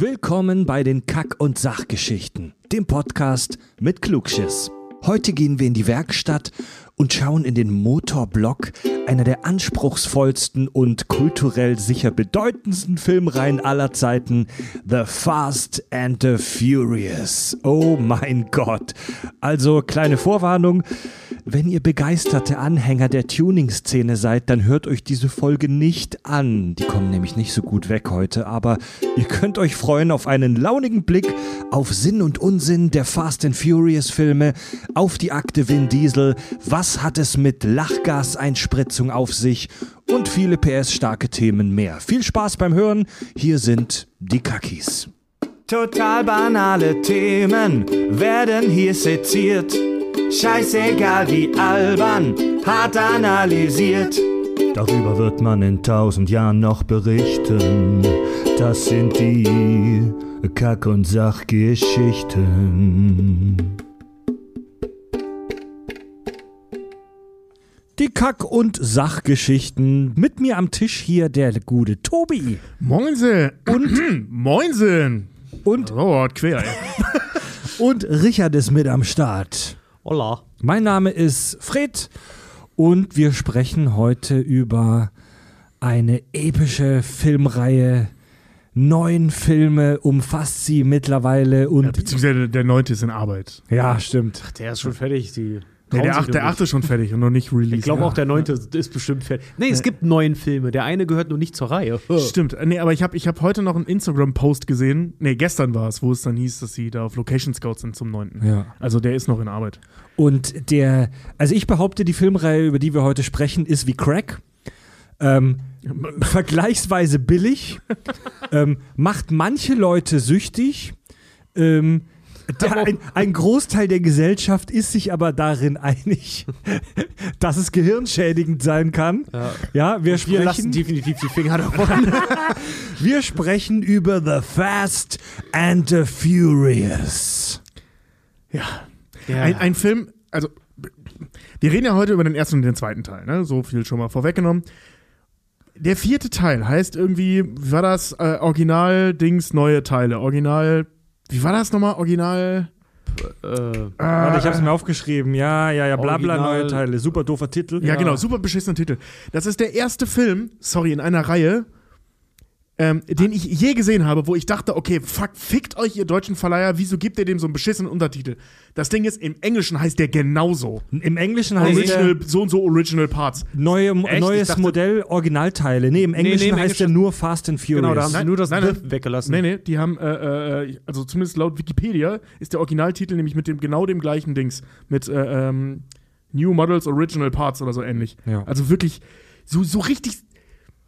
Willkommen bei den Kack- und Sachgeschichten, dem Podcast mit Klugschiss. Heute gehen wir in die Werkstatt und schauen in den Motorblock einer der anspruchsvollsten und kulturell sicher bedeutendsten Filmreihen aller Zeiten, The Fast and the Furious. Oh mein Gott. Also kleine Vorwarnung. Wenn ihr begeisterte Anhänger der Tuning-Szene seid, dann hört euch diese Folge nicht an. Die kommen nämlich nicht so gut weg heute, aber ihr könnt euch freuen auf einen launigen Blick auf Sinn und Unsinn der Fast and Furious Filme, auf die Akte Vin Diesel, was hat es mit Lachgaseinspritzung auf sich und viele PS-starke Themen mehr. Viel Spaß beim Hören, hier sind die Kakis. Total banale Themen werden hier seziert. Scheißegal wie albern, hart analysiert. Darüber wird man in tausend Jahren noch berichten. Das sind die Kack- und Sachgeschichten. Die Kack- und Sachgeschichten. Mit mir am Tisch hier der gute Tobi. Moinsen. Und Moinsen. Und, Oh, quer, ey. und Richard ist mit am Start. Hola. Mein Name ist Fred und wir sprechen heute über eine epische Filmreihe. Neun Filme umfasst sie mittlerweile Ja, und beziehungsweise der, der neunte ist in Arbeit. ja, stimmt. Der ist schon fertig. Die Nee, der, acht, der achte ist schon fertig und noch nicht released. Ich glaube Ja. auch der neunte ist bestimmt fertig. Nee, es gibt neun Filme. Der eine gehört nur nicht zur Reihe. Stimmt. Äh, Nee, aber ich habe ich hab heute noch einen Instagram-Post gesehen. Nee, gestern war es, wo es dann hieß, dass sie da auf Location Scouts sind zum neunten. Ja. Also der ist noch in Arbeit. Und der, also ich behaupte, die Filmreihe, über die wir heute sprechen, ist wie Crack. Ähm, vergleichsweise billig, ähm, macht manche Leute süchtig. Ähm, der, ein, ein Großteil der Gesellschaft ist sich aber darin einig, dass es gehirnschädigend sein kann. Ja. Ja, wir Wir lassen sprechen, definitiv die Finger davon. wir sprechen über The Fast and the Furious. Ja. Ja. Ein, ein Film, also wir reden ja heute über den ersten und den zweiten Teil, ne? So viel schon mal vorweggenommen. Der vierte Teil heißt irgendwie, wie war das? Äh, Original-Dings, neue Teile. Original, wie war das nochmal? Original. äh, Warte, ich hab's mir aufgeschrieben. Ja, ja, ja, bla bla, neue Teile. Super doofer Titel. Ja, genau, super beschissener Titel. Das ist der erste Film, sorry, in einer Reihe, ähm, den ich je gesehen habe, wo ich dachte, okay, fuck, fickt euch, ihr deutschen Verleiher, wieso gibt ihr dem so einen beschissenen Untertitel? Das Ding ist, im Englischen heißt der genauso. Im Englischen heißt Original, der so und so Original Parts. neue, neues dachte- Modell Originalteile. Nee, im Englischen nee, im heißt der Englischen- nur Fast and Furious. genau, da haben sie Nein, nur das nein, nein. weggelassen. Nee, nee, die haben, äh, äh, also zumindest laut Wikipedia ist der Originaltitel nämlich mit dem genau dem gleichen Dings. Mit äh, ähm, New Models Original Parts oder so ähnlich. Ja. Also wirklich so, so richtig,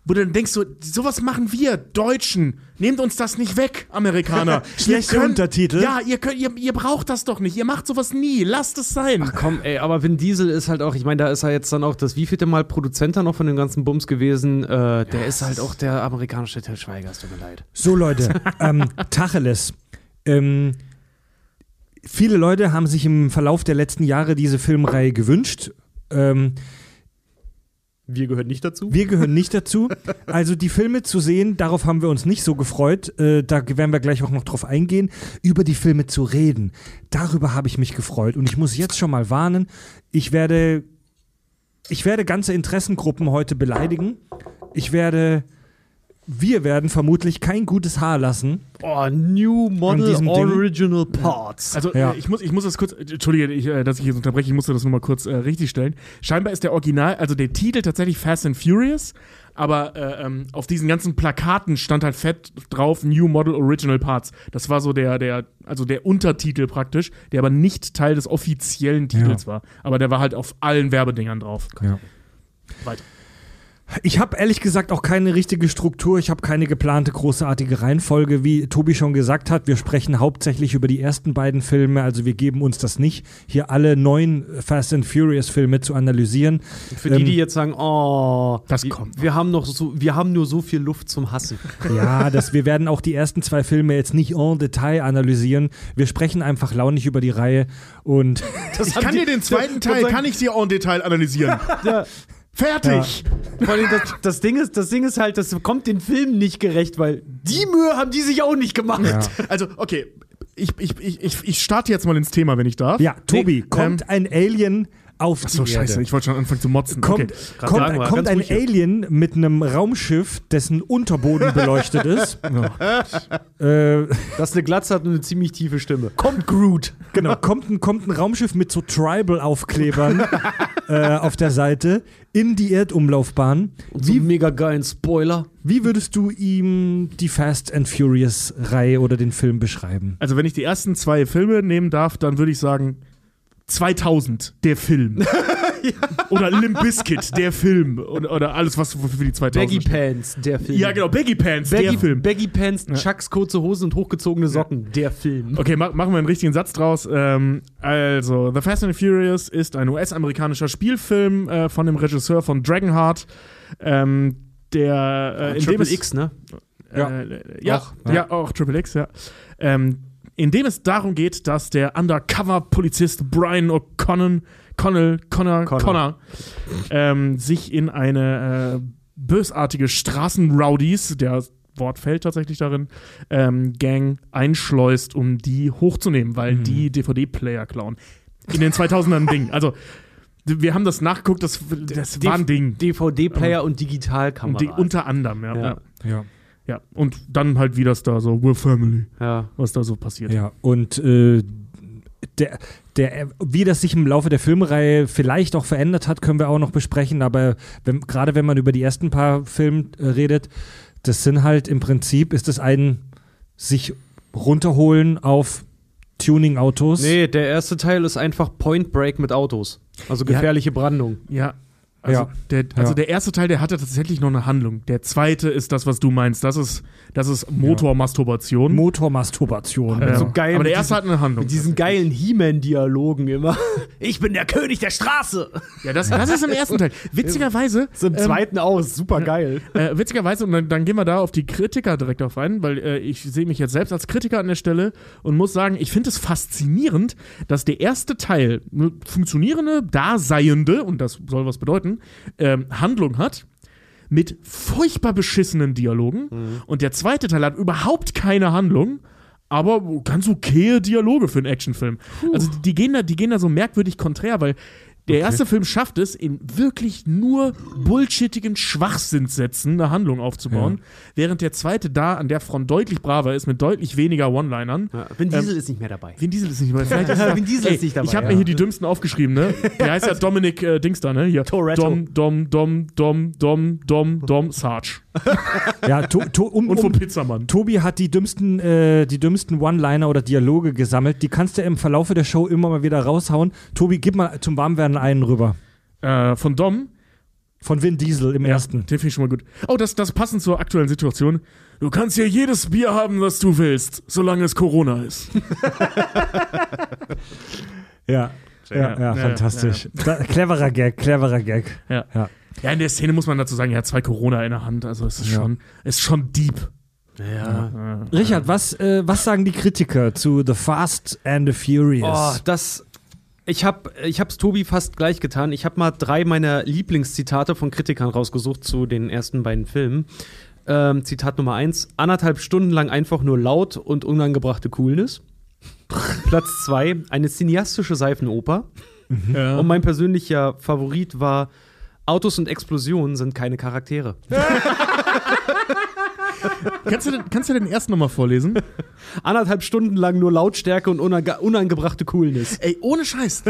wo du dann denkst, so, sowas machen wir, Deutschen. Nehmt uns das nicht weg, Amerikaner. Schlechte Ihr könnt- Untertitel. Ja, ihr, könnt, ihr, ihr braucht das doch nicht. Ihr macht sowas nie. Lasst es sein. Ach komm, ey, aber Vin Diesel ist halt auch, ich meine, da ist er jetzt dann auch das wievielte Mal Produzent noch von dem ganzen Bums gewesen. Äh, der ist halt auch der amerikanische Till Schweiger, es tut mir leid. So, Leute, ähm, Tacheles. Ähm, viele Leute haben sich im Verlauf der letzten Jahre diese Filmreihe gewünscht. Ähm, Wir gehören nicht dazu. wir gehören nicht dazu. Also die Filme zu sehen, darauf haben wir uns nicht so gefreut. Äh, da werden wir gleich auch noch drauf eingehen. Über die Filme zu reden, darüber habe ich mich gefreut. Und ich muss jetzt schon mal warnen, ich werde, ich werde ganze Interessengruppen heute beleidigen. Ich werde, wir werden vermutlich kein gutes Haar lassen. Oh, New Model diesem Ding. Original Parts. Also, Ja. äh, ich, muss, ich muss das kurz, entschuldige, ich, äh, dass ich jetzt unterbreche, ich musste das nur mal kurz äh, richtig stellen. Scheinbar ist der Original, also der Titel tatsächlich Fast and Furious, aber äh, ähm, auf diesen ganzen Plakaten stand halt fett drauf New Model Original Parts. Das war so der, der, also der Untertitel praktisch, der aber nicht Teil des offiziellen Titels war. Aber der war halt auf allen Werbedingern drauf. Ja. Weiter. Ich habe ehrlich gesagt auch keine richtige Struktur. Ich habe keine geplante großartige Reihenfolge. Wie Tobi schon gesagt hat, wir sprechen hauptsächlich über die ersten beiden Filme. Also wir geben uns das nicht, hier alle neun Fast and Furious Filme zu analysieren. Für die, ähm, die jetzt sagen, oh, Das wir, kommt wir haben noch so, wir haben nur so viel Luft zum Hassen. Ja, das, wir werden auch die ersten zwei Filme jetzt nicht en Detail analysieren. Wir sprechen einfach launig über die Reihe und ich kann dir den zweiten Teil, kann ich dir en Detail analysieren. Ja, Fertig! Vor allem das, das, Ding ist, das Ding ist halt, das kommt den Filmen nicht gerecht, weil die Mühe haben die sich auch nicht gemacht. Also, okay, ich, ich, ich, ich, ich starte jetzt mal ins Thema, wenn ich darf. Ja, Tobi, Nee, kommt ähm, ein Alien auf Achso, die scheiße, Erde. ich wollte schon anfangen zu motzen. Kommt, okay. Kommt, sagen kommt ein. Alien mit einem Raumschiff, dessen Unterboden beleuchtet ist. äh, Das eine Glatze hat und eine ziemlich tiefe Stimme. Kommt Groot. genau, kommt ein, kommt ein Raumschiff mit so Tribal-Aufklebern äh, auf der Seite in die Erdumlaufbahn. Und so mega geilen Spoiler. Wie würdest du ihm die Fast and Furious-Reihe oder den Film beschreiben? Also, wenn ich die ersten zwei Filme nehmen darf, dann würde ich sagen 2000, der Film. Oder Limp Bizkit, der Film. Oder, oder alles, was für für die 2000 Baggy steht. Pants, der Film. Ja, genau, Baggy Pants, Baggy, der Film. Baggy Pants, Chucks kurze Hosen und hochgezogene Socken, der Film. Okay, ma machen wir einen richtigen Satz draus. Ähm, also, The Fast and the Furious ist ein US-amerikanischer Spielfilm äh, von dem Regisseur von Dragonheart. Ähm, der äh, in dem Triple es, X, ne? Ja. Äh, ja, Auch, ja. ja. auch Triple X, ja. Ähm, in dem es darum geht, dass der Undercover-Polizist Brian O'Connell, Connell, Connor, Connor. Connor, ähm, sich in eine äh, bösartige Straßenrowdies, der Wort fällt tatsächlich darin, ähm, Gang einschleust, um die hochzunehmen, weil Mhm. die DVD-Player klauen. In den 2000ern ein Ding. Also, wir haben das nachgeguckt, das, das war ein Ding. DVD-Player und Und Digitalkamera. die, unter anderem, ja. Ja. ja. Ja. Ja, und dann halt wie das da so, we're family, ja. was da so passiert. Ja, und äh, der, der, wie das sich im Laufe der Filmreihe vielleicht auch verändert hat, können wir auch noch besprechen. Aber wenn, gerade wenn man über die ersten paar Filme äh, redet, das sind halt im Prinzip, ist das ein sich runterholen auf Tuning-Autos. Nee, der erste Teil ist einfach Point Break mit Autos. Also Ja. gefährliche Brandung. Ja. Also, Ja. Der, also Ja. der erste Teil, der hatte tatsächlich noch eine Handlung. Der zweite ist das, was du meinst. Das ist, das ist Motormasturbation. Motormasturbation. Ähm, so geil aber der erste hat eine Handlung. Mit diesen geilen He-Man-Dialogen immer. Ich bin der König der Straße. Ja, das, das ist im ersten Teil. Witzigerweise. So im ähm, zweiten auch, super geil. Äh, witzigerweise, und dann, dann gehen wir da auf die Kritiker direkt auf ein, weil äh, ich sehe mich jetzt selbst als Kritiker an der Stelle und muss sagen, ich finde es faszinierend, dass der erste Teil eine funktionierende, daseiende, und das soll was bedeuten, ähm, Handlung hat. Mit furchtbar beschissenen Dialogen. Und der zweite Teil hat überhaupt keine Handlung, aber ganz okaye Dialoge für einen Actionfilm. Also die, die, gehen da, die gehen da so merkwürdig konträr, weil der erste Film schafft es, in wirklich nur bullshittigen Schwachsinnssätzen eine Handlung aufzubauen, während der zweite da an der Front deutlich braver ist, mit deutlich weniger One-Linern. Ja, Vin Diesel ist nicht mehr dabei. Vin Diesel ist nicht dabei. Vielleicht ist Vin Diesel ey, ist nicht dabei, Ich habe ja. mir hier die dümmsten aufgeschrieben, ne? Der heißt ja Dominic äh, Dings da, ne? Hier. Toretto. Dom, Dom, Dom, Dom, Dom, Dom, Dom, Sarge. Ja, to, to, um, Und vom um, Pizzamann. Tobi hat die dümmsten, äh, die dümmsten One-Liner oder Dialoge gesammelt. Die kannst du im Verlaufe der Show immer mal wieder raushauen. Tobi, gib mal zum Warmwerden einen rüber. Äh, von Dom. Von Vin Diesel im ersten. Den finde ich schon mal gut. Oh, das, das passend zur aktuellen Situation. Du kannst hier jedes Bier haben, was du willst, solange es Corona ist. Ja. Ja, ja, Ja, fantastisch. Da, cleverer Gag, cleverer Gag. Ja. Ja. Ja, in der Szene muss man dazu sagen, er hat zwei Corona in der Hand, also es ist Ja. schon, es ist schon deep. Ja. Richard, was, äh, was sagen die Kritiker zu The Fast and the Oh, Furious? das. Ich habe ich hab's Tobi fast gleich getan. Ich habe mal drei meiner Lieblingszitate von Kritikern rausgesucht zu den ersten beiden Filmen. Ähm, Zitat Nummer eins: Anderthalb Stunden lang einfach nur laut und unangebrachte Coolness. Platz zwei: Eine cineastische Seifenoper. Ja. Und mein persönlicher Favorit war: Autos und Explosionen sind keine Charaktere. kannst, du den, kannst du den ersten nochmal vorlesen? Anderthalb Stunden lang nur Lautstärke und unange unangebrachte Coolness. Ey, ohne Scheiß.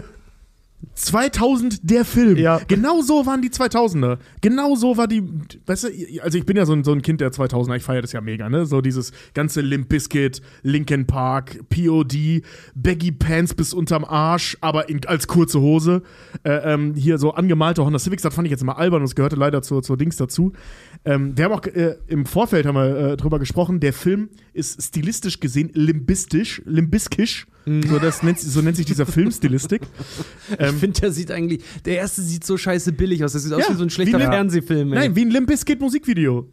2000 der Film. Ja. Genau so waren die 2000er. Genau so war die, weißt du, also ich bin ja so ein, so ein Kind der 2000er, ich feiere das ja mega, ne? So dieses ganze Limp Bizkit, Linkin Park, POD, Baggy Pants bis unterm Arsch, aber in, als kurze Hose. Äh, ähm, hier so angemalte Honda Civics, das fand ich jetzt immer albern und es gehörte leider zur, zur Dings dazu. Ähm, wir haben auch äh, im Vorfeld haben wir äh, drüber gesprochen, der Film ist stilistisch gesehen limbistisch, limbiskisch. So, das nennt, so nennt sich dieser Filmstilistik. Ich Ähm, finde, der sieht eigentlich. Der erste sieht so scheiße billig aus. Der sieht aus Ja, wie so ein schlechter Lim- Fernsehfilm. ey. Nein, wie ein Limp Bizkit Musikvideo.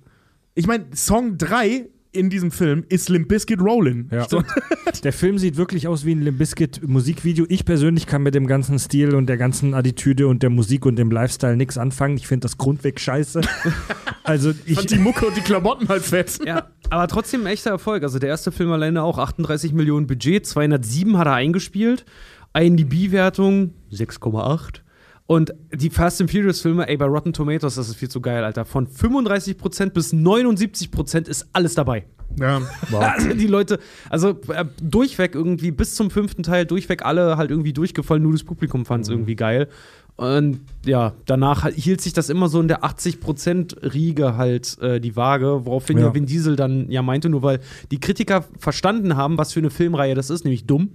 Ich meine, Song 3 in diesem Film ist Limp Bizkit Rollin. Ja. So, Der Film sieht wirklich aus wie ein Limp Bizkit Musikvideo. Ich persönlich kann mit dem ganzen Stil und der ganzen Attitüde und der Musik und dem Lifestyle nichts anfangen. Ich finde das grundweg scheiße. also ich fand die Mucke und die Klamotten halt fett. Ja, aber trotzdem ein echter Erfolg. Also der erste Film alleine auch 38 Millionen Budget, 207 hat er eingespielt. IMDb-Wertung 6,8. Und die Fast and Furious Filme, ey, bei Rotten Tomatoes, das ist viel zu geil, Alter. Von 35% bis 79% ist alles dabei. Ja. Also die Leute, also äh, durchweg irgendwie, bis zum fünften Teil durchweg alle halt irgendwie durchgefallen, nur das Publikum fand es irgendwie geil. Und ja, danach hielt sich das immer so in der 80%-Riege halt äh, die Waage, woraufhin ja. Ja. Vin Diesel dann ja meinte, nur weil die Kritiker verstanden haben, was für eine Filmreihe das ist, nämlich dumm.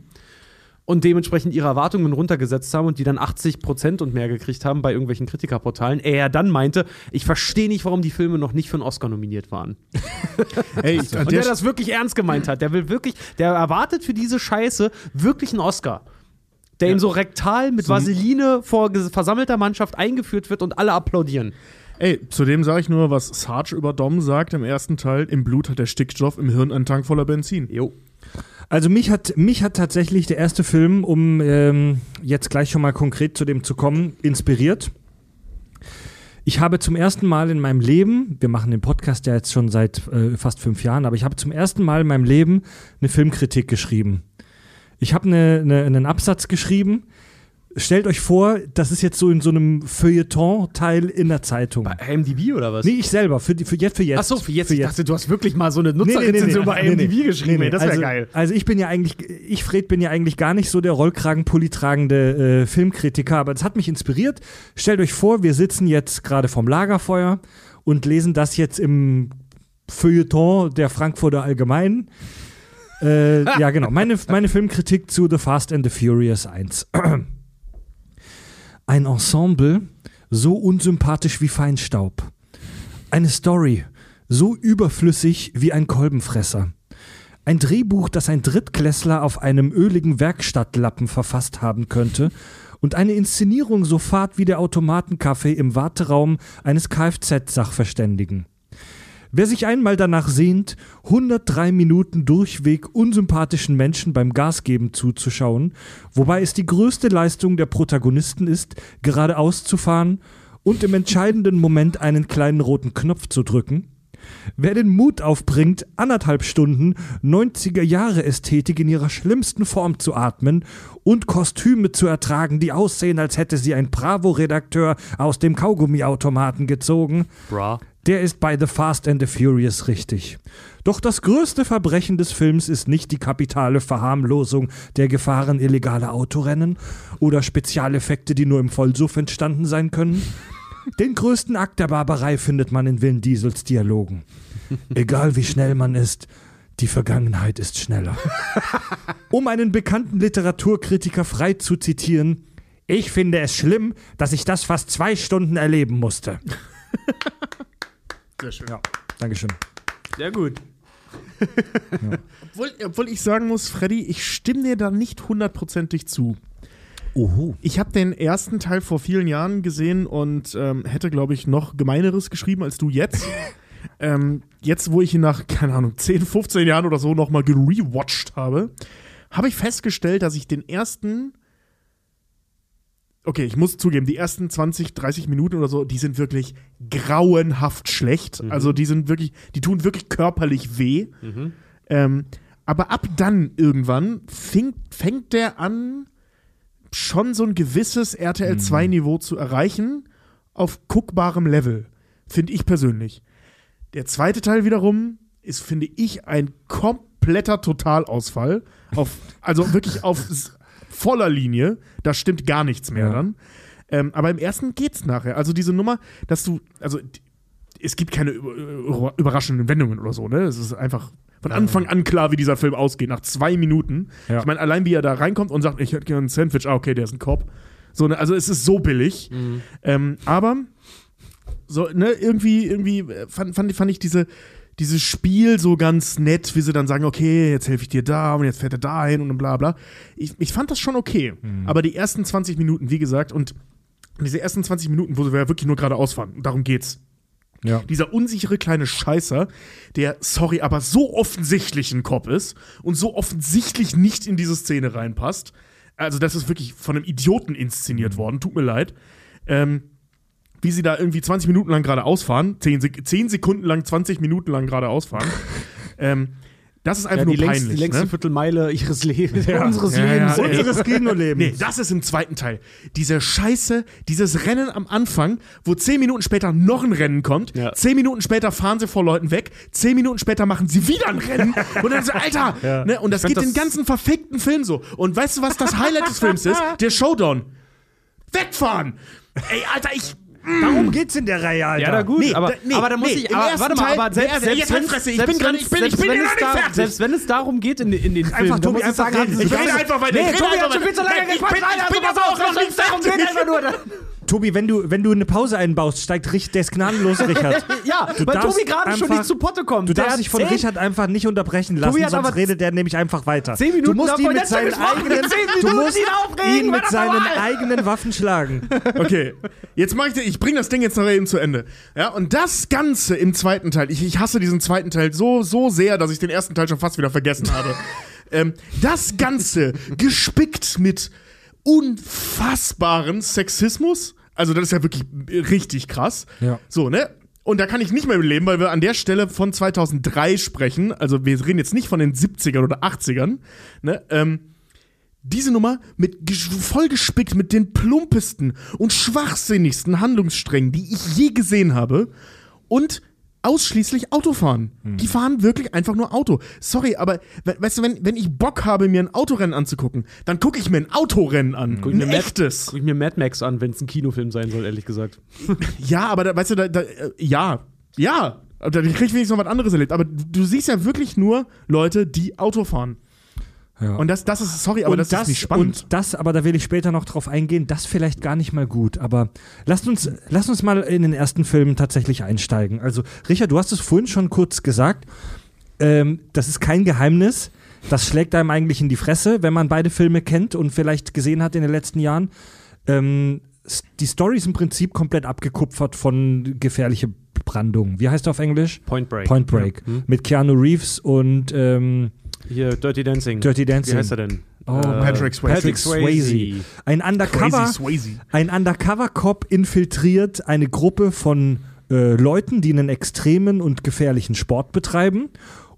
Und dementsprechend ihre Erwartungen runtergesetzt haben und die dann 80% und mehr gekriegt haben bei irgendwelchen Kritikerportalen. Er dann meinte, ich verstehe nicht, warum die Filme noch nicht für einen Oscar nominiert waren. Ey, Und der der, das wirklich ernst gemeint hat. Der will wirklich, der erwartet für diese Scheiße wirklich einen Oscar. Der ihm so rektal mit Vaseline vor versammelter Mannschaft eingeführt wird und alle applaudieren. ey, zudem sage ich nur, was Sarge über Dom sagt im ersten Teil: Im Blut hat der Stickstoff, im Hirn ein Tank voller Benzin. Jo. Also mich hat, mich hat tatsächlich der erste Film, um ähm, jetzt gleich schon mal konkret zu dem zu kommen, inspiriert. Ich habe zum ersten Mal in meinem Leben, wir machen den Podcast ja jetzt schon seit äh, fast fünf Jahren, aber ich habe zum ersten Mal in meinem Leben eine Filmkritik geschrieben. Ich habe eine, eine, einen Absatz geschrieben. Stellt euch vor, das ist jetzt so in so einem Feuilleton-Teil in der Zeitung. Bei IMDb oder was? Nee, ich selber, für, die, für, jetzt, für jetzt. Achso, für jetzt. Für Ich jetzt. dachte, du hast wirklich mal so eine Nee, nee, nee, Nutzerrezension nee, bei nee, IMDb nee. geschrieben. Nee, ey. Das wäre also, geil. Also ich bin ja eigentlich, ich Fred bin ja eigentlich gar nicht so der Rollkragenpulli tragende äh, Filmkritiker, aber es hat mich inspiriert. Stellt euch vor, wir sitzen jetzt gerade vom Lagerfeuer und lesen das jetzt im Feuilleton der Frankfurter Allgemeinen. Äh, ja, genau. Meine, meine Filmkritik zu The Fast and the Furious 1. Ein Ensemble so unsympathisch wie Feinstaub. Eine Story so überflüssig wie ein Kolbenfresser. Ein Drehbuch, das ein Drittklässler auf einem öligen Werkstattlappen verfasst haben könnte. Und eine Inszenierung so fad wie der Automatenkaffee im Warteraum eines Kfz-Sachverständigen. Wer sich einmal danach sehnt, 103 Minuten durchweg unsympathischen Menschen beim Gasgeben zuzuschauen, wobei es die größte Leistung der Protagonisten ist, geradeaus zu fahren und im entscheidenden Moment einen kleinen roten Knopf zu drücken, Wer den Mut aufbringt, anderthalb Stunden 90er Jahre Ästhetik in ihrer schlimmsten Form zu atmen und Kostüme zu ertragen, die aussehen, als hätte sie ein Bravo-Redakteur aus dem Kaugummiautomaten gezogen, Bra. Der ist bei The Fast and the Furious richtig. Doch das größte Verbrechen des Films ist nicht die kapitale Verharmlosung der Gefahren illegaler Autorennen oder Spezialeffekte, die nur im Vollsuff entstanden sein können. Den größten Akt der Barbarei findet man in Vin Diesels Dialogen. Egal wie schnell man ist, die Vergangenheit ist schneller. Um einen bekannten Literaturkritiker frei zu zitieren, ich finde es schlimm, dass ich das fast zwei Stunden erleben musste. Sehr schön. Ja, Dankeschön. Sehr gut. Obwohl, obwohl ich sagen muss, Freddy, ich stimme dir da nicht hundertprozentig zu. Oho. Ich habe den ersten Teil vor vielen Jahren gesehen und ähm, hätte, glaube ich, noch gemeineres geschrieben als du jetzt. ähm, jetzt, wo ich ihn nach, keine Ahnung, 10, 15 Jahren oder so nochmal gerewatcht habe, habe ich festgestellt, dass ich den ersten. Okay, ich muss zugeben, die ersten 20, 30 Minuten oder so, die sind wirklich grauenhaft schlecht. Also die sind wirklich, die tun wirklich körperlich weh. Ähm, aber ab dann irgendwann fängt, fängt der an, schon so ein gewisses RTL 2-Niveau zu erreichen, auf guckbarem Level. Finde ich persönlich. Der zweite Teil wiederum ist, finde ich, ein kompletter Totalausfall. Auf, also wirklich auf voller Linie. Da stimmt gar nichts mehr Ja. dann. Ähm, aber im ersten geht's nachher. Also diese Nummer, dass du, also es gibt keine über, über, überraschenden Wendungen oder so, ne? Es ist einfach von Anfang an klar, wie dieser Film ausgeht, nach zwei Minuten. Ja. Ich meine, allein wie er da reinkommt und sagt, ich hätte gerne ein Sandwich, ah, okay, der ist ein Cop. So, ne, also es ist so billig. Ähm, aber so, ne, irgendwie, irgendwie äh, fand, fand, fand ich diese, dieses Spiel so ganz nett, wie sie dann sagen, okay, jetzt helfe ich dir da und jetzt fährt er dahin und bla bla. Ich, ich fand das schon okay. Aber die ersten 20 Minuten, wie gesagt, und diese ersten 20 Minuten, wo wir ja wirklich nur geradeaus fahren, darum geht's. Ja. Dieser unsichere kleine Scheißer, der, sorry, aber so offensichtlich ein Cop ist und so offensichtlich nicht in diese Szene reinpasst. Also, das ist wirklich von einem Idioten inszeniert worden, tut mir leid. Ähm, wie sie da irgendwie 20 Minuten lang gerade ausfahren, 10, Sek 10 Sekunden lang, 20 Minuten lang gerade ausfahren. ähm, das ist einfach Ja, nur die, längste, peinlich. die längste ne? Viertelmeile ihres Lebens, Ja. unseres Ja, Lebens. ja. Unseres Kinolebens. Nee, das ist im zweiten Teil. Diese Scheiße, dieses Rennen am Anfang, wo zehn Minuten später noch ein Rennen kommt, zehn Minuten später fahren sie vor Leuten weg, zehn Minuten später machen sie wieder ein Rennen und dann so, Alter, ne, und das geht den das- ganzen verfickten Film so. Und weißt du, was das Highlight des Films ist? Der Showdown. Wegfahren! Ey, Alter, ich. Darum geht's in der Reihe, Alter. Ja, na gut, Nee, aber, da- nee, aber da muss nee, ich, aber, warte mal, aber selbst, selbst, ich selbst bin grad- wenn- ich selbst es noch nicht da- fertig. Selbst wenn es darum geht in, in den Filmen, Tobi, muss ich einfach sagen, ich rede einfach weiter, Nee, Tobi einfach hat schon viel zu lange gequatscht, Alter, bin pass auf, es darum geht, einfach nur. Tobi, wenn du, wenn du eine Pause einbaust, steigt Rich, der ist gnadenlos, Richard. Ja, Du weil Tobi gerade schon nicht zu Potte kommt. Du Der darfst hat dich von Richard einfach nicht unterbrechen lassen, Tobi hat sonst aber redet der nämlich einfach weiter. zehn Minuten du musst ihn mit seinen eigenen, du musst ihn aufregen, ihn mit seinen eigenen Waffen schlagen. Okay, jetzt mache ich, ich bringe das Ding jetzt noch eben zu Ende. Ja, und das Ganze im zweiten Teil, ich, ich hasse diesen zweiten Teil so, so sehr, dass ich den ersten Teil schon fast wieder vergessen habe. ähm, das Ganze gespickt mit unfassbaren Sexismus. Also, das ist ja wirklich richtig krass. Ja. So, ne? Und da kann ich nicht mehr leben, weil wir an der Stelle von 2003 sprechen. Also, wir reden jetzt nicht von den 70ern oder 80ern. Ne? Ähm, diese Nummer mit ges- vollgespickt mit den plumpesten und schwachsinnigsten Handlungssträngen, die ich je gesehen habe. Und ausschließlich Autofahren. Die fahren wirklich einfach nur Auto. Sorry, aber we weißt du, wenn, wenn ich Bock habe, mir ein Autorennen anzugucken, dann gucke ich mir ein Autorennen an. ich Ein mir Mad- echtes. Guck ich mir Mad Max an, wenn es ein Kinofilm sein soll, ehrlich gesagt. Ja, aber da, weißt du, da, da, äh, ja, ja. Da krieg ich wenigstens noch was anderes erlebt. Aber du, du siehst ja wirklich nur Leute, die Auto fahren. Ja. Und das, das ist, sorry, aber und das, ist nicht spannend. Und das, aber da will ich später noch drauf eingehen, das vielleicht gar nicht mal gut. Aber lasst uns, lasst uns mal in den ersten Film tatsächlich einsteigen. Also, Richard, du hast es vorhin schon kurz gesagt. Ähm, das ist kein Geheimnis. Das schlägt einem eigentlich in die Fresse, wenn man beide Filme kennt und vielleicht gesehen hat in den letzten Jahren. Ähm, die Story ist im Prinzip komplett abgekupfert von gefährliche Brandung. Wie heißt er auf Englisch? Point Break. Point Break. Hm? Mit Keanu Reeves und ähm, Hier, Dirty Dancing. Dirty Dancing. Wie heißt er denn? Oh, Patrick Swayze. Patrick Swayze. Ein Undercover, Swayze. ein Undercover-Cop infiltriert eine Gruppe von äh, Leuten, die einen extremen und gefährlichen Sport betreiben,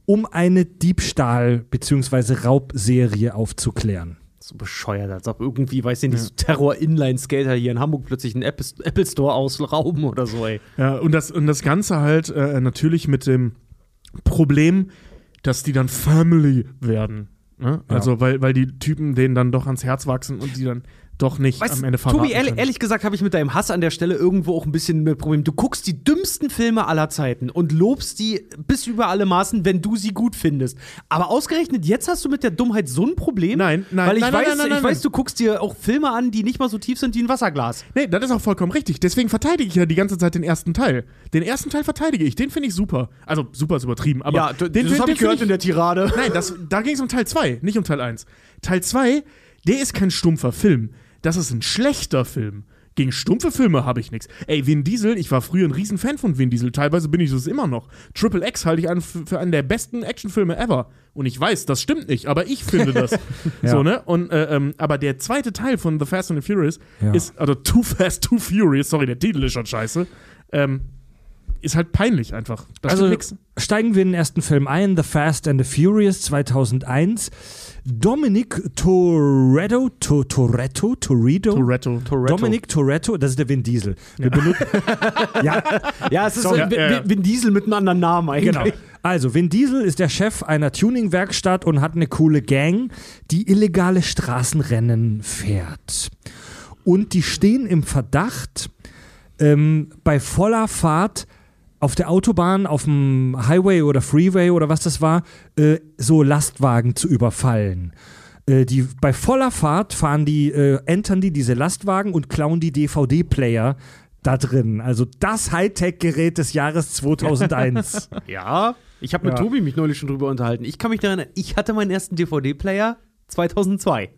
um eine Diebstahl- bzw. Raubserie aufzuklären. So bescheuert, als ob irgendwie, weiß ich nicht, so Terror-Inline-Skater hier in Hamburg plötzlich einen Apple, Apple Store ausrauben oder so, ey. Ja, und das, und das Ganze halt äh, natürlich mit dem Problem, dass die dann Family werden. Ne? Ja. Also, weil, weil die Typen denen dann doch ans Herz wachsen und die dann doch nicht Weißt, am Ende verraten Tobi, ehrlich, ehrlich gesagt habe ich mit deinem Hass an der Stelle irgendwo auch ein bisschen ein Problem. Du guckst die dümmsten Filme aller Zeiten und lobst die bis über alle Maßen, wenn du sie gut findest. Aber ausgerechnet jetzt hast du mit der Dummheit so ein Problem? Nein, nein, Weil ich nein, weiß, nein, nein, nein, ich weiß, du guckst dir auch Filme an, die nicht mal so tief sind wie ein Wasserglas. Nee, das ist auch vollkommen richtig. Deswegen verteidige ich ja die ganze Zeit den ersten Teil. Den ersten Teil verteidige ich. Den finde ich super. Also, super ist übertrieben, aber den, das den, habe den ich gehört find in der Tirade. Nein, das, da ging es um Teil 2, nicht um Teil 1. Teil 2, der ist kein stumpfer Film. Das ist ein schlechter Film. Gegen stumpfe Filme habe ich nichts. Ey, Vin Diesel, ich war früher ein Riesenfan von Vin Diesel. Teilweise bin ich es immer noch. Triple X halte ich einen, für einen der besten Actionfilme ever. Und ich weiß, das stimmt nicht, aber ich finde das. Ja. So, ne? Und, äh, ähm, aber der zweite Teil von The Fast and the Furious Ja. ist, also Too Fast, Too Furious, sorry, der Titel ist schon scheiße, ähm, ist halt peinlich einfach. Das also steigen wir in den ersten Film ein, The Fast and the Furious 2001. Dominic Toretto, to, Toretto, Toretto, Toretto. Dominic Toretto, das ist der Vin Diesel. Wir benutzen, ja, Ja, es ist so Vin, Ja, ja. Vin Diesel mit einem anderen Namen eigentlich. Genau. Also, Vin Diesel ist der Chef einer Tuning-Werkstatt und hat eine coole Gang, die illegale Straßenrennen fährt. Und die stehen im Verdacht, ähm, bei voller Fahrt auf der Autobahn, auf dem Highway oder Freeway oder was das war, äh, so Lastwagen zu überfallen. Äh, die, bei voller Fahrt fahren die, äh, entern die diese Lastwagen und klauen die DVD-Player da drin. Also das Hightech-Gerät des Jahres 2001. Ja, ich habe mit Ja. Tobi mich neulich schon drüber unterhalten. Ich kann mich daran erinnern, ich hatte meinen ersten DVD-Player 2002.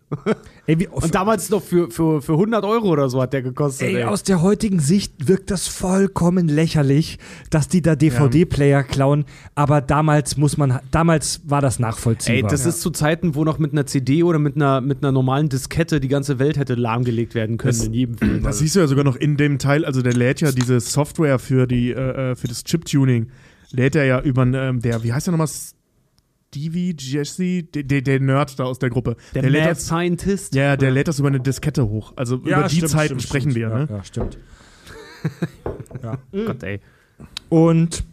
Ey, wie, Und damals noch für, für, für 100 Euro oder so hat der gekostet. ey, aus der heutigen Sicht wirkt das vollkommen lächerlich, dass die da DVD-Player klauen, aber damals muss man, damals war das nachvollziehbar. Ey, das ist zu Zeiten, wo noch mit einer CD oder mit einer, mit einer normalen Diskette die ganze Welt hätte lahmgelegt werden können Das- in jedem Film. Das siehst du ja sogar noch in dem Teil, also der lädt ja diese Software für, die, äh, äh, für das Chip-Tuning, lädt er ja über ähm, der, wie heißt der nochmal? Stevie, Jesse, der, der, der Nerd da aus der Gruppe. der lädt Mad das, Scientist. ja, der lädt das über eine Diskette hoch. Also Ja, über die stimmt, Zeiten stimmt, sprechen stimmt. wir, ne? Ja, ja stimmt. Gott, ey. Und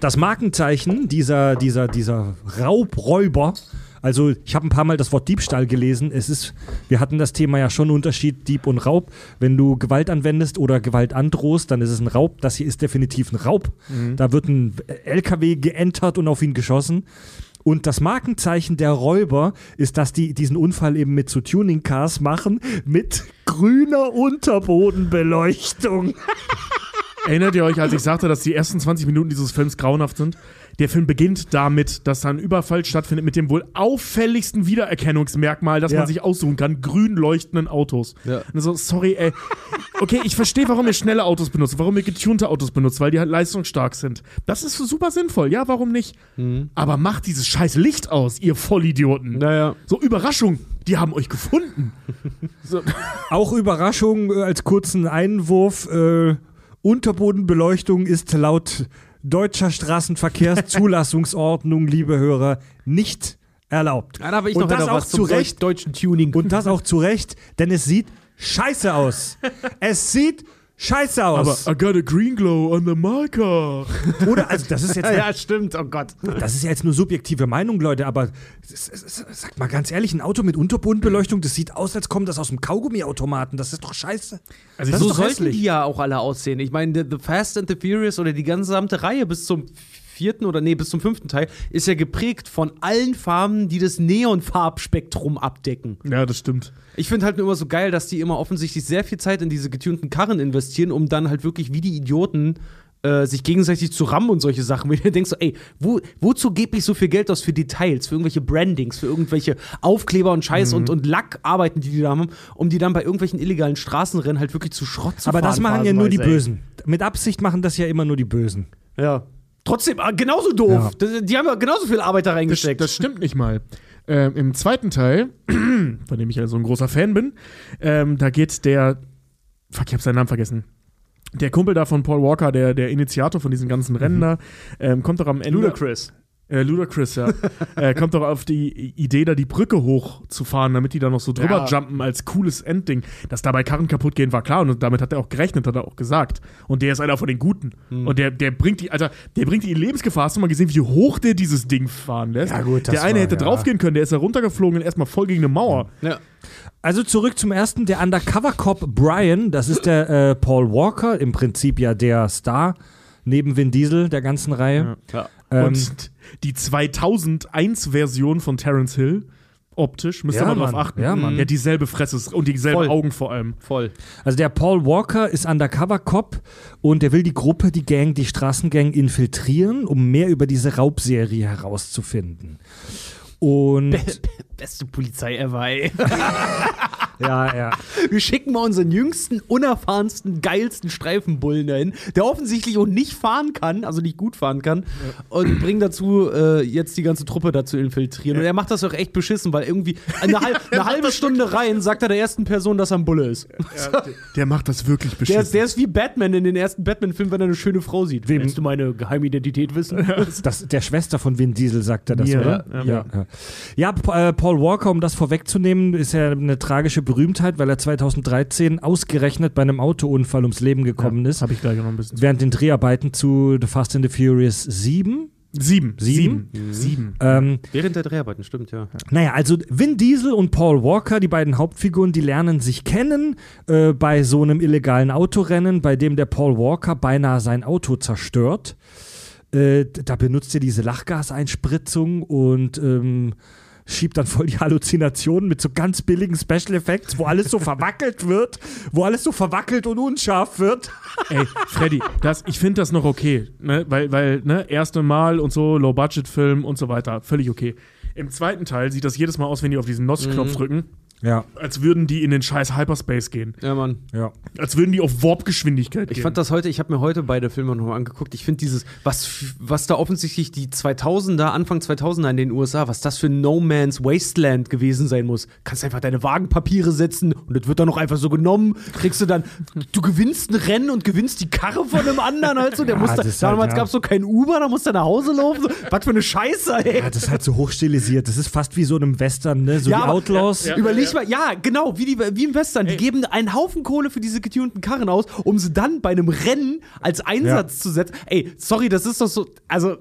das Markenzeichen dieser, dieser, dieser Raubräuber, also ich habe ein paar Mal das Wort Diebstahl gelesen. Es ist, wir hatten das Thema ja schon Unterschied Dieb und Raub. Wenn du Gewalt anwendest oder Gewalt androhst, dann ist es ein Raub. Das hier ist definitiv ein Raub. Da wird ein LKW geentert und auf ihn geschossen. Und das Markenzeichen der Räuber ist, dass die diesen Unfall eben mit so Tuning-Cars machen, mit grüner Unterbodenbeleuchtung. Erinnert ihr euch, als ich sagte, dass die ersten 20 Minuten dieses Films grauenhaft sind? Der Film beginnt damit, dass da ein Überfall stattfindet mit dem wohl auffälligsten Wiedererkennungsmerkmal, das Ja. man sich aussuchen kann: grün leuchtenden Autos. Ja. Und so, sorry, ey. Okay, ich verstehe, warum ihr schnelle Autos benutzt, warum ihr getunte Autos benutzt, weil die halt leistungsstark sind. Das ist super sinnvoll, ja, warum nicht? Aber macht dieses scheiß Licht aus, ihr Vollidioten. Naja. So, Überraschung, die haben euch gefunden. So, Auch Überraschung äh, als kurzen Einwurf. Äh, Unterbodenbeleuchtung ist laut deutscher Straßenverkehrszulassungsordnung, liebe Hörer, nicht erlaubt. Ja, da ich Und noch das auch zu Recht. deutschen Tuning. Und das auch zu Recht, denn es sieht scheiße aus. es sieht scheiße aber aus. I got a green glow on the marker. Oder, also das ist jetzt ja, ja, stimmt. Oh Gott. Das ist ja jetzt nur subjektive Meinung, Leute, aber sag mal ganz ehrlich, ein Auto mit Unterbodenbeleuchtung, das sieht aus, als kommt das aus dem Kaugummiautomaten. Das ist doch scheiße. Also Das so ist doch sollten hässlich. die ja auch alle aussehen. Ich meine, The, the Fast and the Furious oder die gesamte Reihe bis zum vierten oder nee, bis zum fünften Teil ist ja geprägt von allen Farben, die das Neonfarbspektrum abdecken. Ja, das stimmt. Ich finde halt nur immer so geil, dass die immer offensichtlich sehr viel Zeit in diese getunten Karren investieren, um dann halt wirklich wie die Idioten äh, sich gegenseitig zu rammen und solche Sachen. Wenn du denkst so, ey, wo, wozu gebe ich so viel Geld aus für Details, für irgendwelche Brandings, für irgendwelche Aufkleber und Scheiß und, und Lackarbeiten, die die da haben, um die dann bei irgendwelchen illegalen Straßenrennen halt wirklich zu Schrott zu Aber fahren. das machen ja nur die. Bösen. Mit Absicht machen das ja immer nur die Bösen. Ja. Trotzdem, ah, genauso doof. Ja. Das, die haben ja genauso viel Arbeit da Das, reingesteckt. das stimmt nicht mal. Ähm, Im zweiten Teil, von dem ich ja so ein großer Fan bin, ähm, da geht der. Fuck, ich hab seinen Namen vergessen. Der Kumpel da von Paul Walker, der, der Initiator von diesen ganzen Rennen da, ähm, kommt doch am Ende. Ludacris. Äh, Ludacris, ja. äh, kommt doch auf die Idee, da die Brücke hochzufahren, damit die da noch so drüber Ja. jumpen als cooles Endding. Dass dabei Karren kaputt gehen, war klar und damit hat er auch gerechnet, hat er auch gesagt. Und der ist einer von den Guten. Hm. Und der, der bringt die, Alter, der bringt die in Lebensgefahr. Hast du mal gesehen, wie hoch der dieses Ding fahren lässt? Ja, gut, das der eine war- hätte ja. draufgehen können, der ist da runtergeflogen und erstmal voll gegen eine Mauer. Ja. Also zurück zum ersten, der Undercover-Cop Brian, das ist der äh, Paul Walker, im Prinzip ja der Star neben Vin Diesel der ganzen Reihe. ja. Ähm, und die 2001-Version von Terence Hill, optisch, müsst ihr Ja, mal drauf Mann. achten. Ja, Mann. Der hat dieselbe Fresse und dieselben Voll. Augen vor allem. Voll. Also der Paul Walker ist Undercover-Cop und der will die Gruppe, die Gang, die Straßengang infiltrieren, um mehr über diese Raubserie herauszufinden. Und Beste Polizei ever, ey. ja, ja. Wir schicken mal unseren jüngsten, unerfahrensten, geilsten Streifenbullen dahin, der offensichtlich auch nicht fahren kann, also nicht gut fahren kann, und bringen dazu, äh, jetzt die ganze Truppe dazu infiltrieren. Und er macht das auch echt beschissen, weil irgendwie eine, halb, eine halbe Stunde rein sagt er der ersten Person, dass er ein Bulle ist. Der macht das wirklich Der, beschissen. ist- der ist wie Batman in den ersten Batman-Filmen, wenn er eine schöne Frau sieht. Wem- Willst du meine Geheimidentität wissen? Das, der Schwester von Vin Diesel sagt er das, oder? ja. Ja, ja. ja äh, Paul Walker, um das vorwegzunehmen, ist ja eine tragische Berühmtheit, weil er 2013 ausgerechnet bei einem Autounfall ums Leben gekommen ist. Habe ich gleich noch ein bisschen. Während den Dreharbeiten zu The Fast and the Furious 7. Sieben. Sieben? Sieben. Sieben. Ähm, Während der Dreharbeiten, stimmt, ja. naja, also Vin Diesel und Paul Walker, die beiden Hauptfiguren, die lernen sich kennen äh, bei so einem illegalen Autorennen, bei dem der Paul Walker beinahe sein Auto zerstört. Äh, da benutzt er diese Lachgaseinspritzung und ähm, schiebt dann voll die Halluzinationen mit so ganz billigen Special Effects, wo alles so verwackelt wird, wo alles so verwackelt und unscharf wird. Ey, Freddy, das, ich finde das noch okay, ne? weil, weil, ne, erste Mal und so, Low-Budget-Film und so weiter, völlig okay. Im zweiten Teil sieht das jedes Mal aus, wenn die auf diesen NOS-Knopf Mhm. drücken, Ja, als würden die in den scheiß Hyperspace gehen. Ja, Mann. ja. Als würden die auf Warp-Geschwindigkeit gehen. Ich fand das heute, ich habe mir heute beide Filme nochmal angeguckt. Ich finde dieses, was, was da offensichtlich die 2000er, Anfang 2000er in den USA, was das für No Man's Wasteland gewesen sein muss. Kannst einfach deine Wagenpapiere setzen und das wird dann noch einfach so genommen. Kriegst du dann, du gewinnst ein Rennen und gewinnst die Karre von einem anderen halt so. Der Ja, muss da, halt, damals ja. gab es so kein Uber, da musst du nach Hause laufen. So. Was für eine Scheiße, ey. Ja, das ist halt so hochstilisiert. Das ist fast wie so in einem Western, ne? So die aber- Outlaws. ja, Überleg mal, ja, genau, wie, die, wie im Western. Die Ey. geben einen Haufen Kohle für diese getunten Karren aus, um sie dann bei einem Rennen als Einsatz zu setzen. Ey, sorry, das ist doch so. Also,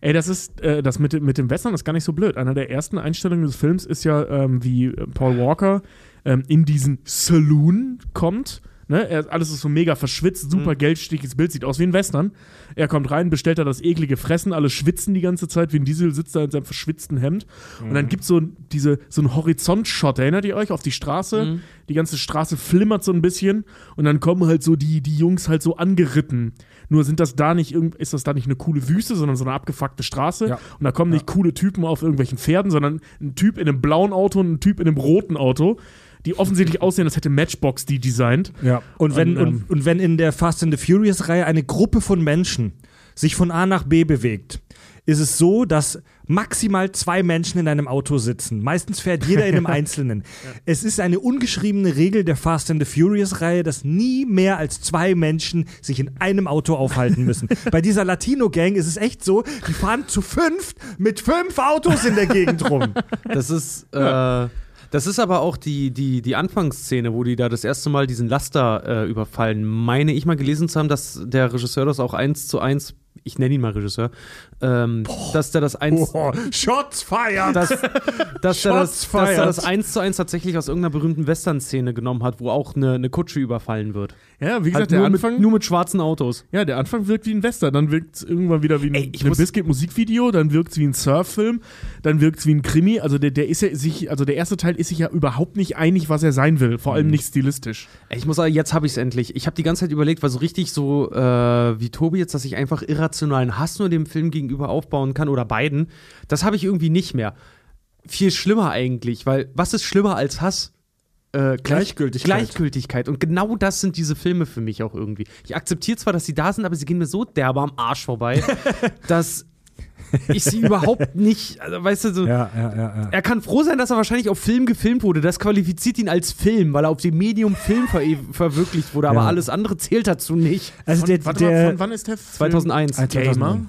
Ey, das ist, äh, das mit, dem- mit dem Western ist gar nicht so blöd. Einer der ersten Einstellungen des Films ist ja, ähm, wie äh, Paul Walker ähm, in diesen Saloon kommt. Ne? Er, alles ist so mega verschwitzt, super geldstichiges Bild, sieht aus wie ein Western. Er kommt rein, bestellt da das eklige Fressen, alle schwitzen die ganze Zeit, wie ein Diesel sitzt da in seinem verschwitzten Hemd. Und dann gibt so diese, so einen Horizontshot, erinnert ihr euch, auf die Straße? Die ganze Straße flimmert so ein bisschen und dann kommen halt so die, die Jungs halt so angeritten. Nur sind das da nicht irgend, ist das da nicht eine coole Wüste, sondern so eine abgefuckte Straße. Ja. Und da kommen nicht coole Typen auf irgendwelchen Pferden, sondern ein Typ in einem blauen Auto und ein Typ in einem roten Auto, die offensichtlich aussehen, als hätte Matchbox die designt. Ja. Und wenn, Und, ähm, und, und wenn in der Fast and the Furious-Reihe eine Gruppe von Menschen sich von A nach B bewegt, ist es so, dass maximal zwei Menschen in einem Auto sitzen. Meistens fährt jeder in einem Einzelnen. Es ist eine ungeschriebene Regel der Fast and the Furious-Reihe, dass nie mehr als zwei Menschen sich in einem Auto aufhalten müssen. Bei dieser Latino-Gang ist es echt so, die fahren zu fünft mit fünf Autos in der Gegend rum. das ist. Äh, das ist aber auch die, die, die Anfangsszene, wo die da das erste Mal diesen Laster äh, überfallen. Meine ich mal gelesen zu haben, dass der Regisseur das auch eins zu eins, ich nenne ihn mal Regisseur, ähm, dass der das eins. Oh, Shots fired! dass, dass, er das, Shots dass er fired. das eins zu eins tatsächlich aus irgendeiner berühmten Western-Szene genommen hat, wo auch eine, eine Kutsche überfallen wird. Ja, wie gesagt, Halt der nur, Anfang. mit, nur mit schwarzen Autos. Ja, der Anfang wirkt wie ein Western, dann wirkt es irgendwann wieder wie ein, Ey, ein Biscuit-Musikvideo, dann wirkt es wie ein Surffilm, dann wirkt es wie ein Krimi. Also der, der ist ja sich, also der erste Teil ist sich ja überhaupt nicht einig, was er sein will, vor allem Mhm. nicht stilistisch. Ey, Ich muss sagen, jetzt habe ich es endlich. Ich habe die ganze Zeit überlegt, weil so richtig so äh, wie Tobi jetzt, dass ich einfach irrationalen Hass nur dem Film gegenüber aufbauen kann oder beiden, das habe ich irgendwie nicht mehr. Viel schlimmer eigentlich, weil was ist schlimmer als Hass? Äh, Gleich- Gleichgültigkeit. Gleichgültigkeit. Und genau das sind diese Filme für mich auch irgendwie. Ich akzeptiere zwar, dass sie da sind, aber sie gehen mir so derbe am Arsch vorbei, dass ich sie überhaupt nicht, also, weißt du, so, Ja, ja, ja, ja. er kann froh sein, dass er wahrscheinlich auf Film gefilmt wurde. Das qualifiziert ihn als Film, weil er auf dem Medium Film ver verwirklicht wurde. Aber alles andere zählt dazu nicht. Also der, Warte mal, der von wann ist der Film? 2001. Ah, Gamer?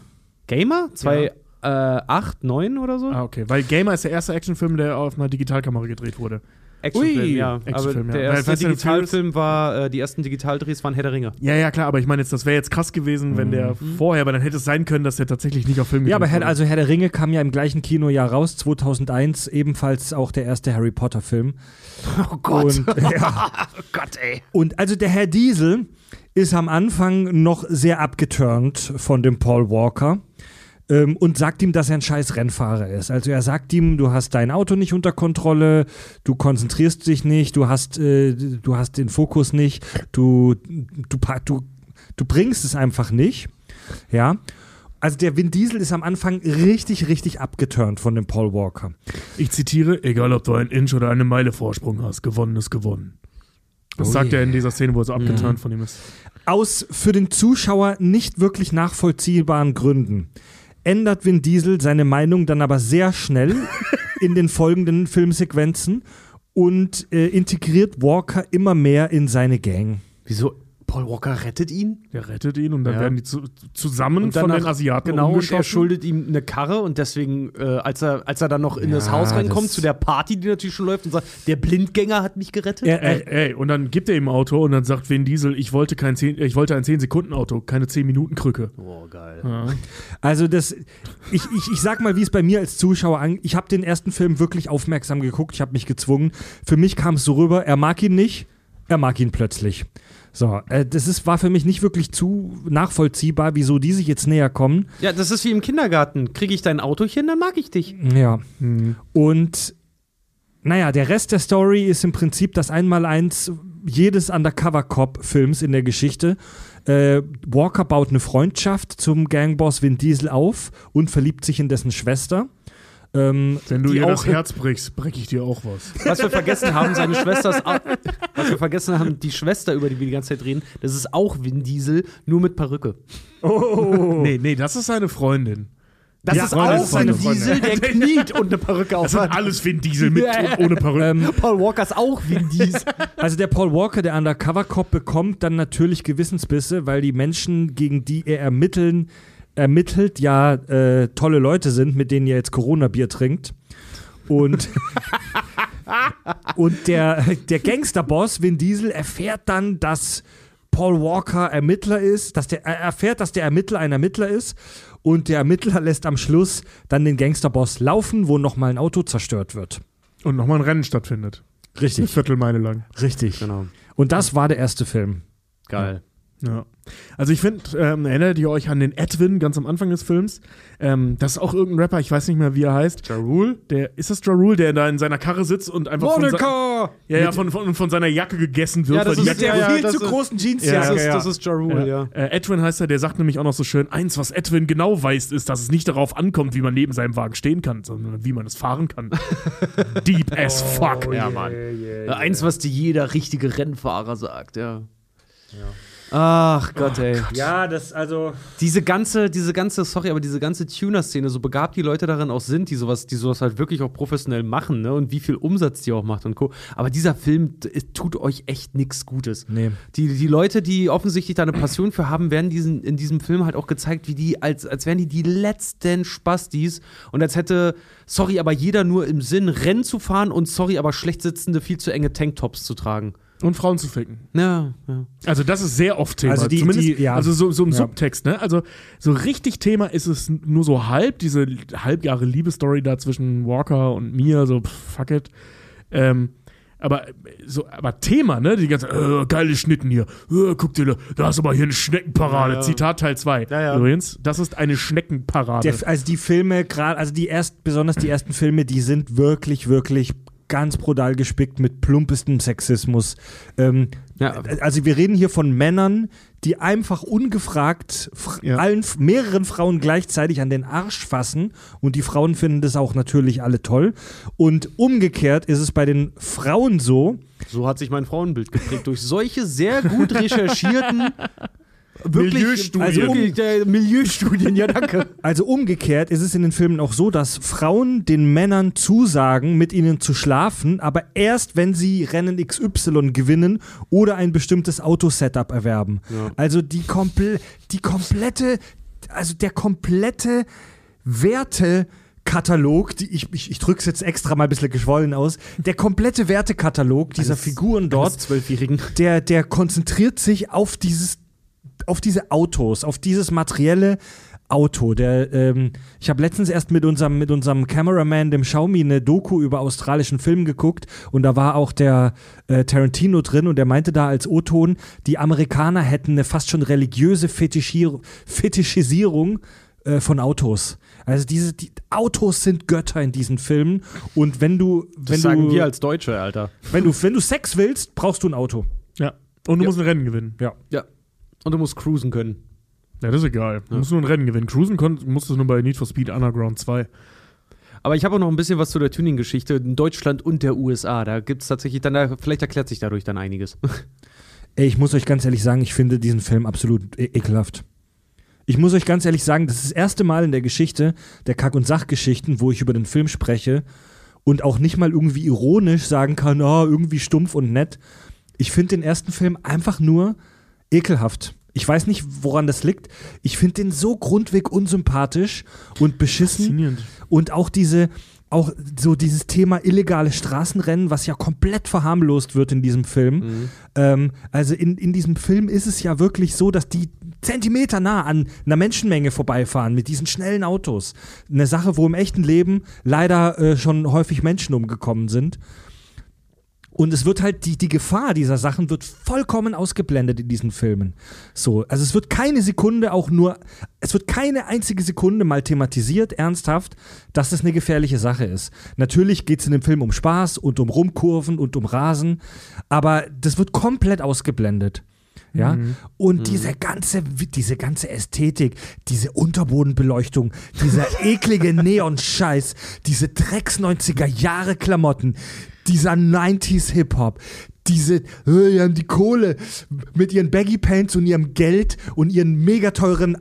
2009. Gamer? 2008, 9 oder so? Ah, okay. Weil Gamer ist der erste Actionfilm, der auf einer Digitalkamera gedreht wurde. Actionfilm, Ui. ja. Actionfilm, aber ja. der Weil erste Digitalfilm war, äh, die ersten Digitaldrehs waren Herr der Ringe. Ja, ja, klar, aber ich meine jetzt, das wäre jetzt krass gewesen, wenn der vorher, weil dann hätte es sein können, dass der tatsächlich nicht auf Film Mhm. Ja, aber gedreht Herr, also Herr der Ringe kam ja im gleichen Kinojahr raus, 2001, ebenfalls auch der erste Harry Potter Film. Oh Gott. Und, ja. oh Gott, ey. Und also der Herr Diesel ist am Anfang noch sehr abgeturnt von dem Paul Walker ähm, und sagt ihm, dass er ein scheiß Rennfahrer ist. Also er sagt ihm, du hast dein Auto nicht unter Kontrolle, du konzentrierst dich nicht, du hast, äh, du hast den Fokus nicht, du, du, du, du bringst es einfach nicht. Ja. Also der Vin Diesel ist am Anfang richtig, richtig abgeturnt von dem Paul Walker. Ich zitiere, egal ob du einen Inch oder eine Meile Vorsprung hast, gewonnen ist gewonnen. Das Oh sagt yeah. er in dieser Szene, wo er so abgeturnt von ihm ist. Aus für den Zuschauer nicht wirklich nachvollziehbaren Gründen ändert Vin Diesel seine Meinung dann aber sehr schnell in den folgenden Filmsequenzen und äh, integriert Walker immer mehr in seine Gang. Wieso? Paul Walker rettet ihn? Der rettet ihn und dann Ja. werden die zu, zusammen Und von danach- den Asiaten Genau, und er schuldet ihm eine Karre und deswegen, äh, als, er, als er dann noch in Ja, das Haus reinkommt, das- zu der Party, die natürlich schon läuft, und sagt, der Blindgänger hat mich gerettet. Er, Ey, er, ey, und dann gibt er ihm ein Auto und dann sagt Vin Diesel, ich wollte, kein 10, ich wollte ein 10-Sekunden-Auto, keine 10-Minuten-Krücke. oh, geil. Ja. also das, ich, ich, ich sag mal, wie es bei mir als Zuschauer an. Ich habe den ersten Film wirklich aufmerksam geguckt, ich habe mich gezwungen. Für mich kam es so rüber, er mag ihn nicht, er mag ihn plötzlich. So, äh, das ist, war für mich nicht wirklich zu nachvollziehbar, wieso die sich jetzt näher kommen. Ja, das ist wie im Kindergarten. Kriege ich dein Autochen, dann mag ich dich. Ja. Und naja, der Rest der Story ist im Prinzip das Einmaleins jedes Undercover-Cop-Films in der Geschichte. Äh, Walker baut eine Freundschaft zum Gangboss Vin Diesel auf und verliebt sich in dessen Schwester. Ähm, Wenn du ihr das auch- Herz brichst, breche ich dir auch was. Was wir vergessen haben, seine Schwester ist auch, Was wir vergessen haben, die Schwester, über die wir die ganze Zeit reden, das ist auch Vin Diesel, nur mit Perücke. Oh. Nee, nee, das ist seine Freundin. Das Ja, ist Freundin, auch Freundin, Vin Diesel, der kniet und eine Perücke Das sind aufhat. alles Vin Diesel mit und ohne Perücke. Ähm, Paul Walker ist auch Vin Diesel. Also der Paul Walker, der Undercover-Cop, bekommt dann natürlich Gewissensbisse, weil die Menschen, gegen die er ermitteln, ermittelt, ja äh, tolle Leute sind, mit denen er jetzt Corona-Bier trinkt. Und, und der, der Gangsterboss Vin Diesel erfährt dann, dass Paul Walker Ermittler ist, dass der, er erfährt, dass der Ermittler ein Ermittler ist und der Ermittler lässt am Schluss dann den Gangsterboss laufen, wo nochmal ein Auto zerstört wird. Und nochmal ein Rennen stattfindet. Eine Richtig, Viertelmeile lang. richtig. Genau. Und das war der erste Film. Geil. Ja. Also ich finde, ähm, erinnert ihr euch an den Edwin ganz am Anfang des Films? Ähm, das ist auch irgendein Rapper, ich weiß nicht mehr, wie er heißt. Ja Rule? Der, ist das Ja Rule, der da in seiner Karre sitzt und einfach von, sa ja, ja, von, von, von seiner Jacke gegessen wird? Ja, das weil die ist Jacke der- ja, viel zu ist- großen Jeans. Ja, das, ist, ja. das ist Ja Rule, ja. Äh, Edwin heißt er, der sagt nämlich auch noch so schön, eins, was Edwin genau weiß, ist, dass es nicht darauf ankommt, wie man neben seinem Wagen stehen kann, sondern wie man es fahren kann. Deep as fuck. Ja, Mann. Äh, Eins, was dir jeder richtige Rennfahrer sagt, ja. Ach Gott, ey. Ja, das also. Diese ganze, diese ganze, sorry, aber diese ganze Tuner-Szene, so begabt die Leute darin auch sind, die sowas, die sowas halt wirklich auch professionell machen, ne? Und wie viel Umsatz die auch macht und Co. Aber dieser Film tut euch echt nichts Gutes. Nee. Die, die Leute, die offensichtlich da eine Passion für haben, werden diesen, in diesem Film halt auch gezeigt, wie die, als, als wären die die letzten Spastis und als hätte, sorry, aber jeder nur im Sinn, Rennen zu fahren und sorry, aber schlecht sitzende, viel zu enge Tanktops zu tragen. Und Frauen zu ficken. Ja, ja. Also das ist sehr oft Thema. Also die- Zumindest, die- ja. also so, so im Ja. Subtext, ne? Also so richtig Thema ist es nur so halb, diese halbjahre Liebesstory da zwischen Walker und mir, so pff, fuck it. Ähm, aber so, aber Thema, ne? Die ganze äh, geile Schnitten hier. Äh, guck dir, da da ist aber hier eine Schneckenparade. Ja, ja. Zitat Teil 2. Ja, ja. Übrigens, das ist eine Schneckenparade. Der, also die Filme, gerade, also die erst, besonders die ersten Filme, die sind wirklich, wirklich ganz brutal gespickt mit plumpestem Sexismus. Ähm, Ja. Also wir reden hier von Männern, die einfach ungefragt fr- Ja. allen mehreren Frauen gleichzeitig an den Arsch fassen und die Frauen finden das auch natürlich alle toll. Und umgekehrt ist es bei den Frauen so, So hat sich mein Frauenbild geprägt durch solche sehr gut recherchierten wirklich, Milieustudien. Also wirklich, äh, Milieustudien, ja danke. Also umgekehrt ist es in den Filmen auch so, dass Frauen den Männern zusagen, mit ihnen zu schlafen, aber erst wenn sie Rennen XY gewinnen oder ein bestimmtes Autosetup erwerben. Ja. Also die, komple die komplette, also der komplette Wertekatalog, die ich, ich, ich drücke es jetzt extra mal ein bisschen geschwollen aus, der komplette Wertekatalog dieser Eines- Figuren Dort der, der konzentriert sich auf dieses, auf diese Autos, auf dieses materielle Auto. Der, ähm, ich habe letztens erst mit unserem, mit unserem Cameraman, dem Xiaomi, eine Doku über australischen Film geguckt und da war auch der äh, Tarantino drin und der meinte da als O-Ton, die Amerikaner hätten eine fast schon religiöse Fetischier Fetischisierung äh, von Autos. Also diese die Autos sind Götter in diesen Filmen und wenn du wenn Das sagen du wir als Deutsche, Alter. wenn du wenn du Sex willst, brauchst du ein Auto. ja. Und du Ja. musst ein Rennen gewinnen. Ja. Ja. Und du musst cruisen können. Ja, das ist egal. Du Ja. musst nur ein Rennen gewinnen. Cruisen kon- musst du nur bei Need for Speed Underground 2. Aber ich habe auch noch ein bisschen was zu der Tuning-Geschichte in Deutschland und der USA. Da gibt es tatsächlich dann, da, vielleicht erklärt sich dadurch dann einiges. Ey, ich muss euch ganz ehrlich sagen, ich finde diesen Film absolut e ekelhaft. Ich muss euch ganz ehrlich sagen, das ist das erste Mal in der Geschichte der Kack- und Sachgeschichten, wo ich über den Film spreche und auch nicht mal irgendwie ironisch sagen kann, oh, irgendwie stumpf und nett. Ich finde den ersten Film einfach nur ekelhaft. Ich weiß nicht, woran das liegt. Ich finde den so grundweg unsympathisch und beschissen. Und auch diese, auch so dieses Thema illegale Straßenrennen, was ja komplett verharmlost wird in diesem Film. Ähm, also in, in diesem Film ist es ja wirklich so, dass die Zentimeter nah an einer Menschenmenge vorbeifahren mit diesen schnellen Autos. Eine Sache, wo im echten Leben leider äh, schon häufig Menschen umgekommen sind. Und es wird halt, die, die Gefahr dieser Sachen wird vollkommen ausgeblendet in diesen Filmen. So, also es wird keine Sekunde auch nur, es wird keine einzige Sekunde mal thematisiert, ernsthaft, dass es eine gefährliche Sache ist. Natürlich geht es in dem Film um Spaß und um Rumkurven und um Rasen, aber das wird komplett ausgeblendet. Ja, und diese ganze, diese ganze Ästhetik, diese Unterbodenbeleuchtung, dieser eklige Neon-Scheiß, diese Drecks 90er Jahre Klamotten, dieser 90s Hip-Hop, diese, äh, die haben die Kohle mit ihren Baggy Pants und ihrem Geld und ihren mega teuren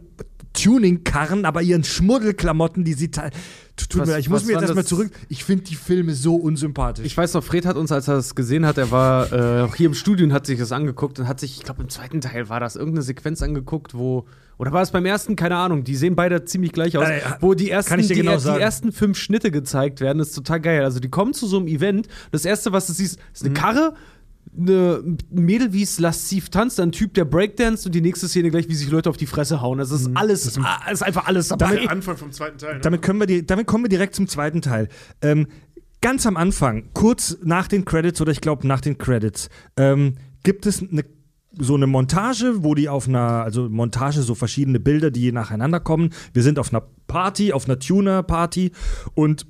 Tuning-Karren, aber ihren Schmuddelklamotten, die sie teil- Tut Was- mir leid, ich muss mir jetzt erstmal das- zurück. Ich finde die Filme so unsympathisch. Ich weiß noch, Fred hat uns, als er es gesehen hat, er war äh, auch hier im Studio und hat sich das angeguckt und hat sich, ich glaube, im zweiten Teil war das irgendeine Sequenz angeguckt, wo. Oder war es beim ersten? Keine Ahnung. Die sehen beide ziemlich gleich aus. Äh, wo die ersten, kann ich dir die, genau die sagen. ersten fünf Schnitte gezeigt werden, ist total geil. Also die kommen zu so einem Event. Das erste, was du siehst, ist Mhm. eine Karre. Eine ein Mädel, wie es lasziv tanzt, ein Typ, der Breakdance und die nächste Szene gleich, wie sich Leute auf die Fresse hauen. Das ist Mhm. alles, ah, ist einfach alles dabei. Der Anfang vom zweiten Teil. Ne? Damit, können wir die, damit kommen wir direkt zum zweiten Teil. Ähm, ganz am Anfang, kurz nach den Credits oder ich glaube nach den Credits, ähm, gibt es eine, so eine Montage, wo die auf einer, also Montage, so verschiedene Bilder, die nacheinander kommen. Wir sind auf einer Party, auf einer Tuner-Party und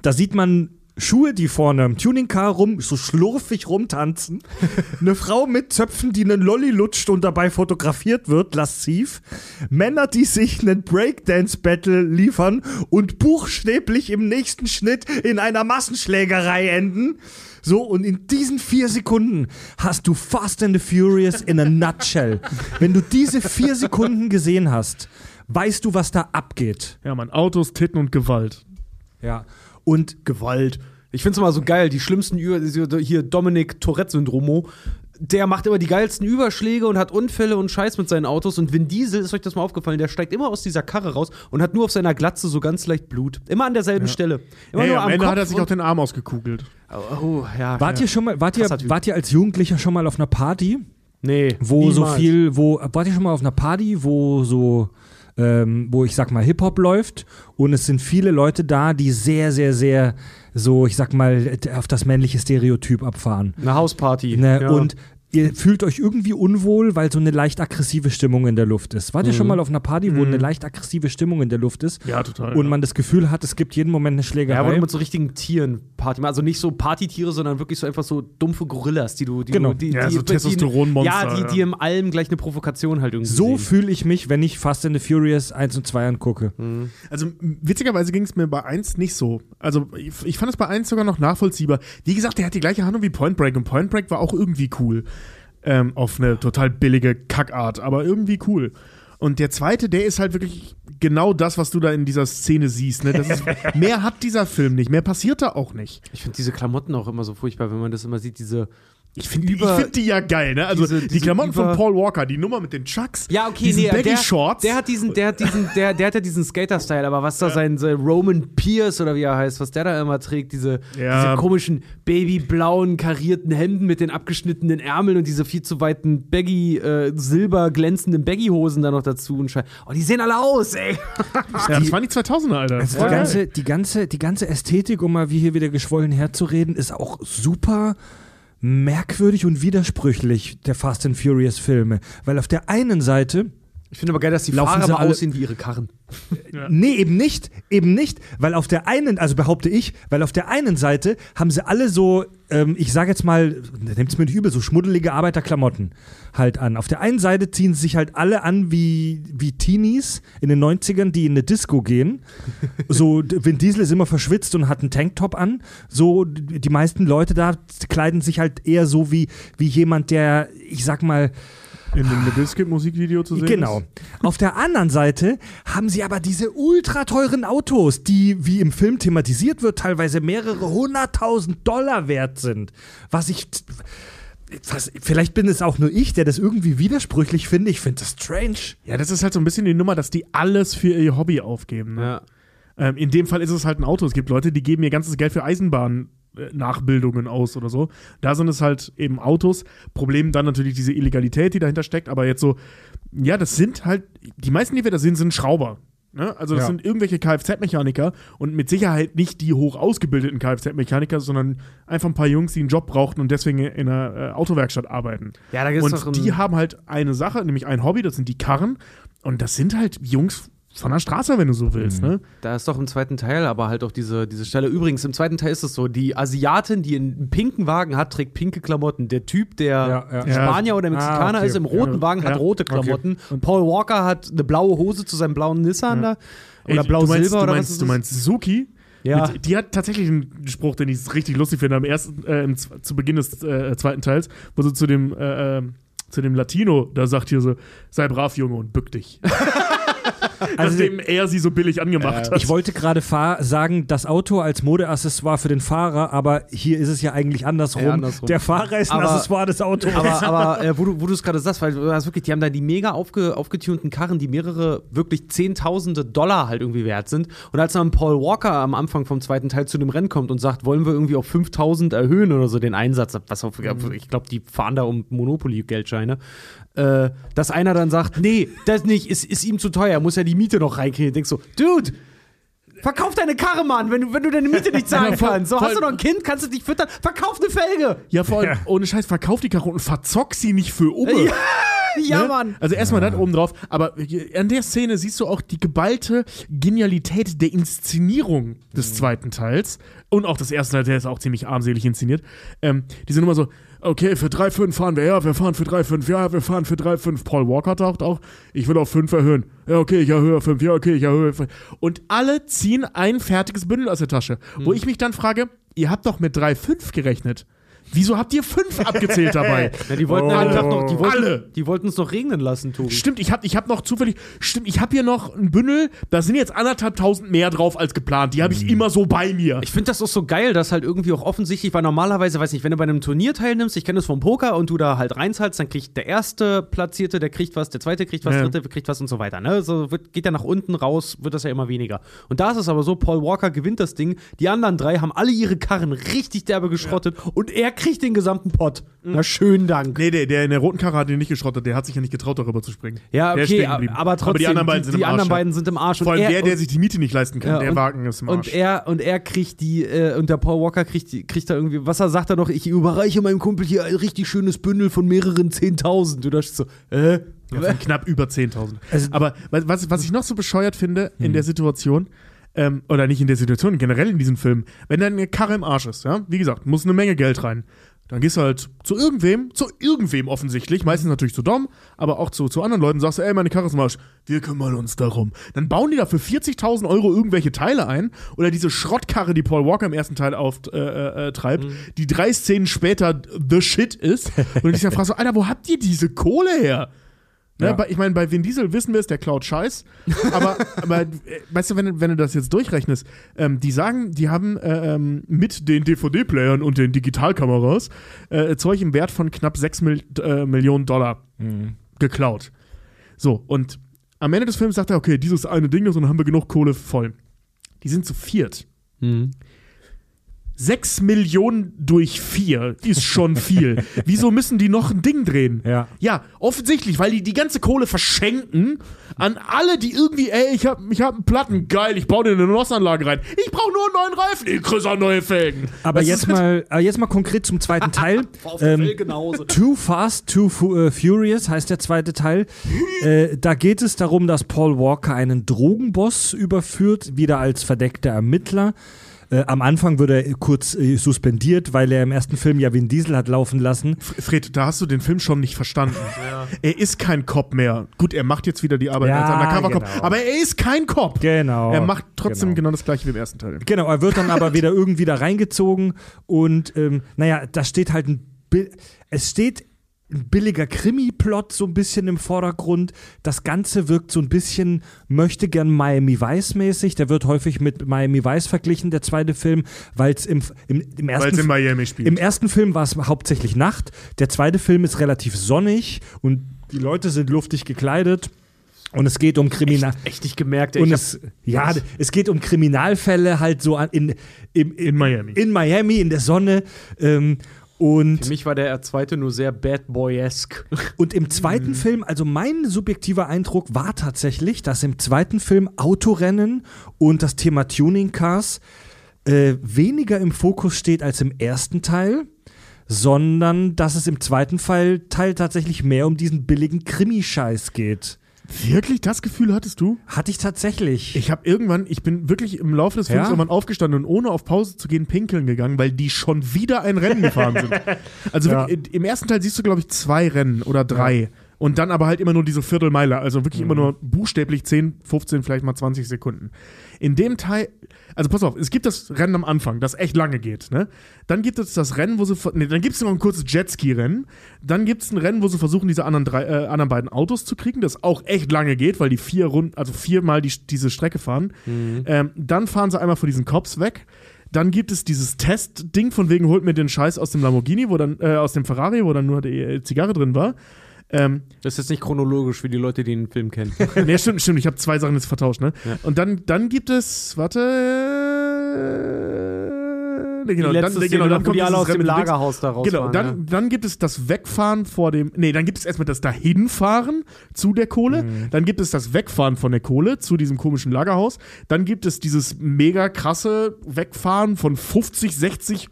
da sieht man Schuhe, die vor einem Tuning-Car rum, so schlurfig rumtanzen. Eine Frau mit Zöpfen, die einen Lolli lutscht und dabei fotografiert wird, lasziv. Männer, die sich einen Breakdance-Battle liefern und buchstäblich im nächsten Schnitt in einer Massenschlägerei enden. So, und in diesen vier Sekunden hast du Fast and the Furious in a nutshell. Wenn du diese vier Sekunden gesehen hast, weißt du, was da abgeht. Ja, man, Autos, Titten und Gewalt. Ja. Und Gewalt. Ich finde es immer so geil, die schlimmsten Über hier Dominik Tourette-Syndromo. Der macht immer die geilsten Überschläge und hat Unfälle und Scheiß mit seinen Autos. Und Vin Diesel, ist euch das mal aufgefallen, der steigt immer aus dieser Karre raus und hat nur auf seiner Glatze so ganz leicht Blut. Immer an derselben Stelle. Immer Ja, nur ja, am Ende hat er sich auch den Arm ausgekugelt. Oh, oh, ja. Wart ja. ihr schon mal, wart ihr, wart ihr als Jugendlicher schon mal auf einer Party, Nee. wo so niemals. viel, wo, wart ihr schon mal auf einer Party, wo so, ähm, wo ich sag mal Hip-Hop läuft und es sind viele Leute da, die sehr, sehr, sehr so, ich sag mal, auf das männliche Stereotyp abfahren. Eine Hausparty. Ne? ja. Und ihr fühlt euch irgendwie unwohl, weil so eine leicht aggressive Stimmung in der Luft ist. Wart ihr schon mal auf einer Party, wo eine leicht aggressive Stimmung in der Luft ist Ja, total. und man das Gefühl hat, es gibt jeden Moment eine ja, wo Schlägerei? du mit so richtigen Tieren Party machst. Also nicht so Partytiere, sondern wirklich so einfach so dumpfe Gorillas, die du. Die Genau. Du, die, Ja, die, so die- Testosteronmonster, Ja, die, ja. die im Allem gleich eine Provokation halt irgendwie. so fühle ich mich, wenn ich Fast and the Furious 1 und 2 angucke. Also m- witzigerweise ging es mir bei 1 nicht so. Also ich, ich fand es bei 1 sogar noch nachvollziehbar. Wie gesagt, der hat die gleiche Handlung wie Point Break und Point Break war auch irgendwie cool. Ähm, auf eine total billige Kackart, aber irgendwie cool. Und der zweite, der ist halt wirklich genau das, was du da in dieser Szene siehst. Ne? Ist, mehr hat dieser Film nicht, mehr passiert da auch nicht. Ich finde diese Klamotten auch immer so furchtbar, wenn man das immer sieht, diese. Ich finde find die ja geil, ne? Also diese- die diese Klamotten über- von Paul Walker, die Nummer mit den Chucks, Ja, okay, diesen nee, Baggy der, Shorts. der hat diesen, der hat diesen, der, der hat ja diesen Skater-Style, aber was da sein, sein Roman Pierce oder wie er heißt, was der da immer trägt, diese, Ja. diese komischen babyblauen karierten Hemden mit den abgeschnittenen Ärmeln und diese viel zu weiten Baggy, äh, silber glänzenden Baggy-Hosen da noch dazu und Scheiß. Oh, die sehen alle aus, ey. ja, das waren die 2000er, Alter. Also die, ganze, die, ganze, die ganze Ästhetik, um mal wie hier wieder geschwollen herzureden, ist auch super merkwürdig und widersprüchlich der Fast and Furious Filme. Weil auf der einen Seite, Ich finde aber geil, dass die Laufen Fahrer alle- aussehen wie ihre Karren. Ja. nee, eben nicht, eben nicht, weil auf der einen, also behaupte ich, weil auf der einen Seite haben sie alle so, ähm, ich sage jetzt mal, nehmt es mir nicht übel, so schmuddelige Arbeiterklamotten halt an. Auf der einen Seite ziehen sie sich halt alle an wie, wie Teenies in den 90ern, die in eine Disco gehen. So, Vin Diesel ist immer verschwitzt und hat einen Tanktop an. So, die meisten Leute da kleiden sich halt eher so wie, wie jemand, der, ich sag mal, In dem Nabiscuit-Musikvideo zu sehen Genau. ist. Auf der anderen Seite haben sie aber diese ultra teuren Autos, die, wie im Film thematisiert wird, teilweise mehrere hunderttausend Dollar wert sind. Was ich. Was, vielleicht bin es auch nur ich, der das irgendwie widersprüchlich finde. Ich finde das strange. Ja, das ist halt so ein bisschen die Nummer, dass die alles für ihr Hobby aufgeben. Ne? Ja. Ähm, in dem Fall ist es halt ein Auto. Es gibt Leute, die geben ihr ganzes Geld für Eisenbahn-Nachbildungen aus oder so. Da sind es halt eben Autos. Problem dann natürlich diese Illegalität, die dahinter steckt. Aber jetzt so, ja, das sind halt, die meisten, die wir da sehen, sind Schrauber. Ne? Also das Ja. sind irgendwelche Kfz-Mechaniker und mit Sicherheit nicht die hoch ausgebildeten Kfz-Mechaniker, sondern einfach ein paar Jungs, die einen Job brauchten und deswegen in einer äh, Autowerkstatt arbeiten. Ja, da gibt's Und die haben halt eine Sache, nämlich ein Hobby, das sind die Karren. Und das sind halt Jungs von der Straße, wenn du so willst. Mhm. Ne? Da ist doch im zweiten Teil aber halt auch diese, diese Stelle. Übrigens, im zweiten Teil ist es so, die Asiatin, die einen pinken Wagen hat, trägt pinke Klamotten. Der Typ, der Ja, ja. Spanier oder Ah, Mexikaner okay. ist, im roten Ja. Wagen hat Ja. rote Okay. Klamotten. Paul Walker hat eine blaue Hose zu seinem blauen Nissan da. Oder blau-silber oder du was meinst, ist Du meinst Suki? Ja. Mit, die hat tatsächlich einen Spruch, den ich richtig lustig finde, am ersten, äh, im, zu Beginn des äh, zweiten Teils, wo sie zu dem, äh, ähm, zu dem Latino, da sagt hier so, sei brav, Junge, und bück dich. Also, Nachdem er sie so billig angemacht hat. ich wollte gerade sagen, das Auto als Modeaccessoire für den Fahrer, aber hier ist es ja eigentlich andersrum. Ja, andersrum. Der Fahrer ist ein Aber- Accessoire des Autos. aber, aber äh, wo du, wo du es gerade sagst, weil du hast wirklich, die haben da die mega aufge, aufgetunten Karren, die mehrere, wirklich Zehntausende Dollar halt irgendwie wert sind. Und als dann Paul Walker am Anfang vom zweiten Teil zu dem Rennen kommt und sagt, wollen wir irgendwie auf 5000 erhöhen oder so den Einsatz, was auf, ich glaube, die fahren da um Monopoly-Geldscheine, äh, dass einer dann sagt, nee, das nicht, ist, ist ihm zu teuer, muss ja die Miete noch reinkriegen. Denkst so, Dude, Verkauf deine Karre, Mann, wenn du, wenn du deine Miete nicht zahlen Ja, voll- kannst. So, voll- hast du noch ein Kind, kannst du dich füttern? Verkauf eine Felge! ja, vor allem, ohne Scheiß, verkauf die Karre und verzock sie nicht für Umme. Ja, ja Ne? Mann. Also erstmal dann oben drauf, aber an der Szene siehst du auch die geballte Genialität der Inszenierung des zweiten Teils und auch des ersten Teils, der ist auch ziemlich armselig inszeniert. Ähm, die sind immer so, okay, für 3,5 fahren wir, ja, wir fahren für 3,5, ja, wir fahren für 3,5. Paul Walker taucht auch, ich will auf 5 erhöhen. Ja, okay, ich erhöhe auf 5, ja, okay, ich erhöhe auf 5. Und alle ziehen ein fertiges Bündel aus der Tasche, wo ich mich dann frage, ihr habt doch mit 3,5 gerechnet. Wieso habt ihr 5 abgezählt dabei? Ja, die wollten Oh. einfach noch, die wollten, Alle. Die wollten es noch regnen lassen, Tobi. Stimmt, ich habe ich hab noch zufällig, stimmt, ich habe hier noch ein Bündel, da sind jetzt anderthalb tausend mehr drauf als geplant. Die habe ich immer so bei mir. Ich finde das auch so geil, dass halt irgendwie auch offensichtlich, weil normalerweise, weiß nicht, wenn du bei einem Turnier teilnimmst, ich kenne das vom Poker und du da halt reinzahlst, dann kriegt der erste Platzierte, der kriegt was, der zweite kriegt was, Ja. dritte kriegt was und so weiter. Ne? So wird, geht ja nach unten raus, wird das ja immer weniger. Und da ist es aber so, Paul Walker gewinnt das Ding, die anderen drei haben alle ihre Karren richtig derbe geschrottet und er kriegt den gesamten Pot. Na, schönen Dank. Nee, der, der in der roten Karre hat den nicht geschrottet, der hat sich ja nicht getraut, darüber zu springen. Ja, Der okay, aber trotzdem, die anderen beiden sind die, im Arsch. anderen beiden sind im Arsch. Vor allem er- der, der sich die Miete nicht leisten kann, Ja, der und- Wagen ist im Arsch. Und er, und er kriegt die, äh, und der Paul Walker kriegt, die- kriegt da irgendwie, was er sagt er noch, ich überreiche meinem Kumpel hier ein richtig schönes Bündel von mehreren 10.000. Du dachtest so, äh? Ja, knapp über 10.000. Also- Aber was- was, was ich noch so bescheuert finde Hm. in der Situation, ähm, oder nicht in der Situation, generell in diesem Film, wenn deine Karre im Arsch ist, ja, wie gesagt, muss eine Menge Geld rein. Dann gehst du halt zu irgendwem, zu irgendwem offensichtlich, meistens natürlich zu Dom, aber auch zu, zu anderen Leuten, sagst du, ey, meine Karre ist im Arsch, wir kümmern uns darum. Dann bauen die da für 40.000 Euro irgendwelche Teile ein oder diese Schrottkarre, die Paul Walker im ersten Teil auftreibt, äh, äh, treibt, die drei Szenen später the shit ist. Und ich dann frage so, Alter, wo habt ihr diese Kohle her? Ne, Ja. bei, ich meine, bei Vin Diesel wissen wir es, der klaut Scheiß. Aber, aber äh, weißt du, wenn, du- wenn du das jetzt durchrechnest, ähm, die sagen, die haben äh, ähm, mit den DVD-Playern und den Digitalkameras äh, Zeug im Wert von knapp 6 Mil äh, Millionen Dollar geklaut. So, und am Ende des Films sagt er, okay, dieses eine Ding, und dann haben wir genug Kohle voll. Die sind zu viert. Hm. 6 Millionen durch 4 ist schon viel. Wieso müssen die noch ein Ding drehen? Ja. Ja, offensichtlich, weil die die ganze Kohle verschenken an alle, die irgendwie, ey, ich hab, ich hab einen Platten, geil, ich baue dir eine NOS-Anlage rein. Ich brauche nur einen neuen Reifen, ich krieg auch neue Felgen. Aber Das jetzt mal, äh, jetzt mal konkret zum zweiten Teil. ähm, Too Fast, Too Fu äh, Furious heißt der zweite Teil. äh, da geht es darum, dass Paul Walker einen Drogenboss überführt, wieder als verdeckter Ermittler. Äh, am Anfang wird er kurz äh, suspendiert, weil er im ersten Film ja Vin Diesel hat laufen lassen. Fred, da hast du den Film schon nicht verstanden. Er ist kein Cop mehr. Gut, er macht jetzt wieder die Arbeit Ja, als Undercover-Cop, genau. aber er ist kein Cop. Genau. Er macht trotzdem genau. genau. das gleiche wie im ersten Teil. Genau, er wird dann aber wieder irgendwie da reingezogen und ähm, naja, da steht halt ein Bi es steht ein billiger Krimi-Plot so ein bisschen im Vordergrund. Das Ganze wirkt so ein bisschen, möchte gern Miami Vice mäßig. Der wird häufig mit Miami Vice verglichen, der zweite Film, weil es im, im, im ersten in Miami spielt. im ersten Film war es hauptsächlich Nacht. Der zweite Film ist relativ sonnig und die Leute sind luftig gekleidet. Und es geht um Kriminal. Echt nicht gemerkt, ey. Und es, ja, es geht um Kriminalfälle halt so an, in, im, in Miami. in Miami, in der Sonne. Ähm, und, Für mich war der zweite nur sehr Bad Boy-esque. und im zweiten Mhm. Film, also mein subjektiver Eindruck war tatsächlich, dass im zweiten Film Autorennen und das Thema Tuning Cars äh, weniger im Fokus steht als im ersten Teil, sondern dass es im zweiten Fall Teil tatsächlich mehr um diesen billigen Krimi-Scheiß geht. Wirklich? Das Gefühl hattest du? Hatte ich tatsächlich. Ich habe irgendwann, ich bin wirklich im Laufe des Films Ja? irgendwann aufgestanden und ohne auf Pause zu gehen pinkeln gegangen, weil die schon wieder ein Rennen gefahren sind. Also Ja. wirklich, im ersten Teil siehst du, glaube ich, zwei Rennen oder drei. Und dann aber halt immer nur diese Viertelmeile, also wirklich Mhm. immer nur buchstäblich 10, 15, vielleicht mal 20 Sekunden. In dem Teil, also pass auf, es gibt das Rennen am Anfang, das echt lange geht, ne? Dann gibt es das Rennen, wo sie, nee, dann gibt es noch ein kurzes Jetski-Rennen. Dann gibt es ein Rennen, wo sie versuchen, diese anderen, drei, äh, anderen beiden Autos zu kriegen, das auch echt lange geht, weil die vier Runden, also viermal die, diese Strecke fahren. Ähm, dann fahren sie einmal vor diesen Cops weg. Dann gibt es dieses Testding von wegen holt mir den Scheiß aus dem Lamborghini, wo dann äh, aus dem Ferrari, wo dann nur die äh, Zigarre drin war. Ähm, Das ist jetzt nicht chronologisch für die Leute, die den Film kennen. nee, stimmt, stimmt. Ich habe zwei Sachen jetzt vertauscht, ne? Ja. Und dann, dann gibt es, warte. Nee, genau, die letzte dann, nee, Szene, genau, dann kommt die alle aus dem. Lagerhaus da rausfahren. Genau, dann, ja. dann gibt es das Wegfahren vor dem. Nee, dann gibt es erstmal das Dahinfahren zu der Kohle. Mhm. Dann gibt es das Wegfahren von der Kohle zu diesem komischen Lagerhaus. Dann gibt es dieses mega krasse Wegfahren von 50, 60,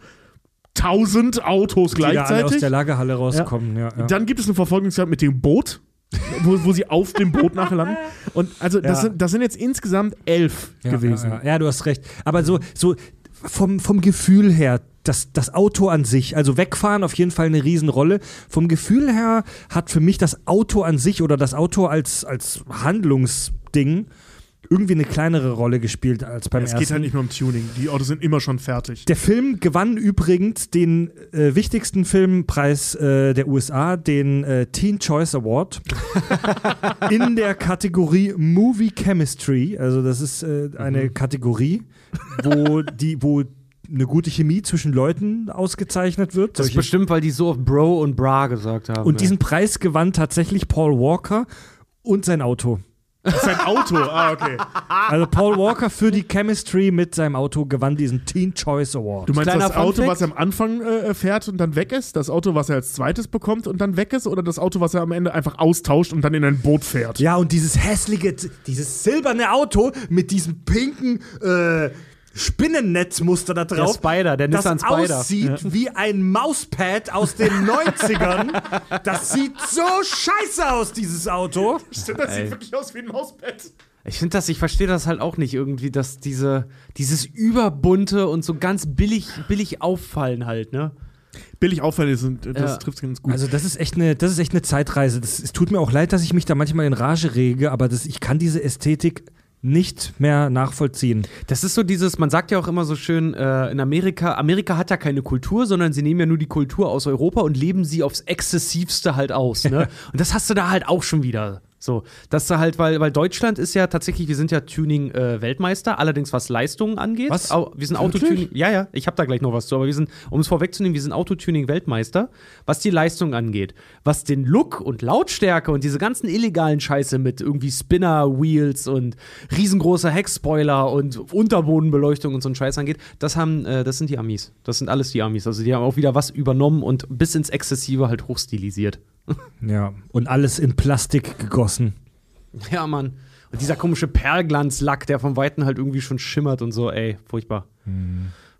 1000 Autos die da alle aus gleichzeitig. der Lagerhalle rauskommen. Ja. Ja, Dann gibt es eine Verfolgungsjagd mit dem Boot, wo, wo sie auf dem Boot nachher landen. Und also das, Ja. sind, das sind jetzt insgesamt elf ja, gewesen. Ja, ja. ja, du hast recht. Aber so, so vom, vom Gefühl her, das, das Auto an sich, also wegfahren auf jeden Fall eine Riesenrolle. Vom Gefühl her hat für mich das Auto an sich oder das Auto als, als Handlungsding irgendwie eine kleinere Rolle gespielt als beim Es ersten. geht halt nicht mehr um Tuning. Die Autos sind immer schon fertig. Der Film gewann übrigens den äh, wichtigsten Filmpreis äh, der USA, den äh, Teen Choice Award, in der Kategorie Movie Chemistry. Also das ist äh, eine Mhm. Kategorie, wo die, wo eine gute Chemie zwischen Leuten ausgezeichnet wird. Das ist bestimmt, weil die so oft Bro und Bra gesagt haben. und diesen Preis gewann tatsächlich Paul Walker und sein Auto. Das ist ein Auto. Ah, okay. Also Paul Walker für die Chemistry mit seinem Auto gewann diesen Teen Choice Award. Du meinst Kleiner das Auto, was er am Anfang äh, fährt und dann weg ist? Das Auto, was er als zweites bekommt und dann weg ist? Oder das Auto, was er am Ende einfach austauscht und dann in ein Boot fährt? Ja, und dieses hässliche, dieses silberne Auto mit diesem pinken äh, Spinnennetzmuster da drauf. Spider, der das Nissan Spider. aussieht wie ein Mauspad aus den 90ern. Das sieht so scheiße aus, dieses Auto. Stimmt, das Ey. sieht wirklich aus wie ein Mauspad. Ich finde das, ich verstehe das halt auch nicht irgendwie, dass diese, dieses überbunte und so ganz billig, billig auffallen halt, ne? Billig auffällig sind, das Ja. trifft ganz gut. Also das ist echt eine, das ist echt eine Zeitreise. Das, es tut mir auch leid, dass ich mich da manchmal in Rage rege, aber das, ich kann diese Ästhetik nicht mehr nachvollziehen. Das ist so dieses, man sagt ja auch immer so schön, äh, in Amerika, Amerika hat ja keine Kultur, sondern sie nehmen ja nur die Kultur aus Europa und leben sie aufs Exzessivste halt aus, ne? und das hast du da halt auch schon wieder. So, dass du halt, weil, weil Deutschland ist ja tatsächlich, wir sind ja Tuning-Weltmeister, allerdings was Leistungen angeht. Was? Au, wir sind? Autotuning, ja, ja, ich habe da gleich noch was zu, aber wir sind, um es vorwegzunehmen, wir sind Autotuning-Weltmeister, was die Leistung angeht. Was den Look und Lautstärke und diese ganzen illegalen Scheiße mit irgendwie Spinner-Wheels und riesengroßer Heckspoiler und Unterbodenbeleuchtung und so ein Scheiß angeht, das haben, äh, das sind die Amis. Das sind alles die Amis. Also die haben auch wieder was übernommen und bis ins Exzessive halt hochstilisiert. Ja. Und alles in Plastik gegossen. Ja, Mann. Und dieser komische Perlglanzlack, der vom Weiten halt irgendwie schon schimmert und so, ey, furchtbar.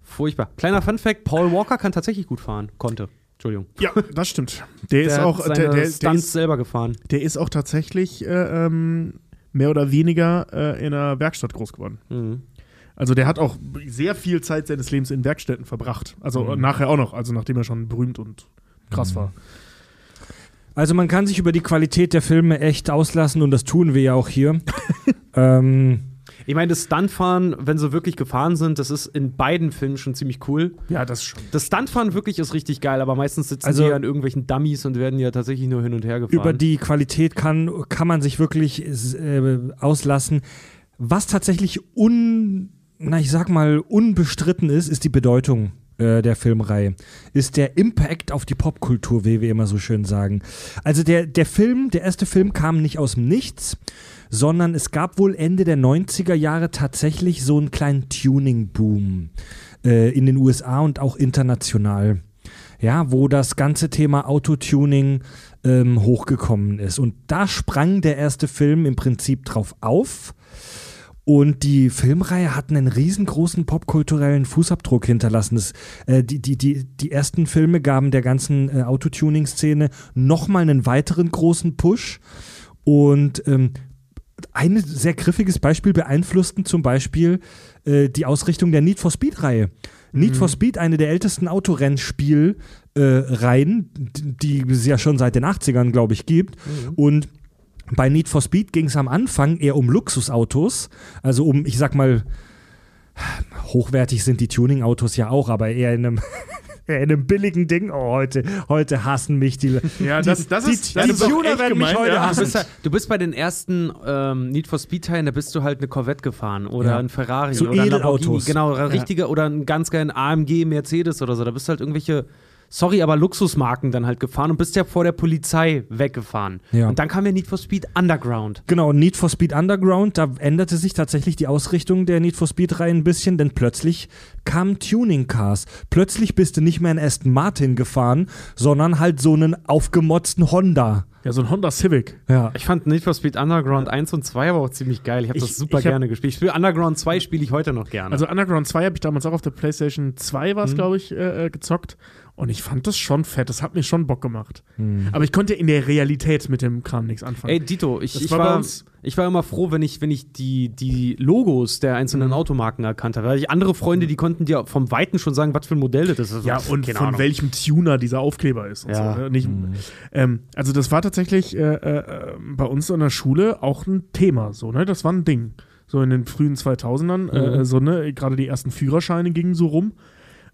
Furchtbar. Kleiner Funfact: Paul Walker kann tatsächlich gut fahren. Konnte. Entschuldigung. ja, das stimmt. Der, ist Der auch, hat der, seine der, der, Stunts ist, selber gefahren. der ist auch tatsächlich äh, ähm, mehr oder weniger äh, in einer Werkstatt groß geworden. Mhm. Also der hat auch sehr viel Zeit seines Lebens in Werkstätten verbracht. Also Mhm. nachher auch noch, also nachdem er schon berühmt und krass war. Also man kann sich über die Qualität der Filme echt auslassen und das tun wir ja auch hier. ähm, Ich meine, das Stuntfahren, wenn sie wirklich gefahren sind, das ist in beiden Filmen schon ziemlich cool. Ja, das schon. Das Stuntfahren wirklich ist richtig geil, aber meistens sitzen Also- die ja an irgendwelchen Dummies und werden ja tatsächlich nur hin und her gefahren. über die Qualität kann, kann man sich wirklich äh, auslassen. Was tatsächlich un, na ich sag mal, unbestritten ist, ist die Bedeutung äh, der Filmreihe. Ist der Impact auf die Popkultur, wie wir immer so schön sagen. Also der, der Film, der erste Film kam nicht aus dem Nichts, sondern es gab wohl Ende der 90er Jahre tatsächlich so einen kleinen Tuning-Boom äh, in den USA und auch international ja, wo das ganze Thema Autotuning ähm, hochgekommen ist. Und da sprang der erste Film im Prinzip drauf auf. Und die Filmreihe hat einen riesengroßen popkulturellen Fußabdruck hinterlassen. Das, äh, die, die, die, die ersten Filme gaben der ganzen äh, Autotuning-Szene nochmal einen weiteren großen Push. Und ähm, ein sehr griffiges Beispiel beeinflussten zum Beispiel äh, die Ausrichtung der Need for Speed-Reihe. Need for Speed, eine der ältesten Autorennspielreihen, äh, die die es ja schon seit den 80ern, glaube ich, gibt. Und bei Need for Speed ging es am Anfang eher um Luxusautos, also um, ich sag mal, hochwertig sind die Tuning-Autos ja auch, aber eher in einem, eher in einem billigen Ding. Oh, heute, heute hassen mich die. Ja, das, das die, ist, die, das die ist Tuner werden mich gemein, heute ja. Du hassen. bist, ja, du bist bei den ersten ähm, Need for Speed Teilen, da bist du halt eine Corvette gefahren oder Ja. ein Ferrari So oder ein Edelautos. Lamborghini, genau, oder richtige oder ein ganz geilen AMG Mercedes oder so. Da bist du halt irgendwelche sorry, aber Luxusmarken dann halt gefahren und bist ja vor der Polizei weggefahren. Ja. Und dann kam ja Need for Speed Underground. Genau, Need for Speed Underground, da änderte sich tatsächlich die Ausrichtung der Need for Speed-Reihe ein bisschen, denn plötzlich kamen Tuning-Cars. Plötzlich bist du nicht mehr in Aston Martin gefahren, sondern halt so einen aufgemotzten Honda. Ja, so ein Honda Civic. Ja. Ich fand Need for Speed Underground 1 und 2 aber auch ziemlich geil. Ich habe das super ich hab- gerne gespielt. Ich spiele Underground 2 spiele ich heute noch gerne. Also Underground 2 habe ich damals auch auf der PlayStation 2 war es, glaube ich, äh, äh, gezockt. Und ich fand das schon fett. Das hat mir schon Bock gemacht. Aber ich konnte in der Realität mit dem Kram nichts anfangen. Ey, Dito, ich, ich, war war, uns- ich war immer froh, wenn ich, wenn ich die, die Logos der einzelnen Mhm. Automarken erkannt habe. Weil ich andere Freunde, die konnten dir vom Weiten schon sagen, was für ein Modell das ist. ja, und von Ahnung. welchem Tuner dieser Aufkleber ist. Und Ja. so, ne? Nicht, ähm, also das war tatsächlich äh, äh, bei uns in der Schule auch ein Thema. So, ne? Das war ein Ding. So in den frühen 2000ern. Äh, so, ne? Gerade die ersten Führerscheine gingen so rum.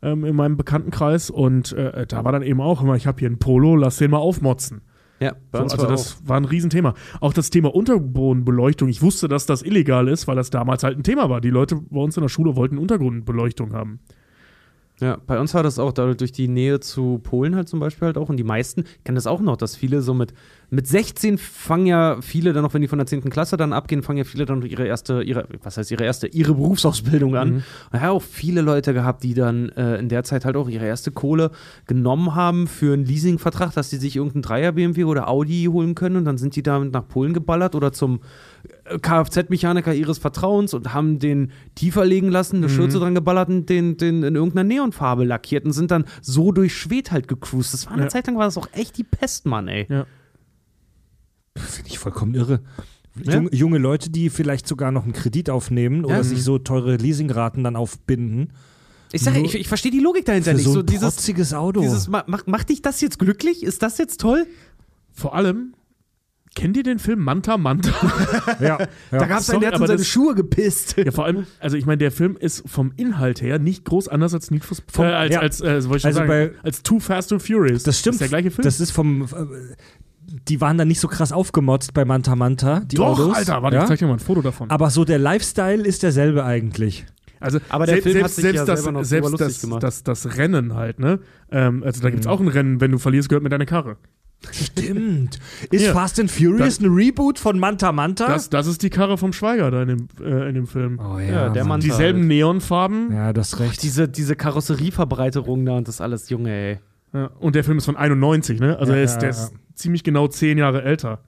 Ähm, in meinem Bekanntenkreis und äh, da war dann eben auch immer, ich habe hier ein Polo, lass den mal aufmotzen. Ja, bei So, uns also war das war ein Riesenthema. Auch das Thema Unterbodenbeleuchtung. Ich wusste, dass das illegal ist, weil das damals halt ein Thema war. Die Leute bei uns in der Schule wollten Untergrundbeleuchtung haben. Ja, bei uns war das auch dadurch durch die Nähe zu Polen halt zum Beispiel halt auch. Und die meisten, ich kenne das auch noch, dass viele so mit, mit 16 fangen ja viele dann noch, wenn die von der 10. Klasse dann abgehen, fangen ja viele dann noch ihre erste, ihre, was heißt ihre erste, ihre Berufsausbildung an. Mhm. Und ja, auch viele Leute gehabt, die dann äh, in der Zeit halt auch ihre erste Kohle genommen haben für einen Leasingvertrag, dass sie sich irgendeinen Dreier BMW oder Audi holen können und dann sind die damit nach Polen geballert oder zum äh, Kfz-Mechaniker ihres Vertrauens und haben den tiefer legen lassen, eine Schürze dran geballert und den, den in irgendeiner Neonfarbe lackiert und sind dann so durch Schwed halt gecruised. Das war eine Ja. Zeit lang war das auch echt die Pest, Mann, ey. Ja. Finde ich vollkommen irre. Ja. Junge, junge Leute, die vielleicht sogar noch einen Kredit aufnehmen oder Ja. sich so teure Leasingraten dann aufbinden. Ich sage, ich, ich verstehe die Logik dahinter Für nicht. so So ein dieses, Auto. dieses ma- macht, macht dich das jetzt glücklich? Ist das jetzt toll? Vor allem, kennt ihr den Film Manta Manta? ja, ja. Da gab es einen, der hat seine das- Schuhe gepisst. ja, vor allem, also ich meine, der Film ist vom Inhalt her nicht groß anders als Need for Speed. Vom- äh, als, ja. als, äh, Also sagen, bei- als Too Fast and Furious. Das stimmt. ist der gleiche Film. Das ist vom. äh, Die waren dann nicht so krass aufgemotzt bei Manta Manta, die Doch, Autos. Alter, warte, ja? ich zeig dir mal ein Foto davon. Aber so der Lifestyle ist derselbe eigentlich. Also, Aber der selbst, Film hat selbst, sich selbst ja das, noch selbst das, gemacht. das, das Rennen halt, ne? Ähm, also da Mhm. gibt's auch ein Rennen, wenn du verlierst, gehört mit deiner Karre. Stimmt. Ist Ja. Fast and Furious ein Reboot von Manta Manta? Das, das ist die Karre vom Schweiger da in dem, äh, in dem Film. oh Ja, der Mann- Dieselben halt. Neonfarben. Ja, das recht. Diese, diese Karosserieverbreiterung da und das alles, Junge, ey. Ja, und der Film ist von 91, ne? Also Ja, er ist, ja, der ja. ist ziemlich genau zehn Jahre älter.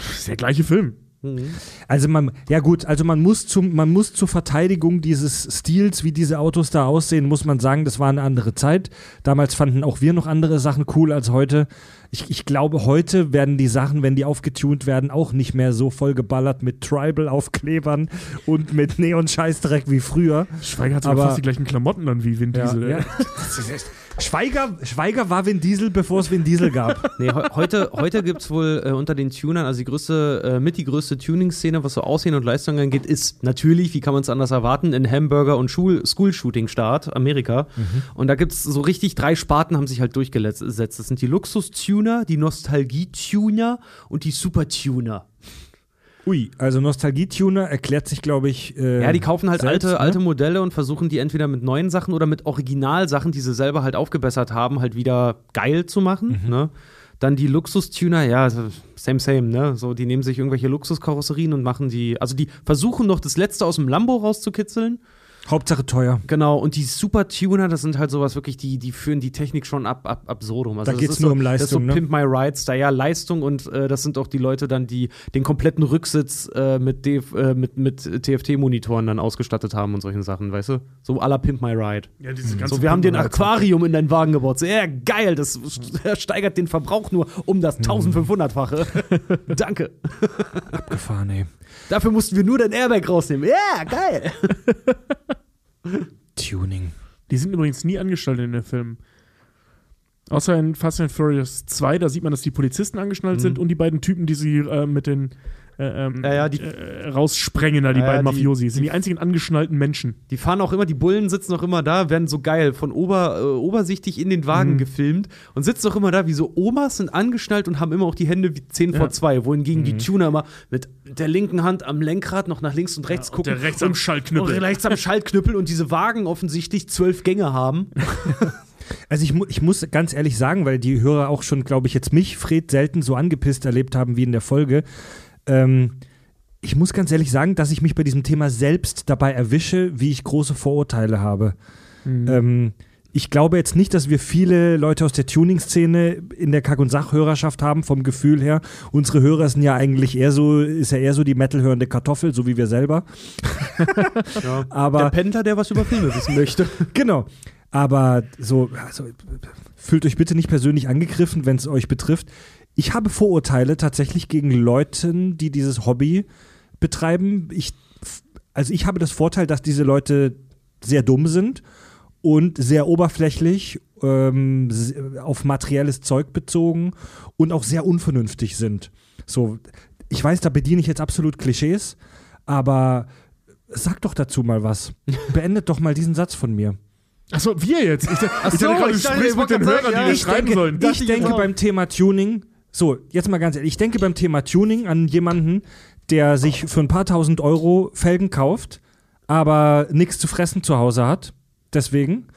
Pff, ist der gleiche Film. Also man, ja gut, also man muss zum, man muss zur Verteidigung dieses Stils, wie diese Autos da aussehen, muss man sagen, das war eine andere Zeit. Damals fanden auch wir noch andere Sachen cool als heute. Ich, ich glaube, heute werden die Sachen, wenn die aufgetunt werden, auch nicht mehr so voll geballert mit Tribal-Aufklebern und mit Neon-Scheißdreck wie früher. Schweiger hat Aber- fast die gleichen Klamotten dann wie Vin Diesel. ja. echt- Schweiger, Schweiger war Vin Diesel, bevor es Vin Diesel gab. Nee, he heute, heute gibt es wohl äh, unter den Tunern, also die größte, äh, mit die größte Tuning-Szene, was so Aussehen und Leistung angeht, ist natürlich, wie kann man es anders erwarten, in Hamburger und Schul School-Shooting-Staat, Amerika. Und da gibt es so richtig drei Sparten, haben sich halt durchgesetzt. Das sind die Luxus-Tuner, die Nostalgie-Tuner und die Super-Tuner. Ui, also Nostalgie-Tuner erklärt sich, glaube ich. Äh, Ja, die kaufen halt selbst, alte, ne? alte Modelle und versuchen die entweder mit neuen Sachen oder mit Originalsachen, die sie selber halt aufgebessert haben, halt wieder geil zu machen. Mhm. Ne? Dann die Luxustuner, ja, same, same, ne? So, die nehmen sich irgendwelche Luxuskarosserien und machen die, also die versuchen noch das Letzte aus dem Lambo rauszukitzeln. Hauptsache teuer. Genau, und die Super-Tuner, das sind halt sowas wirklich, die, die führen die Technik schon ab, ab absurdum. Also Da geht's ist nur so, um Das ist so Leistung, ne? Pimp My Rides, da ja Leistung und äh, das sind auch die Leute dann, die den kompletten Rücksitz äh, mit, äh, mit, mit TFT-Monitoren dann ausgestattet haben und solchen Sachen, weißt du? So à la Pimp My Ride. Ja, diese ganze So, wir haben den Pimp-My-Ride- Aquarium in deinen Wagen gebaut. Sehr geil, das steigert den Verbrauch nur um das 1500-fache. Danke. Abgefahren, ey. Dafür mussten wir nur den Airbag rausnehmen. Ja, geil. Tuning. Die sind übrigens nie angeschnallt in den Filmen. Außer in Fast and Furious 2, da sieht man, dass die Polizisten angeschnallt sind und die beiden Typen, die sie äh, mit den äh, ähm, Ja, ja, die- äh, raussprengen, da die Ja, beiden die- Mafiosi. sind die einzigen angeschnallten Menschen. Die fahren auch immer, die Bullen sitzen auch immer da, werden so geil von ober, äh, obersichtig in den Wagen Mhm. gefilmt und sitzen auch immer da wie so Omas sind angeschnallt und haben immer auch die Hände wie 10 Ja. vor 2, wohingegen Mhm. die Tuner immer mit der linken Hand am Lenkrad noch nach links und rechts und gucken. der rechts am Schaltknüppel. Und rechts am Schaltknüppel und diese Wagen offensichtlich zwölf Gänge haben. Also ich, mu ich muss ganz ehrlich sagen, weil die Hörer auch schon, glaube ich, jetzt mich, Fred, selten so angepisst erlebt haben wie in der Folge. Ähm, ich muss ganz ehrlich sagen, dass ich mich bei diesem Thema selbst dabei erwische, wie ich große Vorurteile habe. Ähm, ich glaube jetzt nicht, dass wir viele Leute aus der Tuning-Szene in der Kack- und Sachhörerschaft haben, vom Gefühl her. Unsere Hörer sind ja eigentlich eher so, ist ja eher so die metalhörende Kartoffel, so wie wir selber. Aber der Pendler, der was über Filme wissen möchte. Genau. Aber so, also, fühlt euch bitte nicht persönlich angegriffen, wenn es euch betrifft. Ich habe Vorurteile tatsächlich gegen Leute, die dieses Hobby betreiben. Ich, also ich habe das Vorteil, dass diese Leute sehr dumm sind und sehr oberflächlich ähm, auf materielles Zeug bezogen und auch sehr unvernünftig sind. So, ich weiß, da bediene ich jetzt absolut Klischees, aber sag doch dazu mal was. Beendet doch mal diesen Satz von mir. Achso, wir jetzt. Ich, ich so, dachte gerade, du sprichst mit den Hörern, die ja, wir ich schreiben denke- sollen. Ich ich denke beim Thema Tuning, so, jetzt mal ganz ehrlich, ich denke beim Thema Tuning an jemanden, der sich für ein paar tausend Euro Felgen kauft, aber nichts zu fressen zu Hause hat. Deswegen.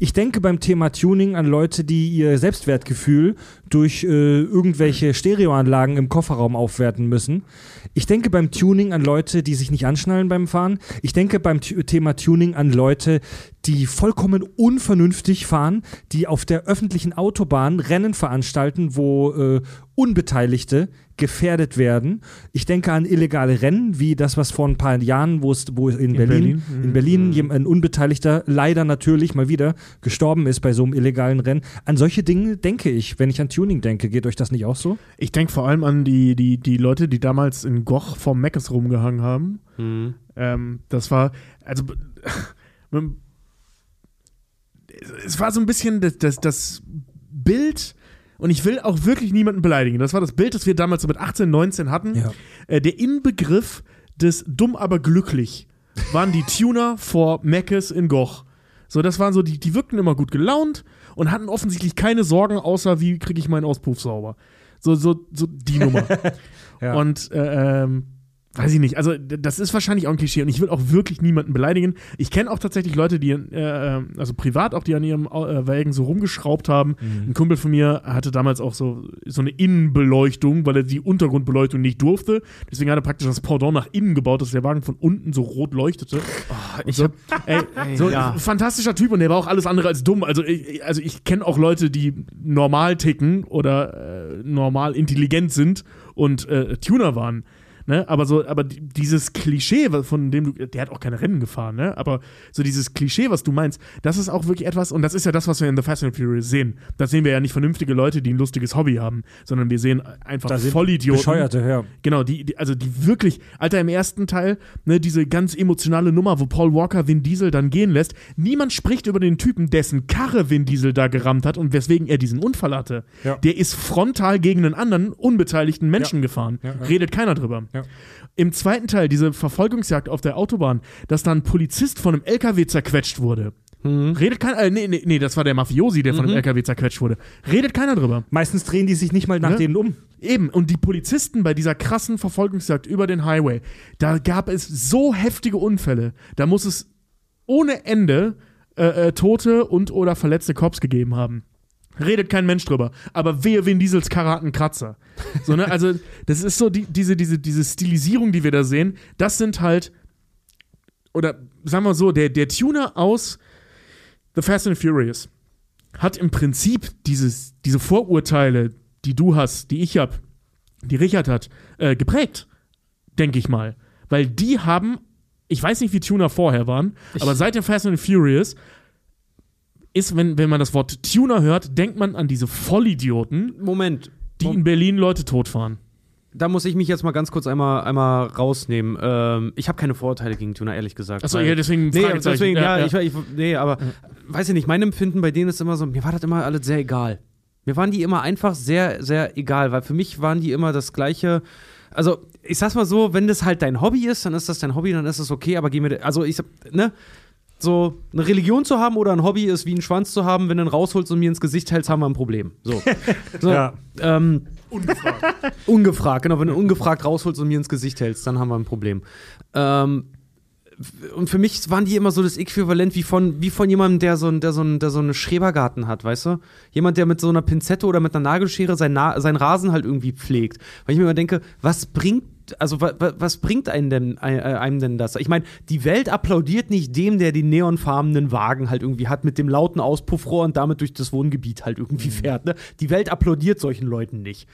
Ich denke beim Thema Tuning an Leute, die ihr Selbstwertgefühl durch äh, irgendwelche Stereoanlagen im Kofferraum aufwerten müssen. Ich denke beim Tuning an Leute, die sich nicht anschnallen beim Fahren. Ich denke beim Tu- Thema Tuning an Leute, die vollkommen unvernünftig fahren, die auf der öffentlichen Autobahn Rennen veranstalten, wo äh, Unbeteiligte gefährdet werden. Ich denke an illegale Rennen, wie das, was vor ein paar Jahren, wo es, wo in, Berlin, Berlin? Mhm. in Berlin jem- ein Unbeteiligter leider natürlich mal wieder gestorben ist bei so einem illegalen Rennen. An solche Dinge denke ich, wenn ich an Tuning denke. Geht euch das nicht auch so? Ich denke vor allem an die, die, die Leute, die damals in Goch vom Meckes rumgehangen haben. Mhm. Ähm, das war, also, es war so ein bisschen das, das, das Bild, und ich will auch wirklich niemanden beleidigen. Das war das Bild, das wir damals so mit 18, 19 hatten. Ja. Äh, der Inbegriff des dumm, aber glücklich waren die Tuner vor Meckes in Goch. So, das waren so, die, die wirkten immer gut gelaunt und hatten offensichtlich keine Sorgen, außer wie kriege ich meinen Auspuff sauber. So, so, so die Nummer. Ja. Und äh, ähm, weiß ich nicht, also das ist wahrscheinlich auch ein Klischee und ich will auch wirklich niemanden beleidigen. Ich kenne auch tatsächlich Leute, die, äh, äh, also privat auch, die an ihrem äh, Wägen so rumgeschraubt haben. Mhm. Ein Kumpel von mir hatte damals auch so, so eine Innenbeleuchtung, weil er die Untergrundbeleuchtung nicht durfte. Deswegen hat er praktisch das Pendant nach innen gebaut, dass der Wagen von unten so rot leuchtete. Ich so, hab, ey, so ja. fantastischer Typ und der war auch alles andere als dumm. Also ich, also ich kenne auch Leute, die normal ticken oder äh, normal intelligent sind und äh, Tuner waren. Ne? Aber so, aber die- dieses Klischee, von dem du, der hat auch keine Rennen gefahren, ne? Aber so dieses Klischee, was du meinst, das ist auch wirklich etwas, und das ist ja das, was wir in The Fast and Furious sehen. Da sehen wir ja nicht vernünftige Leute, die ein lustiges Hobby haben, sondern wir sehen einfach Da sind Vollidioten. Bescheuerte, ja. Genau, die, die, also die wirklich, Alter, im ersten Teil, ne, diese ganz emotionale Nummer, wo Paul Walker Vin Diesel dann gehen lässt. Niemand spricht über den Typen, dessen Karre Vin Diesel da gerammt hat und weswegen er diesen Unfall hatte. Ja. Der ist frontal gegen einen anderen unbeteiligten Menschen Ja. gefahren. Redet keiner drüber. Ja. Im zweiten Teil, diese Verfolgungsjagd auf der Autobahn, dass da ein Polizist von einem LKW zerquetscht wurde. Mhm. Redet keiner, äh, nee, nee, nee, das war der Mafiosi, der von einem LKW zerquetscht wurde. Redet keiner drüber. Meistens drehen die sich nicht mal nach Ne? denen um. Eben, und die Polizisten bei dieser krassen Verfolgungsjagd über den Highway, da gab es so heftige Unfälle, da muss es ohne Ende äh, äh, Tote und oder verletzte Cops gegeben haben. Redet kein Mensch drüber. Aber wehe Vin Diesels Karre hat einen Kratzer. So, ne? Also, das ist so die, diese, diese, diese Stilisierung, die wir da sehen, das sind halt oder sagen wir so, der, der Tuner aus The Fast and Furious hat im Prinzip dieses, diese Vorurteile, die du hast, die ich habe, die Richard hat, äh, geprägt, denke ich mal. Weil die haben, ich weiß nicht, wie Tuner vorher waren, Ich- aber seit dem Fast and Furious ist, wenn, wenn man das Wort Tuner hört, denkt man an diese Vollidioten, Moment. die in Berlin Leute totfahren. Da muss ich mich jetzt mal ganz kurz einmal, einmal rausnehmen. Ähm, ich habe keine Vorurteile gegen Tuner, ehrlich gesagt. Achso, ja, deswegen Nee, deswegen, ja, ja. Ich, ich, nee, aber weiß ich nicht, mein Empfinden bei denen ist immer so, mir war das immer alles sehr egal. Mir waren die immer einfach sehr, sehr egal, weil für mich waren die immer das gleiche. Also, ich sag's mal so, wenn das halt dein Hobby ist, dann ist das dein Hobby, dann ist es okay, aber geh mir, also ich, sag, ne, so eine Religion zu haben oder ein Hobby ist wie einen Schwanz zu haben, wenn du ihn rausholst und mir ins Gesicht hältst, haben wir ein Problem. So. so Ja. ähm, Ungefragt. Ungefragt, genau. Wenn du ungefragt rausholst und mir ins Gesicht hältst, dann haben wir ein Problem. Ähm, und für mich waren die immer so das Äquivalent wie von, wie von jemandem, der so, ein, der, so der so einen Schrebergarten hat, weißt du? Jemand, der mit so einer Pinzette oder mit einer Nagelschere sein, Na sein Rasen halt irgendwie pflegt. Weil ich mir immer denke, was bringt also wa, wa, was bringt einem denn, äh, einem denn das? Ich meine, die Welt applaudiert nicht dem, der den neonfarbenen Wagen halt irgendwie hat, mit dem lauten Auspuffrohr und damit durch das Wohngebiet halt irgendwie fährt. Ne? Die Welt applaudiert solchen Leuten nicht.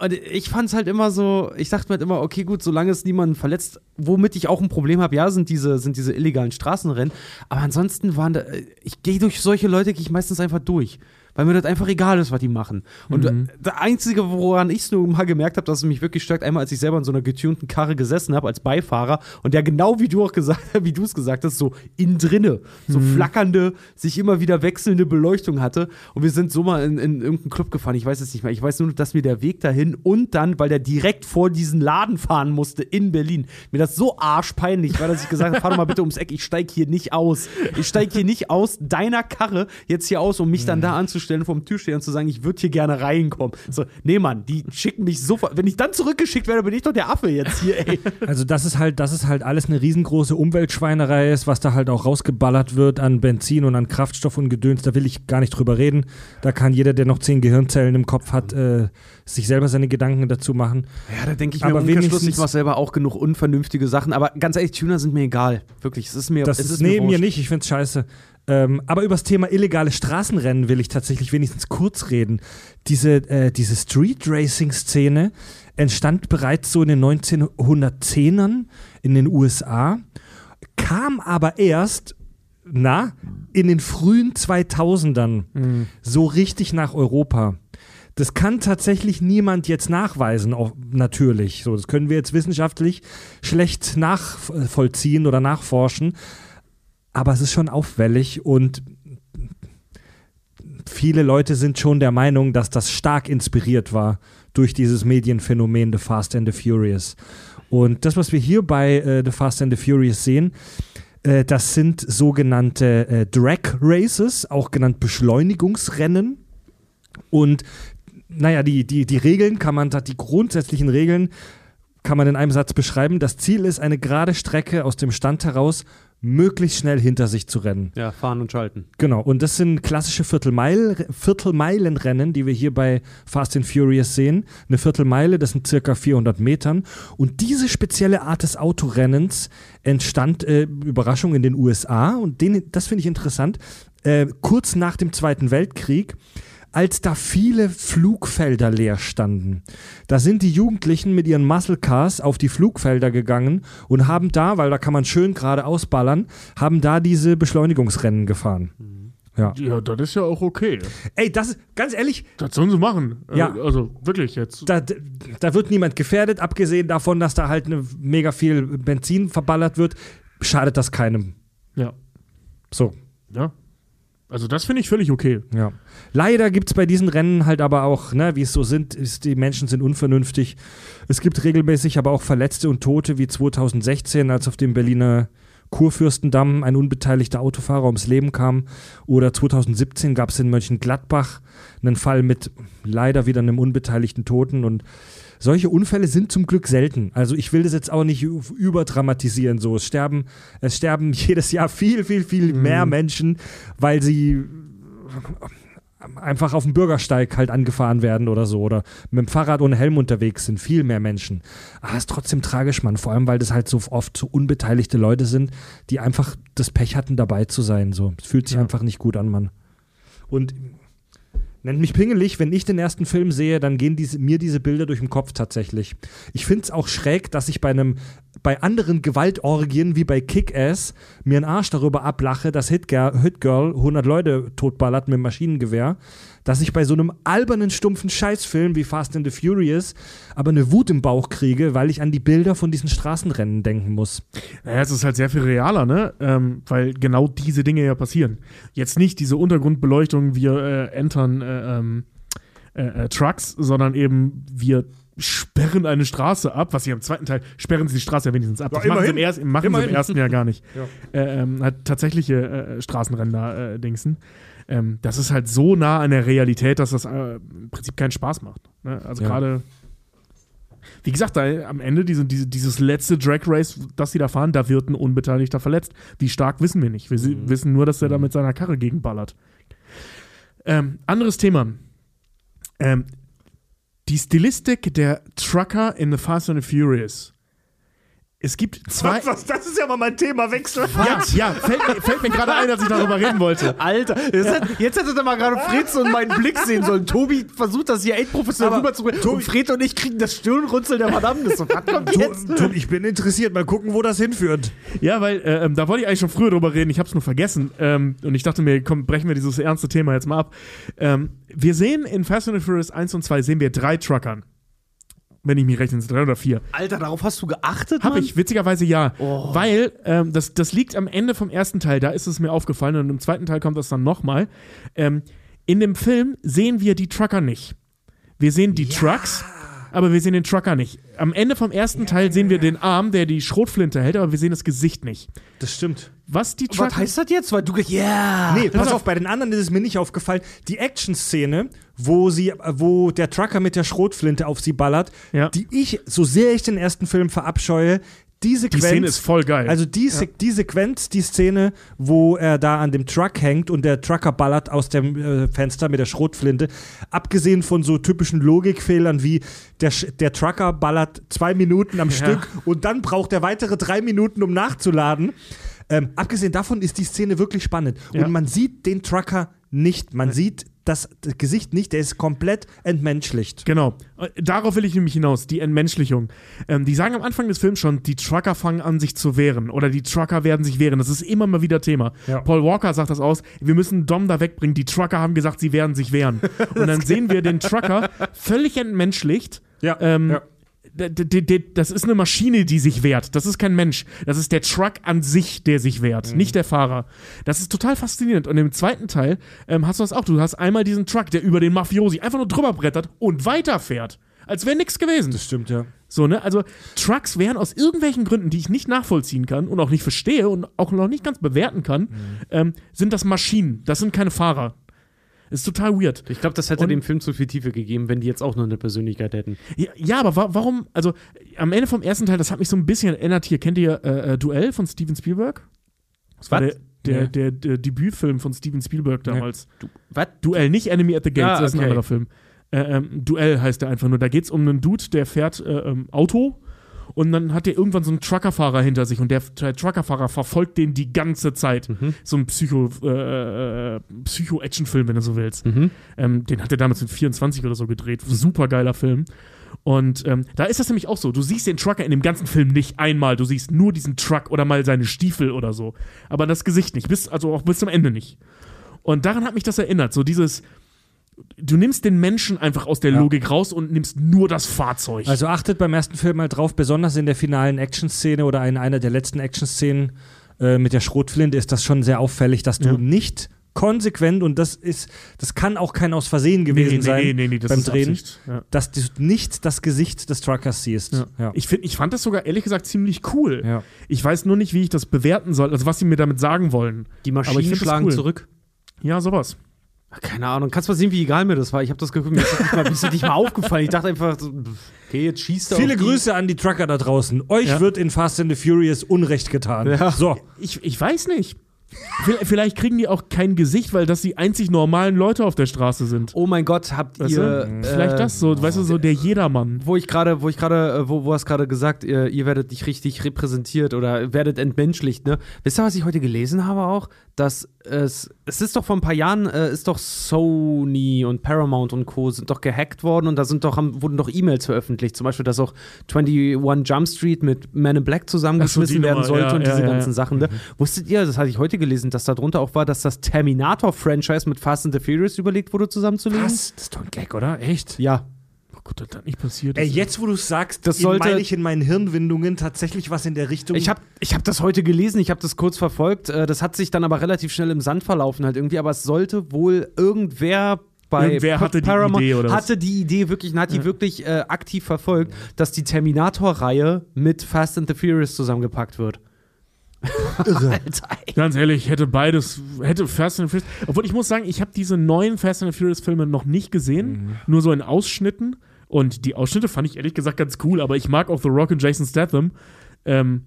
Und ich fand's halt immer so, ich dachte mir halt immer, okay, gut, solange es niemanden verletzt, womit ich auch ein Problem habe, ja, sind diese, sind diese illegalen Straßenrennen. Aber ansonsten waren da, ich gehe durch solche Leute, gehe ich meistens einfach durch. Weil mir das einfach egal ist, was die machen. Und Mhm. das Einzige, woran ich es nur mal gemerkt habe, dass es mich wirklich stört, einmal, als ich selber in so einer getunten Karre gesessen habe als Beifahrer und der genau wie du auch gesagt wie du es gesagt hast, so innen drinne, so Mhm. flackernde, sich immer wieder wechselnde Beleuchtung hatte. Und wir sind so mal in, in irgendeinen Club gefahren, ich weiß es nicht mehr. Ich weiß nur, dass mir der Weg dahin und dann, weil der direkt vor diesen Laden fahren musste in Berlin, mir das so arschpeinlich war, dass ich gesagt habe, fahr doch mal bitte ums Eck, ich steig hier nicht aus. Ich steig hier nicht aus deiner Karre jetzt hier aus, um mich dann da anzustellen, vom Türsteher und zu sagen, ich würde hier gerne reinkommen. So, nee, Mann, die schicken mich sofort. Wenn ich dann zurückgeschickt werde, bin ich doch der Affe jetzt hier, ey. Also das ist halt, das ist halt alles eine riesengroße Umweltschweinerei ist, was da halt auch rausgeballert wird an Benzin und an Kraftstoff und Gedöns. Da will ich gar nicht drüber reden. Da kann jeder, der noch zehn Gehirnzellen im Kopf hat, äh, sich selber seine Gedanken dazu machen. Ja, da denke ich Aber mir wenigstens- ich mache selber auch genug unvernünftige Sachen. Aber ganz ehrlich, Tuner sind mir egal. Wirklich, es ist mir Das es ist, nee, mir wurscht. nicht. Ich find's scheiße. Ähm, aber über das Thema illegale Straßenrennen will ich tatsächlich wenigstens kurz reden. Diese, äh, diese Street Racing Szene entstand bereits so in den 1910ern in den USA, kam aber erst na, in den frühen 2000ern so richtig nach Europa. Das kann tatsächlich niemand jetzt nachweisen, auch natürlich. So, das können wir jetzt wissenschaftlich schlecht nachvollziehen oder nachforschen. Aber es ist schon auffällig und viele Leute sind schon der Meinung, dass das stark inspiriert war durch dieses Medienphänomen The Fast and the Furious. Und das, was wir hier bei äh, The Fast and the Furious sehen, äh, das sind sogenannte äh, Drag Races, auch genannt Beschleunigungsrennen. Und naja, die, die, die Regeln kann man, die grundsätzlichen Regeln kann man in einem Satz beschreiben. Das Ziel ist, eine gerade Strecke aus dem Stand heraus möglichst schnell hinter sich zu rennen. Ja, fahren und schalten. Genau, und das sind klassische Viertelmeil, Viertelmeilenrennen, die wir hier bei Fast and Furious sehen. Eine Viertelmeile, das sind circa 400 Metern. Und diese spezielle Art des Autorennens entstand, äh, Überraschung, in den USA. Und den, das finde ich interessant, äh, kurz nach dem Zweiten Weltkrieg als da viele Flugfelder leer standen. Da sind die Jugendlichen mit ihren Muscle Cars auf die Flugfelder gegangen und haben da, weil da kann man schön geradeaus ballern, haben da diese Beschleunigungsrennen gefahren. Ja. Ja, das ist ja auch okay. Ey, das ist, ganz ehrlich, Das sollen sie machen. Äh, Ja. Also wirklich jetzt. da, da wird niemand gefährdet, abgesehen davon, dass da halt eine mega viel Benzin verballert wird, schadet das keinem. Ja. So. Ja. Also das finde ich völlig okay. Ja. Leider gibt es bei diesen Rennen halt aber auch, ne, wie es so sind, ist, die Menschen sind unvernünftig. Es gibt regelmäßig aber auch Verletzte und Tote, wie 2016, als auf dem Berliner Kurfürstendamm ein unbeteiligter Autofahrer ums Leben kam. Oder 2017 gab es in Mönchengladbach einen Fall mit leider wieder einem unbeteiligten Toten. Und solche Unfälle sind zum Glück selten. Also ich will das jetzt auch nicht überdramatisieren. So, es sterben, es sterben jedes Jahr viel, viel, viel mehr Menschen, weil sie einfach auf dem Bürgersteig halt angefahren werden oder so oder mit dem Fahrrad ohne Helm unterwegs sind, viel mehr Menschen. Aber es ist trotzdem tragisch, Mann, vor allem weil das halt so oft so unbeteiligte Leute sind, die einfach das Pech hatten, dabei zu sein. So, es fühlt sich Ja. einfach nicht gut an, Mann. Und nennt mich pingelig, wenn ich den ersten Film sehe, dann gehen diese, mir diese Bilder durch den Kopf tatsächlich. Ich finde es auch schräg, dass ich bei einem bei anderen Gewaltorgien wie bei Kick-Ass mir einen Arsch darüber ablache, dass Hitgirl, Hitgirl 100 Leute totballert mit dem Maschinengewehr, dass ich bei so einem albernen, stumpfen Scheißfilm wie Fast and the Furious aber eine Wut im Bauch kriege, weil ich an die Bilder von diesen Straßenrennen denken muss. Naja, es ist halt sehr viel realer, ne? Ähm, weil genau diese Dinge ja passieren. Jetzt nicht diese Untergrundbeleuchtung, wir äh, entern äh, ähm, äh, äh, Trucks, sondern eben wir sperren eine Straße ab, was sie am zweiten Teil, sperren sie die Straße ja wenigstens ab. Ja, das machen, sie im, immerhin. ersten, machen sie im Immerhin. ersten ja gar nicht. Ja. Äh, ähm, halt tatsächliche äh, Straßenränder-Dingsen. Ähm, das ist halt so nah an der Realität, dass das äh, im Prinzip keinen Spaß macht. Ne? Also Ja. gerade wie gesagt, da, am Ende diese, diese, dieses letzte Drag Race, das sie da fahren, da wird ein Unbeteiligter verletzt. Wie stark wissen wir nicht. Wir Mhm. wissen nur, dass er da mit seiner Karre gegenballert. Ähm, anderes Thema. Ähm, die Stilistik der Trucker in The Fast and the Furious. Es gibt zwei. Was, das ist ja mal mein Thema, Wechsel. Ja, ja, fällt mir, fällt mir gerade ein, als ich darüber reden wollte. Alter, hat, jetzt hättet ihr mal gerade Fritz und meinen Blick sehen sollen. Tobi versucht das hier echt professionell rüberzubringen. Tobi- Und Fred und ich kriegen das Stirnrunzeln der Verdammnis. So, was kommt jetzt? Tom, ich bin interessiert, mal gucken, wo das hinführt. Ja, weil äh, ähm, da wollte ich eigentlich schon früher drüber reden, ich habe es nur vergessen. Ähm, und ich dachte mir, komm, brechen wir dieses ernste Thema jetzt mal ab. Ähm, wir sehen in Fast and the Furious 1 und 2 sehen wir drei Truckern. Wenn ich mich rechne, sind es drei oder vier. Alter, darauf hast du geachtet, Habe ich, witzigerweise ja. Oh. Weil ähm, das, das liegt am Ende vom ersten Teil, da ist es mir aufgefallen und im zweiten Teil kommt das dann nochmal. Ähm, in dem Film sehen wir die Trucker nicht. Wir sehen die Trucks, aber wir sehen den Trucker nicht. Am Ende vom ersten Teil sehen wir den Arm, der die Schrotflinte hält, aber wir sehen das Gesicht nicht. Das stimmt. Was die Was Trucker. heißt das jetzt? Weil du Ja. Nee, pass auf, bei den anderen ist es mir nicht aufgefallen. Die Action-Szene, wo sie, wo der Trucker mit der Schrotflinte auf sie ballert, Ja. die ich, so sehr ich den ersten Film verabscheue, die Sequenz. Die Szene ist voll geil. Also die, Se die Sequenz, die Szene, wo er da an dem Truck hängt und der Trucker ballert aus dem äh, Fenster mit der Schrotflinte, abgesehen von so typischen Logikfehlern wie der, der Trucker ballert zwei Minuten am Stück und dann braucht er weitere drei Minuten, um nachzuladen. Ähm, abgesehen davon ist die Szene wirklich spannend. Ja. Und man sieht den Trucker nicht. Man sieht das, das Gesicht nicht. Der ist komplett entmenschlicht. Genau. Äh, Darauf will ich nämlich hinaus, die Entmenschlichung. Ähm, die sagen am Anfang des Films schon, die Trucker fangen an, sich zu wehren. Oder die Trucker werden sich wehren. Das ist immer mal wieder Thema. Ja. Paul Walker sagt das aus, wir müssen Dom da wegbringen. Die Trucker haben gesagt, sie werden sich wehren. Und dann sehen wir den Trucker völlig entmenschlicht. Ja. Ähm, ja. Das ist eine Maschine, die sich wehrt. Das ist kein Mensch. Das ist der Truck an sich, der sich wehrt, nicht der Fahrer. Das ist total faszinierend. Und im zweiten Teil ähm, hast du das auch. Du hast einmal diesen Truck, der über den Mafiosi einfach nur drüber brettert und weiterfährt. Als wäre nichts gewesen. Das stimmt, ja. So, ne? Also, Trucks wären aus irgendwelchen Gründen, die ich nicht nachvollziehen kann und auch nicht verstehe und auch noch nicht ganz bewerten kann, ähm, sind das Maschinen. Das sind keine Fahrer. Ist total weird. Ich glaube, das hätte Und- dem Film zu viel Tiefe gegeben, wenn die jetzt auch nur eine Persönlichkeit hätten. Ja, ja aber wa warum, also am Ende vom ersten Teil, das hat mich so ein bisschen erinnert, hier kennt ihr äh, äh, Duell von Steven Spielberg? Das war Was? der, der, Nee. der, der Debütfilm von Steven Spielberg damals. Was? Duell, nicht Enemy at the Gates, Ah, das ist ein okay. anderer Film. Äh, ähm, Duell heißt der einfach nur. Da geht es um einen Dude, der fährt äh, ähm, Auto und dann hat der irgendwann so einen Truckerfahrer hinter sich und der, der Truckerfahrer verfolgt den die ganze Zeit. Mhm. So ein Psycho, äh, Psycho-Action-Film, wenn du so willst. Mhm. Ähm, den hat er damals mit 24 oder so gedreht. Super geiler Film. Und ähm, da ist das nämlich auch so. Du siehst den Trucker in dem ganzen Film nicht einmal. Du siehst nur diesen Truck oder mal seine Stiefel oder so. Aber das Gesicht nicht. Bis, also auch bis zum Ende nicht. Und daran hat mich das erinnert. So dieses. Du nimmst den Menschen einfach aus der Ja. Logik raus und nimmst nur das Fahrzeug. Also achtet beim ersten Film mal drauf, besonders in der finalen Action-Szene oder in einer der letzten Action-Szenen äh, mit der Schrotflinte ist das schon sehr auffällig, dass du Ja. nicht konsequent und das ist, das kann auch kein aus Versehen gewesen sein das beim ist Drehen. Ja. dass du nicht das Gesicht des Truckers siehst. Ja. Ja. Ich, find, ich fand das sogar ehrlich gesagt ziemlich cool. Ja. Ich weiß nur nicht, wie ich das bewerten soll, also was sie mir damit sagen wollen. Die Aber ich Maschinen schlagen cool. zurück. Ja, sowas. Keine Ahnung. Kannst mal sehen, wie egal mir das war. Ich habe das geguckt, mir ist das nicht mal, ist das nicht mal aufgefallen. Ich dachte einfach, so, okay, jetzt schießt er Viele Grüße an die Trucker da draußen. Euch Ja. wird in Fast and the Furious Unrecht getan. Ja. So. Ich, ich weiß nicht. Vielleicht- Vielleicht kriegen die auch kein Gesicht, weil das die einzig normalen Leute auf der Straße sind. Oh mein Gott, habt Weißt ihr. du? Vielleicht äh, das so, weißt du, so der Jedermann. Wo ich gerade, wo ich gerade, äh, wo, wo hast gerade gesagt, ihr, ihr werdet nicht richtig repräsentiert oder werdet entmenschlicht, ne? Wisst ihr, was ich heute gelesen habe auch? Dass es, es ist doch vor ein paar Jahren, äh, ist doch Sony und Paramount und Co. sind doch gehackt worden und da sind doch, haben, wurden doch E-Mails veröffentlicht. Zum Beispiel, dass auch 21 Jump Street mit Man in Black zusammengeschmissen die werden sollte ja, und ja, diese ja, ganzen. Sachen, ne? Wusstet ihr, das hatte ich heute gelesen, dass da drunter auch war, dass das Terminator-Franchise mit Fast and the Furious überlegt wurde, zusammenzulegen? Was? Das ist doch ein Gag, oder? Echt? Ja. Oh Gott, das hat nicht passiert. Ey, jetzt wo du sagst, Das sollte- meine ich in meinen Hirnwindungen tatsächlich was in der Richtung. Ich habe ich hab das heute gelesen, ich habe das kurz verfolgt. Äh, Das hat sich dann aber relativ schnell im Sand verlaufen halt irgendwie. Aber es sollte wohl irgendwer bei Irgendwer Pa- hatte die Idee, oder was? hatte die Idee wirklich, hat die wirklich äh, aktiv verfolgt, dass die Terminator-Reihe mit Fast and the Furious zusammengepackt wird. Alter, ey. Ganz ehrlich, hätte beides, hätte Fast and Furious. Obwohl ich muss sagen, ich habe diese neuen Fast and Furious Filme noch nicht gesehen, nur so in Ausschnitten. Und die Ausschnitte fand ich ehrlich gesagt ganz cool, aber ich mag auch The Rock und Jason Statham. Ähm,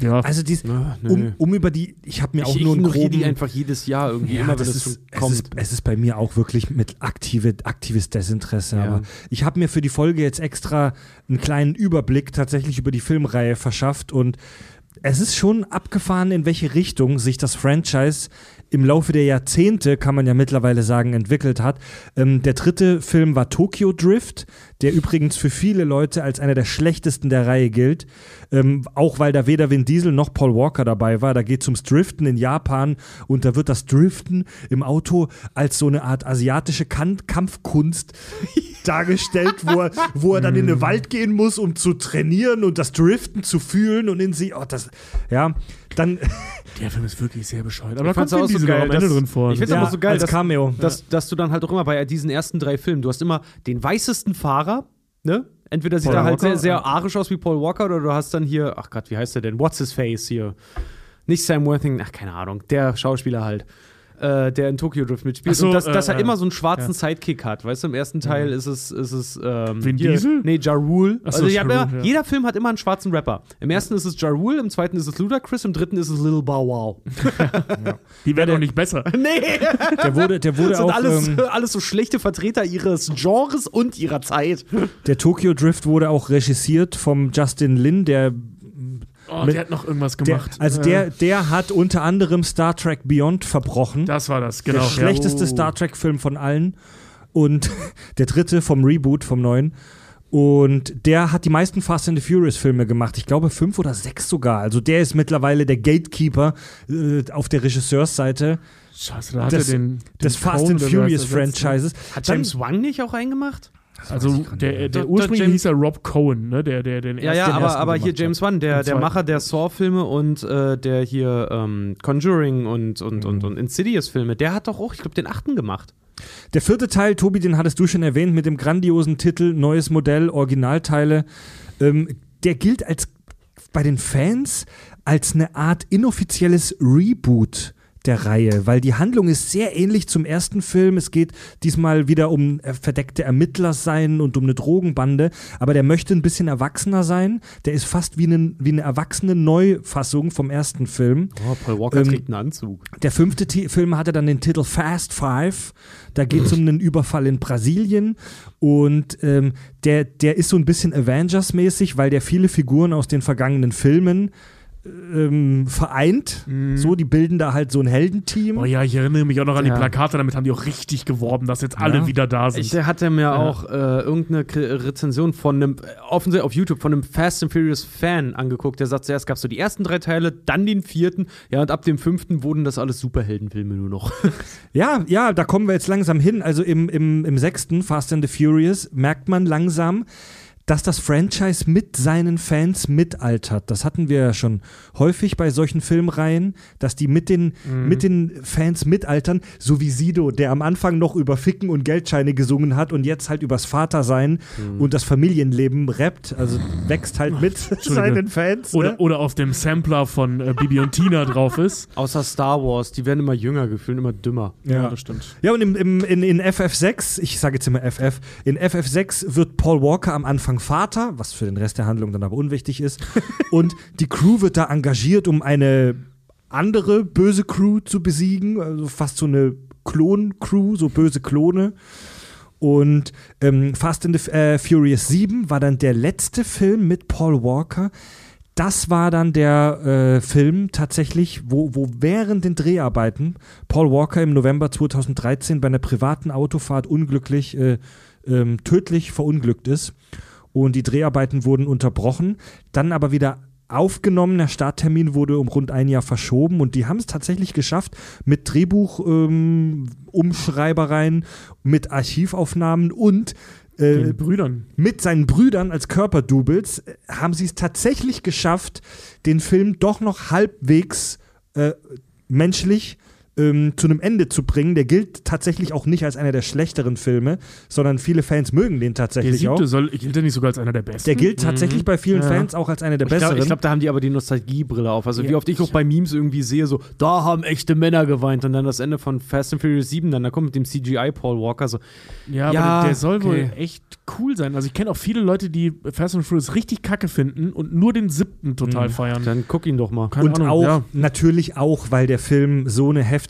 ja, also dies, Na, nö. um, um über die, ich habe mir auch ich nur einen ignoriere groben, die einfach jedes Jahr irgendwie, Ja, immer wenn das es ist, so es, kommt. ist, es ist bei mir auch wirklich mit aktive, aktives Desinteresse. Ja. Aber ich habe mir für die Folge jetzt extra einen kleinen Überblick tatsächlich über die Filmreihe verschafft und es ist schon abgefahren, in welche Richtung sich das Franchise im Laufe der Jahrzehnte, kann man ja mittlerweile sagen, entwickelt hat. Ähm, der dritte Film war Tokyo Drift, der übrigens für viele Leute als einer der schlechtesten der Reihe gilt. Ähm, auch weil da weder Vin Diesel noch Paul Walker dabei war. Da geht es ums Driften in Japan und da wird das Driften im Auto als so eine Art asiatische kan Kampfkunst dargestellt, wo er, wo er dann in den Wald gehen muss, um zu trainieren und das Driften zu fühlen und in sie, oh, das, ja, dann, der Film ist wirklich sehr bescheuert. Aber Ich da kommt auch so geil, auch am Ende drin vor. ich find's ja, aber so geil, als dass- Cameo. dass, dass du dann halt auch immer bei diesen ersten drei Filmen, du hast immer den weißesten Fahrer, ne? Entweder sieht Paul er halt Walker, sehr, sehr arisch aus wie Paul Walker oder du hast dann hier, ach Gott, wie heißt der denn? What's his face hier? Nicht Sam Worthington, ach keine Ahnung, der Schauspieler halt. Äh, der in Tokyo Drift mitspielt. So, und dass, dass er äh, immer so einen schwarzen Sidekick hat. Weißt du, im ersten Teil ist es, ist es ähm, Vin hier, Diesel? Nee, Ja Rule. So, Also Ja Rule, ja. jeder Film hat immer einen schwarzen Rapper. Im ersten ist es Ja Rule, im zweiten ist es Ludacris, im dritten ist es Lil Bow Wow. Die werden auch nicht besser. nee! der wurde, der wurde Das sind auch, alles, ähm, alles so schlechte Vertreter ihres Genres und ihrer Zeit. der Tokyo Drift wurde auch regisiert vom Justin Lin, der Oh, Mit- der hat noch irgendwas Der, gemacht. also Äh, der, der hat unter anderem Star Trek Beyond verbrochen. Das war das, genau. der ja. schlechteste Star Trek-Film von allen. Und der dritte vom Reboot, vom neuen. Und der hat die meisten Fast and the Furious-Filme gemacht. Ich glaube fünf oder sechs sogar. Also der ist mittlerweile der Gatekeeper äh, auf der Regisseursseite Scheiße, da hat des, er den, den des Fast and Furious? Franchises. Hat James Wang nicht auch Also der, der ursprünglich hieß er Rob Cohen, ne? Der, der den Ja, ersten, ja, den aber, aber hier James. Wan, der, der. Macher der Saw-Filme und äh, der hier ähm, Conjuring und, und, Mhm. und, und Insidious-Filme, der hat doch auch, ich glaube, den achten gemacht. Der vierte Teil, Tobi, den hattest du schon erwähnt, mit dem grandiosen Titel Neues Modell, Originalteile. Ähm, der gilt als bei den Fans als eine Art inoffizielles Reboot der Reihe, weil die Handlung ist sehr ähnlich zum ersten Film. Es geht diesmal wieder um äh, verdeckte Ermittler sein und um eine Drogenbande, aber der möchte ein bisschen erwachsener sein. Der ist fast wie, einen, wie eine erwachsene Neufassung vom ersten Film. Oh, Paul Walker Ähm, trägt einen Anzug. Der fünfte Ti- Film hatte dann den Titel Fast Five. Da geht es um einen Überfall in Brasilien. Und ähm, der, der ist so ein bisschen Avengers-mäßig, weil der viele Figuren aus den vergangenen Filmen ähm, vereint. So, die bilden da halt so ein Heldenteam. Oh ja, ich erinnere mich auch noch an Ja. die Plakate, damit haben die auch richtig geworben, dass jetzt alle Ja. wieder da sind. Ich hatte mir auch äh, irgendeine Rezension von einem, offensichtlich auf YouTube, von einem Fast and Furious Fan angeguckt, der sagt, zuerst gab es so die ersten drei Teile, dann den vierten, ja, und ab dem fünften wurden das alles Superheldenfilme nur noch. Ja, ja, da kommen wir jetzt langsam hin. Also im, im, im sechsten Fast and the Furious merkt man langsam, dass das Franchise mit seinen Fans mitaltert. Das hatten wir ja schon häufig bei solchen Filmreihen, dass die mit den, mit den Fans mitaltern, so wie Sido, der am Anfang noch über Ficken und Geldscheine gesungen hat und jetzt halt übers Vatersein und das Familienleben rappt, also wächst halt mit seinen Fans. oder, ne? oder auf dem Sampler von äh, Bibi und Tina drauf ist. Außer Star Wars, die werden immer jünger gefühlt, immer dümmer. Ja. das stimmt. Ja, und im, im, in, in FF6, ich sage jetzt immer FF, in FF6 wird Paul Walker am Anfang Vater, was für den Rest der Handlung dann aber unwichtig ist. und die Crew wird da engagiert, um eine andere böse Crew zu besiegen, also fast so eine Klon-Crew, so böse Klone. Und ähm, Fast and the äh, Furious 7 war dann der letzte Film mit Paul Walker. Das war dann der äh, Film tatsächlich, wo, wo während den Dreharbeiten Paul Walker im November 2013 bei einer privaten Autofahrt unglücklich, äh, ähm, tödlich verunglückt ist. Und die Dreharbeiten wurden unterbrochen, dann aber wieder aufgenommen. Der Starttermin wurde um rund ein Jahr verschoben und die haben es tatsächlich geschafft, mit Drehbuch-Umschreibereien, ähm, mit Archivaufnahmen und äh, Brüdern. mit seinen Brüdern als Körperdoubles äh, haben sie es tatsächlich geschafft, den Film doch noch halbwegs äh, menschlich ähm, zu einem Ende zu bringen. Der gilt tatsächlich auch nicht als einer der schlechteren Filme, sondern viele Fans mögen den Der tatsächlich auch. siebte soll, gilt der nicht sogar als einer der besten? Der gilt tatsächlich bei vielen Ja. Fans auch als einer der Ich glaube, besseren. glaub, da haben die aber die Nostalgiebrille auf. Also wie Ja, oft ich auch bei Memes irgendwie sehe, so, da haben echte Männer geweint und dann das Ende von Fast and Furious 7, dann da kommt mit dem CGI Paul Walker so, Ja, aber Ja, der, der soll wohl okay. echt cool sein. Also ich kenne auch viele Leute, die Fast and Furious richtig kacke finden und nur den siebten total feiern. dann guck ihn doch mal. Keine und Ahnung, auch ja. natürlich auch, weil der Film so eine heftige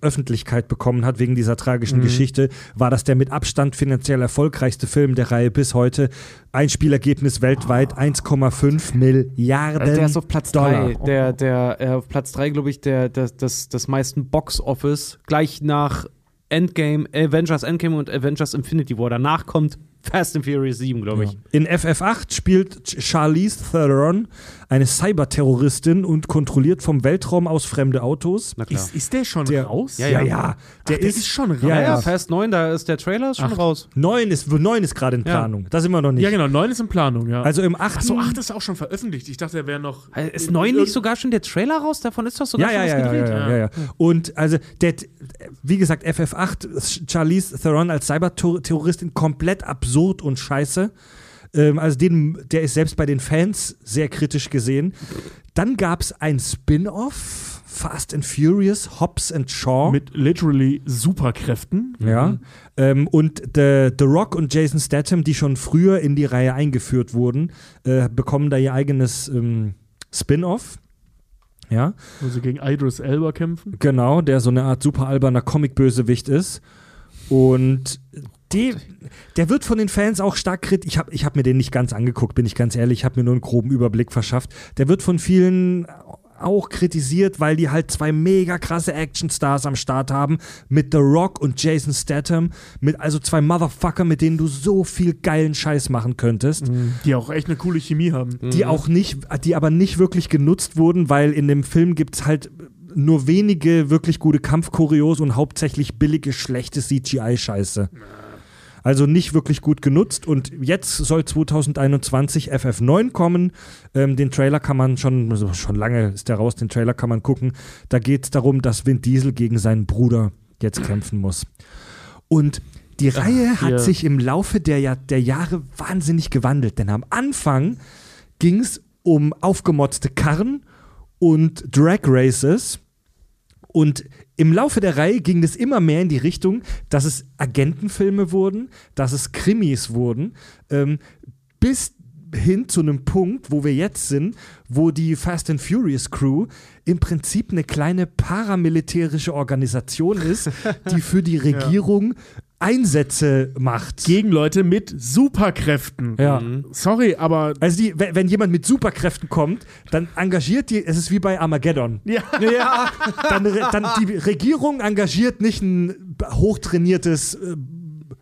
Öffentlichkeit bekommen hat wegen dieser tragischen Mhm. Geschichte, war das der mit Abstand finanziell erfolgreichste Film der Reihe bis heute. Einspielergebnis weltweit 1,5 Milliarden Also der ist auf Platz Dollar. 3. Der, der, äh, auf Platz 3, glaube ich, der, der, das, das meisten Box-Office. Gleich nach Endgame, Avengers Endgame und Avengers Infinity War. Danach kommt Fast and Furious 7, glaube ich. In FF8 spielt Ch- Charlize Theron eine Cyberterroristin und kontrolliert vom Weltraum aus fremde Autos. Na klar. Ist, ist der schon Der- raus? Ja, ja, der, Ach, der ist, schon raus. Ja, ja, ja. ja, Fast 9, da ist der Trailer ist schon Ach. raus. Neun ist, neun ist gerade in Ja. Planung. Da sind wir noch nicht. Ja, genau. Neun ist in Planung, ja. Also im achten. Achso, acht ist auch schon veröffentlicht. Ich dachte, er wäre noch. Äh, Ist 9 nicht sogar schon der Trailer raus? Davon ist doch sogar ja, ja, schon ja, was ja, gedreht. ja, ja, ja. Und also, der, wie gesagt, FF8, Charlize Theron als Cyberterroristin komplett absurd und scheiße. Ähm, also, den, der ist selbst bei den Fans sehr kritisch gesehen. Dann gab es ein Spin-off, Fast and Furious, Hobbs and Shaw. Mit literally Superkräften. Ja. Ähm, und The, The Rock und Jason Statham, die schon früher in die Reihe eingeführt wurden, äh, bekommen da ihr eigenes ähm, Spin-off. Ja. Wo sie gegen Idris Elba kämpfen. Genau, der so eine Art super alberner Comic-Bösewicht ist. Und die, der wird von den Fans auch stark kritisiert. Ich habe ich hab mir den nicht ganz angeguckt, bin ich ganz ehrlich. Ich habe mir nur einen groben Überblick verschafft. Der wird von vielen auch kritisiert, weil die halt zwei mega krasse Actionstars am Start haben. Mit The Rock und Jason Statham. Mit also zwei Motherfucker, mit denen du so viel geilen Scheiß machen könntest Die auch echt eine coole Chemie haben. die auch nicht, die aber nicht wirklich genutzt wurden, weil in dem Film gibt es halt nur wenige wirklich gute Kampfchoreos und hauptsächlich billige, schlechte CGI-Scheiße. Also nicht wirklich gut genutzt. Und jetzt soll 2021 FF9 kommen. Ähm, den Trailer kann man schon, also schon lange ist der raus, den Trailer kann man gucken. Da geht es darum, dass Vin Diesel gegen seinen Bruder jetzt kämpfen muss. Und die Reihe hat hier. sich im Laufe der, Jahr, der Jahre wahnsinnig gewandelt. Denn am Anfang ging es um aufgemotzte Karren und Drag Races. Und im Laufe der Reihe ging es immer mehr in die Richtung, dass es Agentenfilme wurden, dass es Krimis wurden, ähm, bis hin zu einem Punkt, wo wir jetzt sind, wo die Fast and Furious Crew im Prinzip eine kleine paramilitärische Organisation ist, die für die Regierung Einsätze macht. Gegen Leute mit Superkräften. Ja. Sorry, aber. Also die, wenn, wenn jemand mit Superkräften kommt, dann engagiert die, es ist wie bei Armageddon. Ja. Ja. Dann, dann die Regierung engagiert nicht ein hochtrainiertes äh,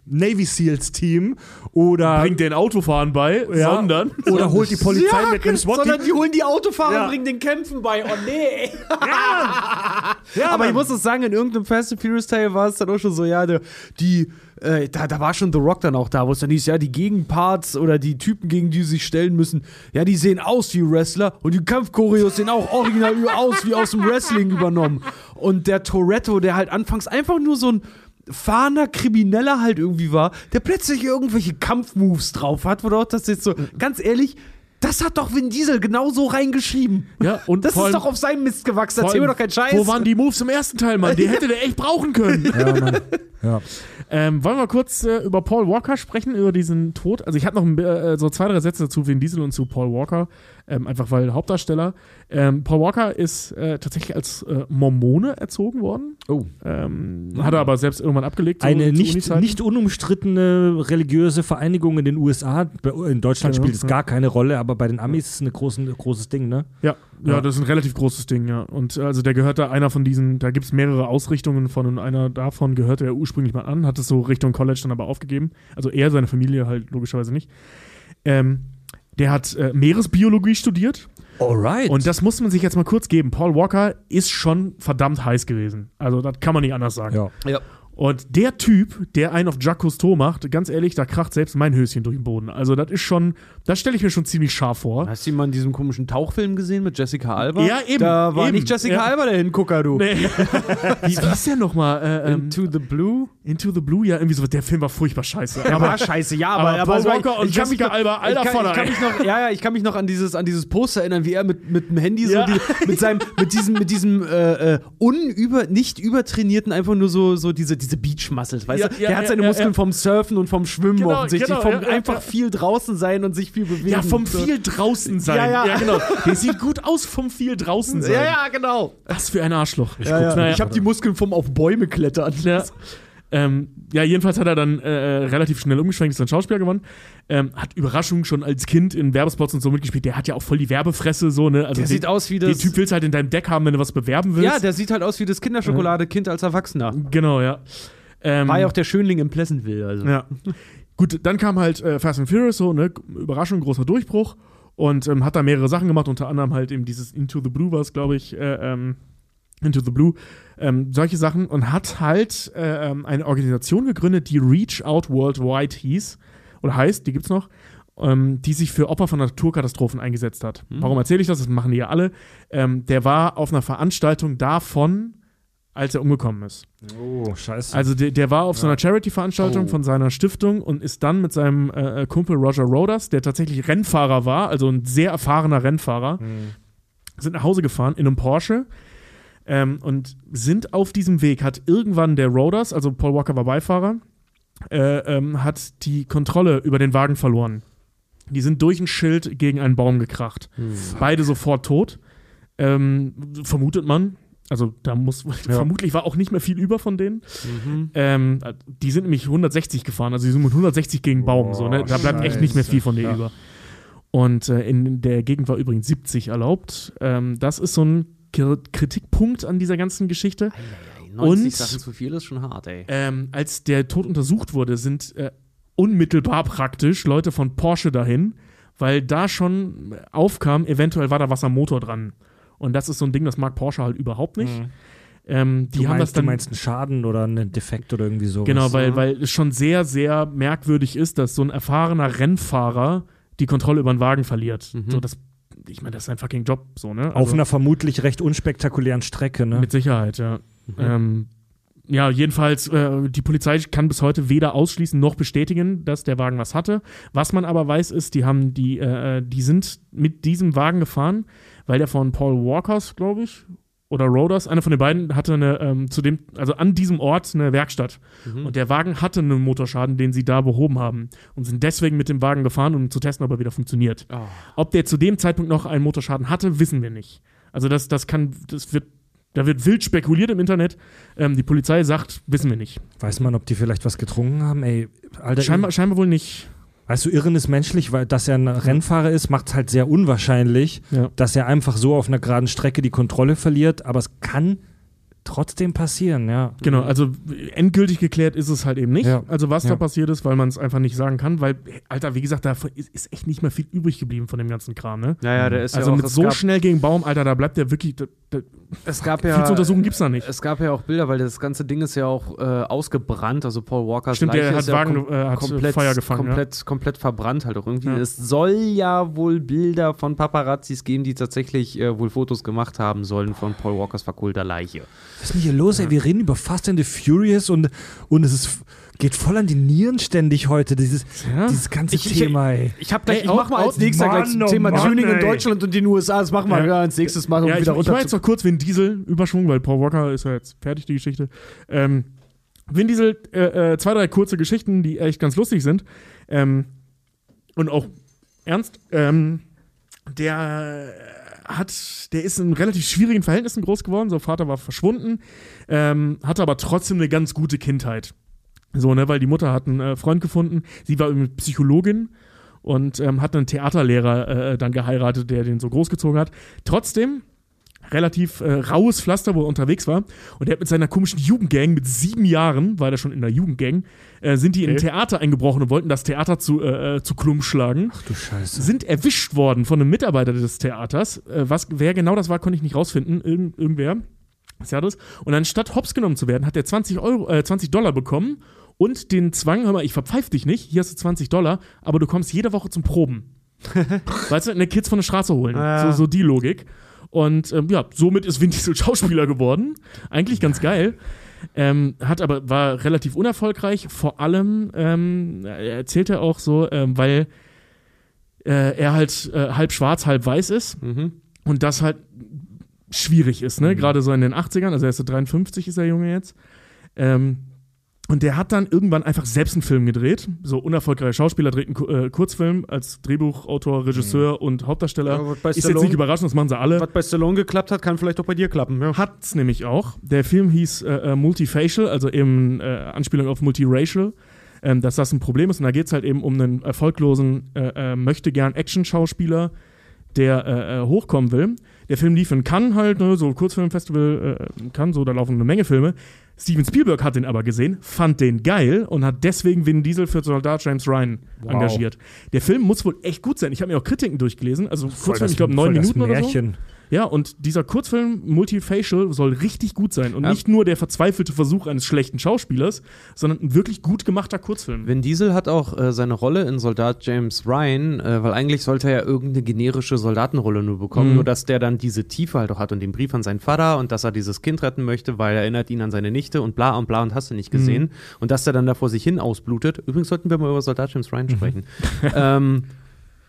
Navy Seals Team oder Bringt den Autofahren bei, ja, sondern. oder holt die Polizei Ja, mit einem SWAT-Team. sondern die holen die Autofahrer Ja. und bringen den Kämpfen bei. Oh nee. Ja, Aber ich muss es sagen, in irgendeinem Fast and Furious Teil war es dann auch schon so, ja, die, äh, da, da war schon The Rock dann auch da, wo es dann hieß, ja, die Gegenparts oder die Typen, gegen die sie sich stellen müssen, ja, die sehen aus wie Wrestler und die Kampfchoreos sehen auch original aus wie aus dem Wrestling übernommen. Und der Toretto, der halt anfangs einfach nur so ein fahrender Krimineller halt irgendwie war, der plötzlich irgendwelche Kampfmoves drauf hat, wo du auch das jetzt so, ganz ehrlich, das hat doch Vin Diesel genau so reingeschrieben. Ja, und Das ist allem- doch auf seinem Mist gewachsen. Erzähl mir doch keinen Scheiß. Wo waren die Moves im ersten Teil, Mann? Die hätte der echt brauchen können. Ja, Mann. Ja. Ähm, wollen wir kurz äh, über Paul Walker sprechen, über diesen Tod? Also ich habe noch äh, so zwei, drei Sätze zu Vin Diesel und zu Paul Walker. Ähm, einfach weil Hauptdarsteller. Ähm, Paul Walker ist äh, tatsächlich als äh, Mormone erzogen worden. Oh. Ähm, Hat er aber selbst irgendwann abgelegt. so Eine nicht, nicht unumstrittene religiöse Vereinigung in den USA. In Deutschland Genau, spielt es ja. gar keine Rolle, aber bei den Amis ist es ein großes Ding, ne? Ja, ja, Ja. das ist ein relativ großes Ding, ja. Und äh, also der gehört da einer von diesen, da gibt es mehrere Ausrichtungen von und einer davon gehörte er ursprünglich mal an, hat es so Richtung College dann aber aufgegeben. Also er, seine Familie halt logischerweise nicht. Ähm, der hat äh, Meeresbiologie studiert Alright. und das muss man sich jetzt mal kurz geben. Paul Walker ist schon verdammt heiß gewesen. Also das kann man nicht anders sagen. ja. Ja. Und der Typ, der einen auf Jacques Cousteau macht, ganz ehrlich, da kracht selbst mein Höschen durch den Boden. Also das ist schon, das stelle ich mir schon ziemlich scharf vor. Hast du ihn mal in diesem komischen Tauchfilm gesehen mit Jessica Alba? Ja, eben, Da war eben. nicht Jessica Ja. Alba der Hingucker, du. Nee. wie, ist der nochmal? Äh, ähm, Into the Blue? Into the Blue, ja, irgendwie so. Der Film war furchtbar scheiße. Der war scheiße, ja, aber, aber Paul Walker und Jessica noch- Alba, alter ich kann, ich kann mich noch, ja, ja, ich kann mich noch an dieses, an dieses Poster erinnern, wie er mit, mit dem Handy Ja. so die, mit seinem, mit diesem, mit diesem äh, äh, unüber, nicht übertrainierten, einfach nur so, so diese, diese Beach-Muscles, weißt Ja, du? ja, Der hat ja, seine ja, Muskeln vom Surfen und vom Schwimmen Genau, offensichtlich, genau, vom einfach viel draußen sein und sich viel bewegen. Ja, vom viel draußen sein. Ja, ja. genau. Der sieht gut aus vom viel draußen sein. Ja, ja, genau. Was für ein Arschloch. Ja, ja. Naja. Ich habe die Muskeln vom auf Bäume klettern. Ja. Ähm, ja, jedenfalls hat er dann äh, relativ schnell umgeschwenkt, ist dann Schauspieler geworden. Ähm, hat Überraschung schon als Kind in Werbespots und so mitgespielt. Der hat ja auch voll die Werbefresse, so, ne? Also Der den, sieht aus wie Den das. Typ willst halt in deinem Deck haben, wenn du was bewerben willst. ja, der sieht halt aus wie das Kinderschokolade-Kind als Erwachsener. genau, ja. Ähm, War ja auch der Schönling im Pleasantville. Also. Ja. Gut, dann kam halt äh, Fast and Furious, so, ne? Überraschung, großer Durchbruch. Und ähm, hat da mehrere Sachen gemacht, unter anderem halt eben dieses Into the Blue war es, glaube ich, äh, ähm, Into the Blue, ähm, solche Sachen und hat halt äh, ähm, eine Organisation gegründet, die Reach Out Worldwide hieß oder heißt, die gibt's noch, ähm, die sich für Opfer von Naturkatastrophen eingesetzt hat. Warum erzähle ich das? Das machen die ja alle. Ähm, der war auf einer Veranstaltung davon, als er umgekommen ist. Oh, scheiße. Also der, der war auf so einer Charity-Veranstaltung Oh. von seiner Stiftung und ist dann mit seinem äh, Kumpel Roger Roders, der tatsächlich Rennfahrer war, also ein sehr erfahrener Rennfahrer, sind nach Hause gefahren in einem Porsche ähm, und sind auf diesem Weg, hat irgendwann der Roders, also Paul Walker war Beifahrer, äh, ähm, hat die Kontrolle über den Wagen verloren. Die sind durch ein Schild gegen einen Baum gekracht. Beide sofort tot. Ähm, vermutet man. Also da muss vermutlich war auch nicht mehr viel über von denen. Mhm. Ähm, die sind nämlich 160 gefahren, also die sind mit 160 gegen Baum. so, ne? Da bleibt echt nicht mehr viel von denen Ja. über. Und äh, in der Gegend war übrigens 70 erlaubt. Ähm, das ist so ein Kritikpunkt an dieser ganzen Geschichte. 90 Und- Sachen zu viel ist schon hart, ey. Ähm, als der Tod untersucht wurde, sind äh, unmittelbar praktisch Leute von Porsche dahin, weil da schon aufkam, eventuell war da was am Motor dran. Und das ist so ein Ding, das mag Porsche halt überhaupt nicht. Ähm, die du, haben meinst, das dann. du meinst einen Schaden oder einen Defekt oder irgendwie so. Genau, weil, ne? weil es schon sehr, sehr merkwürdig ist, dass so ein erfahrener Rennfahrer die Kontrolle über den Wagen verliert. Mhm. So, das, ich meine, das ist sein fucking Job, so, ne? Auf Also, einer vermutlich recht unspektakulären Strecke, ne? Mit Sicherheit, ja. Ähm, ja, jedenfalls, äh, die Polizei kann bis heute weder ausschließen noch bestätigen, dass der Wagen was hatte. Was man aber weiß, ist, die haben die, äh, die sind mit diesem Wagen gefahren, weil der von Paul Walkers, glaube ich, oder Roders, einer von den beiden, hatte eine, ähm, zu dem, also an diesem Ort eine Werkstatt. Und der Wagen hatte einen Motorschaden, den sie da behoben haben. Und sind deswegen mit dem Wagen gefahren, um zu testen, ob er wieder funktioniert. Oh. Ob der zu dem Zeitpunkt noch einen Motorschaden hatte, wissen wir nicht. Also das, das kann, das wird, da wird wild spekuliert im Internet. Ähm, die Polizei sagt, wissen wir nicht. Weiß man, ob die vielleicht was getrunken haben? Ey, Alter, Scheinbar, scheinbar wohl nicht. Weißt du, Irren ist menschlich, weil dass er ein Rennfahrer ist, macht es halt sehr unwahrscheinlich, Ja. dass er einfach so auf einer geraden Strecke die Kontrolle verliert, aber es kann trotzdem passieren, ja. Genau, also endgültig geklärt ist es halt eben nicht. Ja. Also was da Ja. passiert ist, weil man es einfach nicht sagen kann, weil, Alter, wie gesagt, da ist, echt nicht mehr viel übrig geblieben von dem ganzen Kram, ne? Ja, ja, der ist Also ja auch, mit es so schnell gegen Baum, Alter, da bleibt der wirklich, da, da, es gab viel ja, zu untersuchen gibt's da nicht. Es gab ja auch Bilder, weil das ganze Ding ist ja auch äh, ausgebrannt. Also Paul Walkers Stimmt, Leiche der hat ist ja Wagen, kom äh, hat komplett, Feuer gefangen, komplett, komplett verbrannt halt auch irgendwie. Ja. Es soll ja wohl Bilder von Paparazzis geben, die tatsächlich äh, wohl Fotos gemacht haben sollen von Paul Walkers verkohlter Leiche. Was ist denn hier los, ey? Wir reden über Fast and the Furious und, und es ist, geht voll an die Nieren ständig heute, dieses, Ja. dieses ganze Ich- ich- Thema, ey. Ich hab gleich, Ey, ich mach mal als nächstes Mann, gleich oh Thema Mann, Tuning in ey. Deutschland und den USA. Das machen wir Ja. ja. als nächstes mal, um Ja, ich, wieder ich runter mache jetzt noch kurz Vin Diesel Überschwung, weil Paul Walker ist ja jetzt fertig, die Geschichte. Ähm, Vin Diesel, äh, äh, zwei, drei kurze Geschichten, die echt ganz lustig sind. Ähm, und auch ernst. Ähm, der hat, der ist in relativ schwierigen Verhältnissen groß geworden. Sein Vater war verschwunden, ähm, hatte aber trotzdem eine ganz gute Kindheit. So, ne, weil die Mutter hat einen äh, Freund gefunden. Sie war Psychologin und ähm, hat einen Theaterlehrer äh, dann geheiratet, der den so großgezogen hat. Trotzdem relativ äh, raues Pflaster, wo er unterwegs war. Und er hat mit seiner komischen Jugendgang, mit sieben Jahren, war er schon in der Jugendgang, äh, sind die in ein Theater eingebrochen und wollten das Theater zu, äh, äh zu Klump schlagen. Ach du Scheiße. Sind erwischt worden von einem Mitarbeiter des Theaters. Äh, was, wer genau das war, konnte ich nicht rausfinden. Irgend, irgendwer. Und anstatt hops genommen zu werden, hat er 20, Euro, äh, 20 Dollar bekommen und den Zwang, hör mal, ich verpfeif dich nicht, hier hast du 20 Dollar, aber du kommst jede Woche zum Proben. weißt du, eine Kids von der Straße holen. Ja. So, so die Logik. Und ähm, ja, somit ist Vin Diesel Schauspieler geworden. Eigentlich ganz geil. Ähm, hat aber, war relativ unerfolgreich. Vor allem, ähm, er erzählte auch so, ähm, weil äh, er halt äh, halb schwarz, halb weiß ist. Mhm. Und das halt schwierig ist, ne? Mhm. Gerade so in den 80ern, also er ist so 53 ist der Junge jetzt. Ähm, und der hat dann irgendwann einfach selbst einen Film gedreht. So unerfolgreicher Schauspieler dreht einen äh, Kurzfilm als Drehbuchautor, Regisseur und Hauptdarsteller. Ja, ist jetzt Stallone- nicht überraschend, das machen sie alle. Was bei Stallone geklappt hat, kann vielleicht auch bei dir klappen. Ja. Hat's nämlich auch. Der Film hieß äh, äh, Multifacial, also eben äh, Anspielung auf Multiracial, ähm, dass das ein Problem ist. Und da geht's halt eben um einen erfolglosen, äh, äh, möchte gern Action-Schauspieler, der äh, hochkommen will. Der Film lief in Cannes halt, ne, so Kurzfilmfestival äh, in Cannes, so da laufen eine Menge Filme. Steven Spielberg hat den aber gesehen, fand den geil und hat deswegen Vin Diesel für Soldat James Ryan Wow. engagiert. Der Film muss wohl echt gut sein. Ich habe mir auch Kritiken durchgelesen. Also das- ich glaube, neun voll das Minuten oder so. Ja, und dieser Kurzfilm Multifacial soll richtig gut sein. Und Ja. nicht nur der verzweifelte Versuch eines schlechten Schauspielers, sondern ein wirklich gut gemachter Kurzfilm. Vin Diesel hat auch äh, seine Rolle in Soldat James Ryan, äh, weil eigentlich sollte er ja irgendeine generische Soldatenrolle nur bekommen, Mhm. nur dass der dann diese Tiefe halt auch hat und den Brief an seinen Vater und dass er dieses Kind retten möchte, weil er erinnert ihn an seine Nichte und bla und bla und hast du nicht gesehen. Und dass er dann da vor sich hin ausblutet. Übrigens sollten wir mal über Soldat James Ryan sprechen. ähm,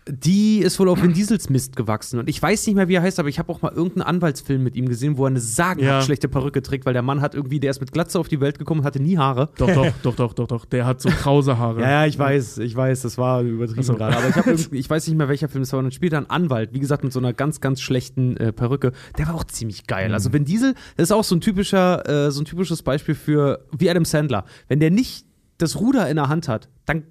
die ist wohl auf Vin Diesels Mist gewachsen. Und ich weiß nicht mehr, wie er heißt, aber ich habe auch mal irgendeinen Anwaltsfilm mit ihm gesehen, wo er eine sagenhaft Ja. schlechte Perücke trägt, weil der Mann hat irgendwie, der ist mit Glatze auf die Welt gekommen und hatte nie Haare. Doch, doch, doch, doch, doch, doch. Der hat so krause Haare. Ja, ja, ich weiß, ich weiß, das war übertrieben so. gerade. Aber ich, hab irgendwie- ich weiß nicht mehr, welcher Film es war. Und dann spielt er einen Anwalt, wie gesagt, mit so einer ganz, ganz schlechten äh, Perücke. Der war auch ziemlich geil. Also, wenn Diesel, das ist auch so ein typischer, äh, so ein typisches Beispiel für, wie Adam Sandler. Wenn der nicht das Ruder in der Hand hat, dann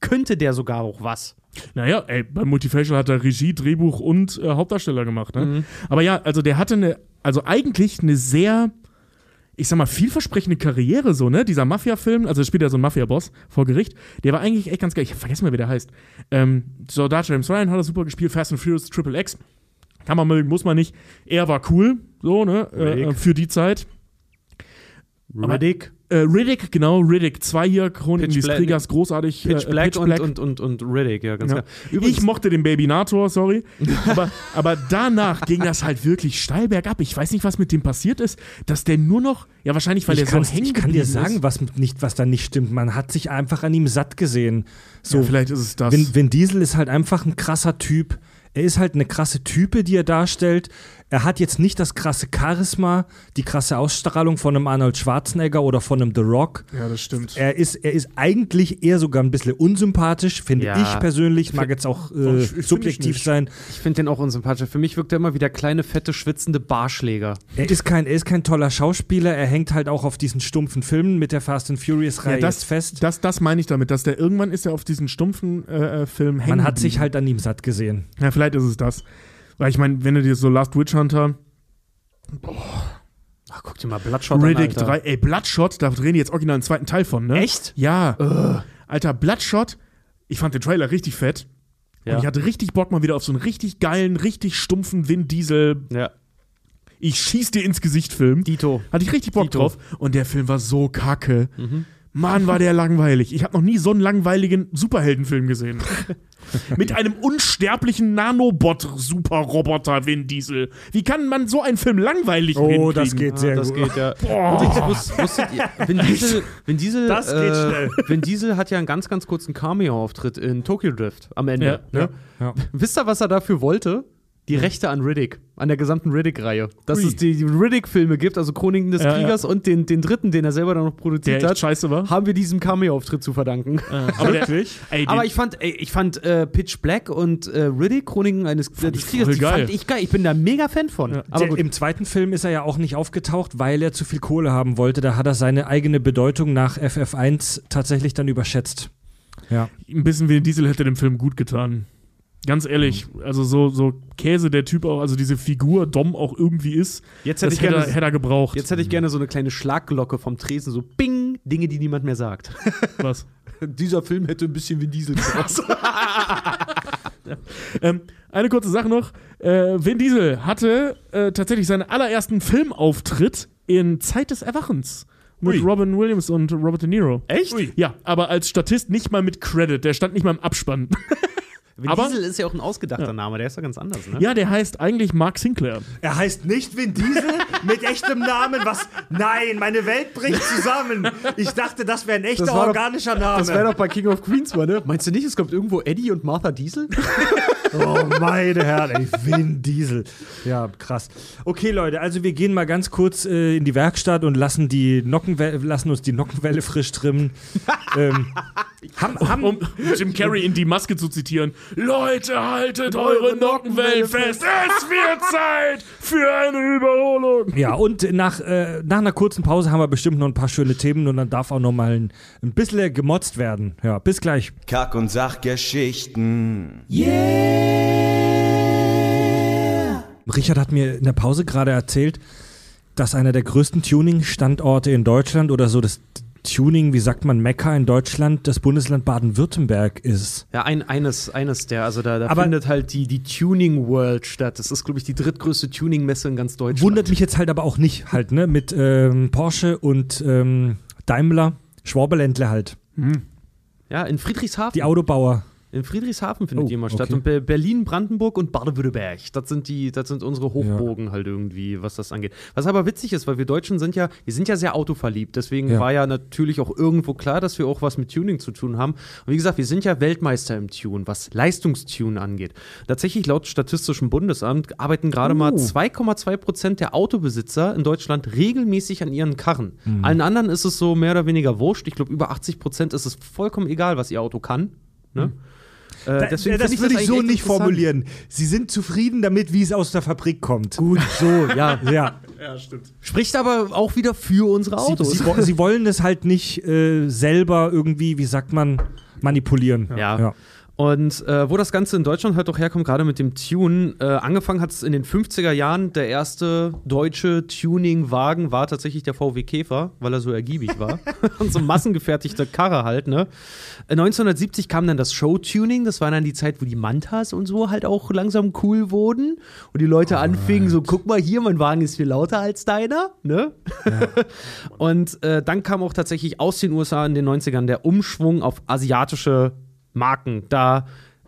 könnte der sogar auch was. Naja, ey, beim Multifacial hat er Regie, Drehbuch und äh, Hauptdarsteller gemacht. Ne? Aber ja, also der hatte eine, also eigentlich eine sehr, ich sag mal, vielversprechende Karriere, so, ne? Dieser Mafia-Film, also spielt ja so ein Mafia-Boss vor Gericht, der war eigentlich echt ganz geil. Ich vergesse mal, wie der heißt. Ähm, Soldat James Ryan hat er super gespielt, Fast and Furious Triple X. Kann man mögen, muss man nicht. Er war cool, so, ne? Äh, für die Zeit. Aber- Riddick, Äh, Riddick, genau, Riddick 2 hier, Chroniken Pitch des Kriegers, großartig. Pitch äh, Black, Pitch Black. Und, und, und, und Riddick, ja, ganz Ja. klar. ich mochte den Babynator, sorry. aber, aber danach ging das halt wirklich steil bergab. Ich weiß nicht, was mit dem passiert ist, dass der nur noch, ja, wahrscheinlich, weil ich, der so hängen ich kann dir sagen, ist. was nicht, was da nicht stimmt. Man hat sich einfach an ihm satt gesehen. So, ja, vielleicht ist es das. Vin, Vin Diesel ist halt einfach ein krasser Typ. Er ist halt eine krasse Type, die er darstellt. Er hat jetzt nicht das krasse Charisma, die krasse Ausstrahlung von einem Arnold Schwarzenegger oder von einem The Rock. ja, das stimmt. Er ist, er ist eigentlich eher sogar ein bisschen unsympathisch, finde Ja. ich persönlich. Mag jetzt auch äh, ich- ich subjektiv sein. Ich finde den auch unsympathisch. Für mich wirkt er immer wie der kleine, fette, schwitzende Barschläger. Er ist, kein, er ist kein toller Schauspieler. Er hängt halt auch auf diesen stumpfen Filmen mit der Fast and Furious-Reihe ja, das, fest. Das, das meine ich damit, dass der irgendwann ist er auf diesen stumpfen äh, äh, Film hängen Man hat sich halt an ihm satt gesehen. Ja, vielleicht ist es das. Weil ich meine, wenn du dir so Last Witch Hunter, Ach, guck dir mal Bloodshot Riddick an, 3, Alter. ey, Bloodshot, da drehen die jetzt original einen zweiten Teil von, ne? Echt? Ja. Alter, Bloodshot, ich fand den Trailer richtig fett. Ja. Und ich hatte richtig Bock mal wieder auf so einen richtig geilen, richtig stumpfen Vin Diesel, Ja. ich schieß dir ins Gesicht Film. Dito. Hatte ich richtig Bock Dito. drauf. Und der Film war so kacke. Mhm. Mann, war der langweilig. Ich habe noch nie so einen langweiligen Superheldenfilm gesehen. Mit einem unsterblichen Nanobot-Superroboter Vin Diesel. Wie kann man so einen Film langweilig Oh, hinkriegen? das geht sehr das gut. geht ja. Boah. Wus- wusstet ihr, Vin Diesel, Vin Diesel, Das geht äh, schnell. Vin Diesel hat ja einen ganz, ganz kurzen Cameo-Auftritt in Tokyo Drift am Ende. Ja, ne? ja. Ja. Wisst ihr, was er dafür wollte? Die Rechte an Riddick, an der gesamten Riddick-Reihe. Dass es die, Riddick-Filme gibt, also Chroniken des Ja, Kriegers und den, den dritten, den er selber dann noch produziert Der hat, scheiße war. haben wir diesem Cameo-Auftritt zu verdanken. Aber der, ey, Aber ich fand, ey, ich fand äh, Pitch Black und äh, Riddick, Chroniken eines Fand des ich Kriegers, die geil. fand ich geil. Ich bin da mega Fan von. Ja. Aber Der, gut. Im zweiten Film ist er ja auch nicht aufgetaucht, weil er zu viel Kohle haben wollte. Da hat er seine eigene Bedeutung nach FF1 tatsächlich dann überschätzt. Ja. ein bisschen wie Diesel hätte dem Film gut getan. Ganz ehrlich, also so, so Käse der Typ auch, also diese Figur Dom auch irgendwie ist, Jetzt hätte ich hätte, gerne- er, hätte er gebraucht. Jetzt hätte ich gerne so eine kleine Schlagglocke vom Tresen, so Bing, Dinge, die niemand mehr sagt. was. Dieser Film hätte ein bisschen wie Diesel gebraucht. Ähm, eine kurze Sache noch. Äh, Vin Diesel hatte äh, tatsächlich seinen allerersten Filmauftritt in Zeit des Erwachens mit Ui. Robin Williams und Robert De Niro. Echt? Ja, aber als Statist nicht mal mit Credit. Der stand nicht mal im Abspann. Vin Aber- Diesel ist ja auch ein ausgedachter Name, der ist ja ganz anders, ne? ja, der heißt eigentlich Mark Sinclair. Er heißt nicht Vin Diesel mit echtem Namen. Was? Nein, meine Welt bricht zusammen. Ich dachte, das wäre ein echter war doch- organischer Name. Das wäre doch bei King of Queens mal, ne? Meinst du nicht, es kommt irgendwo Eddie und Martha Diesel? Oh, meine Herren, ey, Vin Diesel. Ja, krass. Okay, Leute, also wir gehen mal ganz kurz äh, in die Werkstatt und lassen, die Nockenwelle, lassen uns die Nockenwelle frisch trimmen. ähm, haben, haben, Um Jim Carrey in die Maske zu zitieren. Leute, haltet eure Nockenwellen fest. Es wird Zeit für eine Überholung. ja, und nach, äh, nach einer kurzen Pause haben wir bestimmt noch ein paar schöne Themen und dann darf auch noch mal ein, ein bisschen gemotzt werden. Ja, bis gleich. Kack- und Sachgeschichten. Richard hat mir in der Pause gerade erzählt, dass einer der größten Tuning-Standorte in Deutschland oder so das Tuning, wie sagt man, Mekka in Deutschland, das Bundesland Baden-Württemberg ist. Ja, ein, eines, eines der, also da, da findet halt die, die Tuning World statt. Das ist, glaube ich, die drittgrößte Tuning-Messe in ganz Deutschland. Wundert mich jetzt halt aber auch nicht, halt, ne? Mit ähm, Porsche und ähm, Daimler, Schwaberländle halt. Ja, in Friedrichshafen. Die Autobauer. In Friedrichshafen findet Oh, die immer statt. okay. Und Be Berlin, Brandenburg und Baden-Württemberg. Das sind die, das sind unsere Hochbogen halt irgendwie, was das angeht. Was aber witzig ist, weil wir Deutschen sind ja, wir sind ja sehr autoverliebt. Deswegen Ja. war ja natürlich auch irgendwo klar, dass wir auch was mit Tuning zu tun haben. Und wie gesagt, wir sind ja Weltmeister im Tune, was Leistungstune angeht. Tatsächlich laut Statistischem Bundesamt arbeiten gerade mal Oh. 2,2 Prozent der Autobesitzer in Deutschland regelmäßig an ihren Karren. Mhm. Allen anderen ist es so mehr oder weniger wurscht. Ich glaube, über 80 Prozent ist es vollkommen egal, was ihr Auto kann. Ne? Äh, Da, deswegen das find würde ich eigentlich so nicht formulieren. Sie sind zufrieden damit, wie es aus der Fabrik kommt. Gut, so, ja. Ja. Spricht aber auch wieder für unsere Sie, Autos. sie, wo- sie wollen es halt nicht äh, selber irgendwie, wie sagt man, manipulieren. Ja. ja. Und äh, wo das Ganze in Deutschland halt auch herkommt, gerade mit dem Tune, äh, angefangen hat es in den 50er Jahren. Der erste deutsche Tuning-Wagen war tatsächlich der VW Käfer, weil er so ergiebig war. und so massengefertigte Karre halt, ne? Äh, 1970 kam dann das Show-Tuning. Das war dann die Zeit, wo die Mantas und so halt auch langsam cool wurden. Und die Leute anfingen so, guck mal hier, mein Wagen ist viel lauter als deiner, ne? Und äh, dann kam auch tatsächlich aus den USA in den 90ern der Umschwung auf asiatische Marken. Da,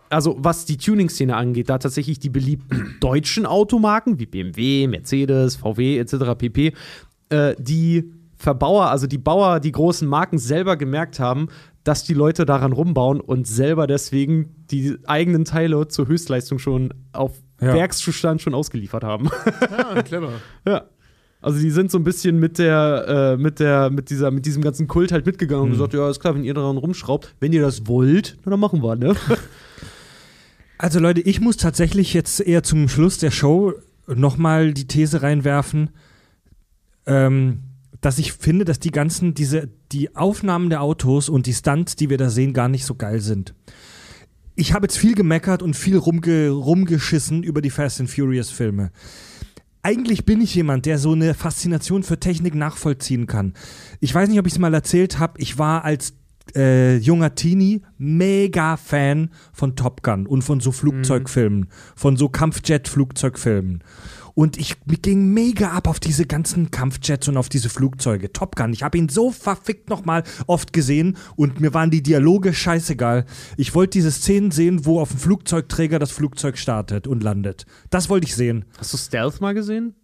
also was die Tuning-Szene angeht, da tatsächlich die beliebten deutschen Automarken wie BMW, Mercedes, VW etc. pp. Äh, die Verbauer, also die Bauer, die großen Marken selber gemerkt haben, dass die Leute daran rumbauen und selber deswegen die eigenen Teile zur Höchstleistung schon auf Ja. Werkszustand schon ausgeliefert haben. Ja, clever. Ja. Also die sind so ein bisschen mit der, äh, mit der, mit dieser, mit diesem ganzen Kult halt mitgegangen und gesagt, ja, ist klar, wenn ihr daran rumschraubt, wenn ihr das wollt, dann machen wir, ne? Also Leute, ich muss tatsächlich jetzt eher zum Schluss der Show nochmal die These reinwerfen, ähm, dass ich finde, dass die ganzen, diese, die Aufnahmen der Autos und die Stunts, die wir da sehen, gar nicht so geil sind. Ich habe jetzt viel gemeckert und viel rumge rumgeschissen über die Fast and Furious Filme. Eigentlich bin ich jemand, der so eine Faszination für Technik nachvollziehen kann. Ich weiß nicht, ob ich es mal erzählt habe. Ich war als äh, junger Teenie mega Fan von Top Gun und von so Flugzeugfilmen, von so Kampfjet-Flugzeugfilmen. Und ich ging mega ab auf diese ganzen Kampfjets und auf diese Flugzeuge. Top Gun. Ich habe ihn so verfickt nochmal oft gesehen und mir waren die Dialoge scheißegal. Ich wollte diese Szenen sehen, wo auf dem Flugzeugträger das Flugzeug startet und landet. Das wollte ich sehen. Hast du Stealth mal gesehen?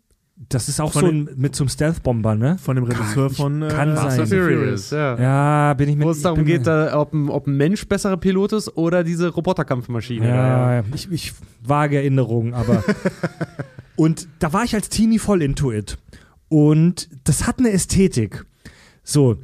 Das ist auch Von so ein, mit so einem Stealth-Bomber, ne? Von dem Regisseur von äh, kann Fast sein. Furious, ja. Ja, bin ich mit Wo es darum geht, da, ob, ein, ob ein Mensch besserer Pilot ist oder diese Roboterkampfmaschine. Ja, ja. Ich, ich vage Erinnerungen, aber. und da war ich als Teenie voll into it. Und das hat eine Ästhetik. So,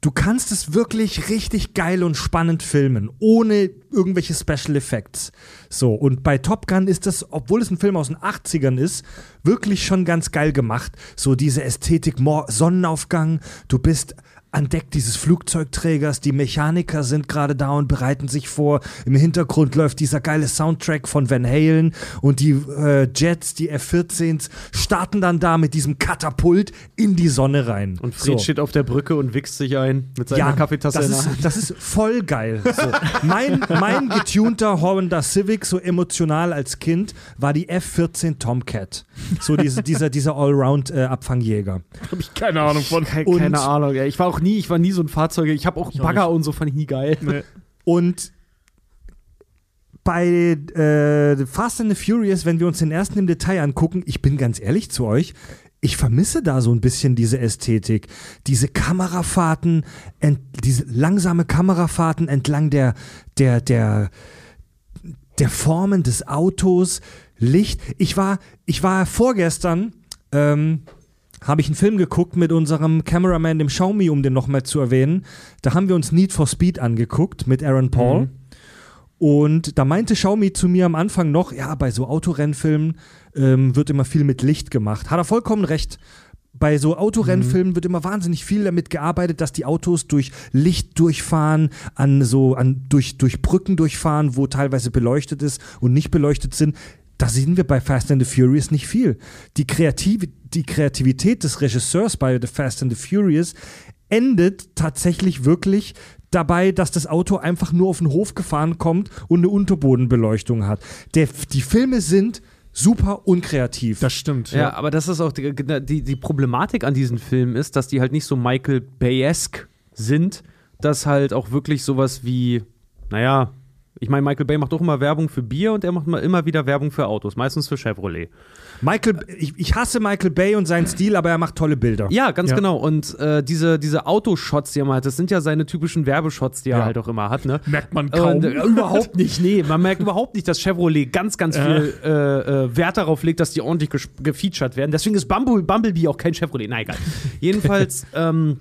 du kannst es wirklich richtig geil und spannend filmen, ohne irgendwelche Special Effects. So, und bei Top Gun ist das, obwohl es ein Film aus den 80ern ist, wirklich schon ganz geil gemacht. So diese Ästhetik, Sonnenaufgang, du bist an Deck dieses Flugzeugträgers, die Mechaniker sind gerade da und bereiten sich vor. Im Hintergrund läuft dieser geile Soundtrack von Van Halen und die äh, Jets, die F-14s, starten dann da mit diesem Katapult in die Sonne rein. Und Fred So. steht auf der Brücke und wichst sich ein mit seiner Kaffeetasse das in der ist, Hand. das ist voll geil. So. Mein, mein getunter Honda Civic, so emotional als Kind, war die F-14 Tomcat. So diese, dieser, dieser Allround-Abfangjäger. Habe ich keine Ahnung von. Ke- Und- Keine Ahnung, ey. ich war auch nie, ich war nie so ein Fahrzeug. Ich habe auch auch Bagger und so fand ich nie geil. Nee. Und bei äh, Fast and the Furious, wenn wir uns den ersten im Detail angucken, ich bin ganz ehrlich zu euch, ich vermisse da so ein bisschen diese Ästhetik. Diese Kamerafahrten, ent, diese langsame Kamerafahrten entlang der, der, der, der Formen des Autos, Licht. Ich war, ich war vorgestern, ähm, habe ich einen Film geguckt mit unserem Cameraman, dem Xiaomi, um den nochmal zu erwähnen. Da haben wir uns Need for Speed angeguckt mit Aaron Paul. Und da meinte Xiaomi zu mir am Anfang noch, ja, bei so Autorennfilmen ähm, wird immer viel mit Licht gemacht. Hat er vollkommen recht. Bei so Autorennfilmen wird immer wahnsinnig viel damit gearbeitet, dass die Autos durch Licht durchfahren, an so, an, durch, durch Brücken durchfahren, wo teilweise beleuchtet ist und nicht beleuchtet sind. Da sehen wir bei Fast and the Furious nicht viel. Die, Kreativ die Kreativität des Regisseurs bei The Fast and the Furious endet tatsächlich wirklich dabei, dass das Auto einfach nur auf den Hof gefahren kommt und eine Unterbodenbeleuchtung hat. Der, die Filme sind super unkreativ. Das stimmt. Ja, aber das ist auch die, die, die Problematik an diesen Filmen ist, dass die halt nicht so Michael Bay-esque sind, dass halt auch wirklich sowas wie, naja, ich meine, Michael Bay macht auch immer Werbung für Bier und er macht mal immer wieder Werbung für Autos, meistens für Chevrolet. Michael, ich, ich hasse Michael Bay und seinen Stil, aber er macht tolle Bilder. Ja, ganz Ja. genau. Und äh, diese, diese Autoshots, die er mal hat, das sind ja seine typischen Werbeshots, die er Ja. halt auch immer hat, ne? Merkt man kaum. Und, äh, überhaupt nicht, nee. Man merkt überhaupt nicht, dass Chevrolet ganz, ganz viel äh, äh, Wert darauf legt, dass die ordentlich gefeatured werden. Deswegen ist Bumble, Bumblebee auch kein Chevrolet. Na egal. Jedenfalls ähm,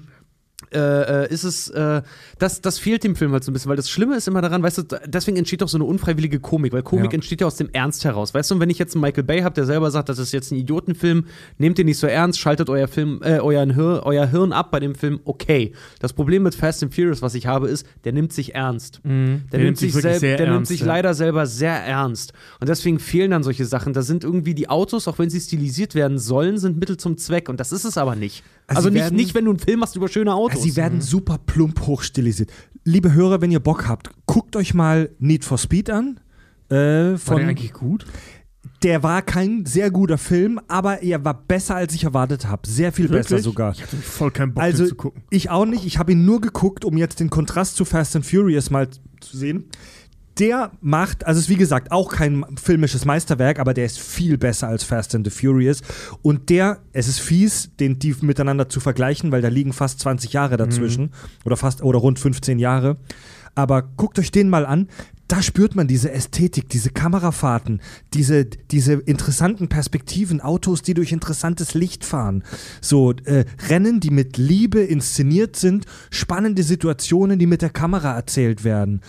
äh, äh, ist es, äh, das, das fehlt dem Film halt so ein bisschen, weil das Schlimme ist immer daran, weißt du, deswegen entsteht auch so eine unfreiwillige Komik, weil Komik Ja. entsteht ja aus dem Ernst heraus. Weißt du, und wenn ich jetzt einen Michael Bay habe, der selber sagt, das ist jetzt ein Idiotenfilm, nehmt den nicht so ernst, schaltet euer Film, äh, euren Hir euer Hirn ab bei dem Film, okay. Das Problem mit Fast and Furious, was ich habe, ist, der nimmt sich ernst. Mhm. Der, nimmt sich, sehr der nimmt ernst, sich ja. leider selber sehr ernst. Und deswegen fehlen dann solche Sachen. Da sind irgendwie die Autos, auch wenn sie stilisiert werden sollen, sind Mittel zum Zweck. Und das ist es aber nicht. Also Also, nicht, werden- nicht, wenn du einen Film machst über schöne Autos. Sie werden super plump hochstilisiert. Liebe Hörer, wenn ihr Bock habt, guckt euch mal Need for Speed an. Äh, War von, der eigentlich gut? der war kein sehr guter Film, aber er war besser, als ich erwartet habe. Sehr viel besser Wirklich? sogar. Ich hatte voll keinen Bock, Also, zu gucken. ich auch nicht. Ich habe ihn nur geguckt, um jetzt den Kontrast zu Fast and Furious mal zu sehen. Der macht, also ist wie gesagt auch kein filmisches Meisterwerk, aber der ist viel besser als Fast and the Furious. Und der, es ist fies, den die miteinander zu vergleichen, weil da liegen fast 20 Jahre dazwischen oder fast oder rund 15 Jahre. Aber guckt euch den mal an. Da spürt man diese Ästhetik, diese Kamerafahrten, diese, diese interessanten Perspektiven, Autos, die durch interessantes Licht fahren. So äh, Rennen, die mit Liebe inszeniert sind, spannende Situationen, die mit der Kamera erzählt werden.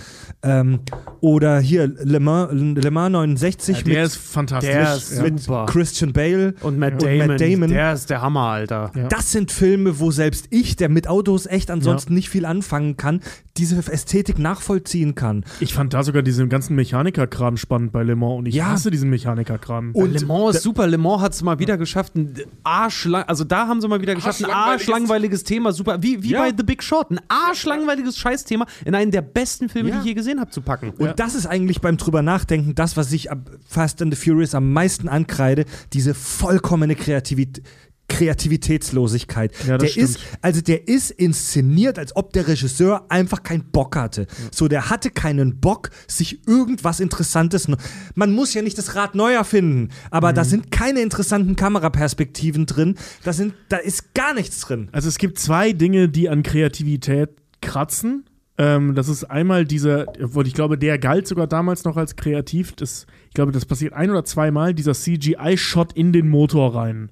Ähm, oder hier Le Mans, Le Mans 69 Ja, der mit, ist fantastisch. der ist ja. mit super. Christian Bale. und Matt Und Damon, Matt Damon. der ist der Hammer, Alter. Ja. Das sind Filme, wo selbst ich, der mit Autos echt ansonsten nicht viel anfangen kann, diese Ästhetik nachvollziehen kann. Ich fand da sogar diesen ganzen Mechanikerkram spannend bei Le Mans und ich Ja. hasse diesen Mechanikerkram. Und Le Mans ist super. Le Mans hat es mal wieder geschafft. Ein arschlang, also da haben sie mal wieder geschafft, ein Arschlangweiliges- Thema. Super. Wie, wie Ja. bei The Big Short. Ein arschlangweiliges Scheißthema in einen der besten Filme, Ja. die ich je gesehen habe, zu packen. Und das ist eigentlich beim drüber nachdenken, das, was ich Fast and the Furious am meisten ankreide, diese vollkommene Kreativität. Kreativitätslosigkeit. Ja, der stimmt. ist, also der ist inszeniert, als ob der Regisseur einfach keinen Bock hatte. So, der hatte keinen Bock, sich irgendwas Interessantes. Man muss ja nicht das Rad neu erfinden, aber Mhm. da sind keine interessanten Kameraperspektiven drin. Da sind, da ist gar nichts drin. Also es gibt zwei Dinge, die an Kreativität kratzen. Ähm, das ist einmal dieser, ich glaube, der galt sogar damals noch als kreativ. Das, ich glaube, das passiert ein oder zweimal, dieser CGI-Shot in den Motor rein.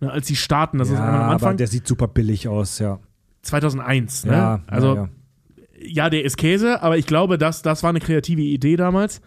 Ne, als sie starten, das ist einmal am aber Anfang. der sieht super billig aus, ja. 2001, ne? Ja, also ja, ja. ja, der ist Käse, aber ich glaube, das, das war eine kreative Idee damals.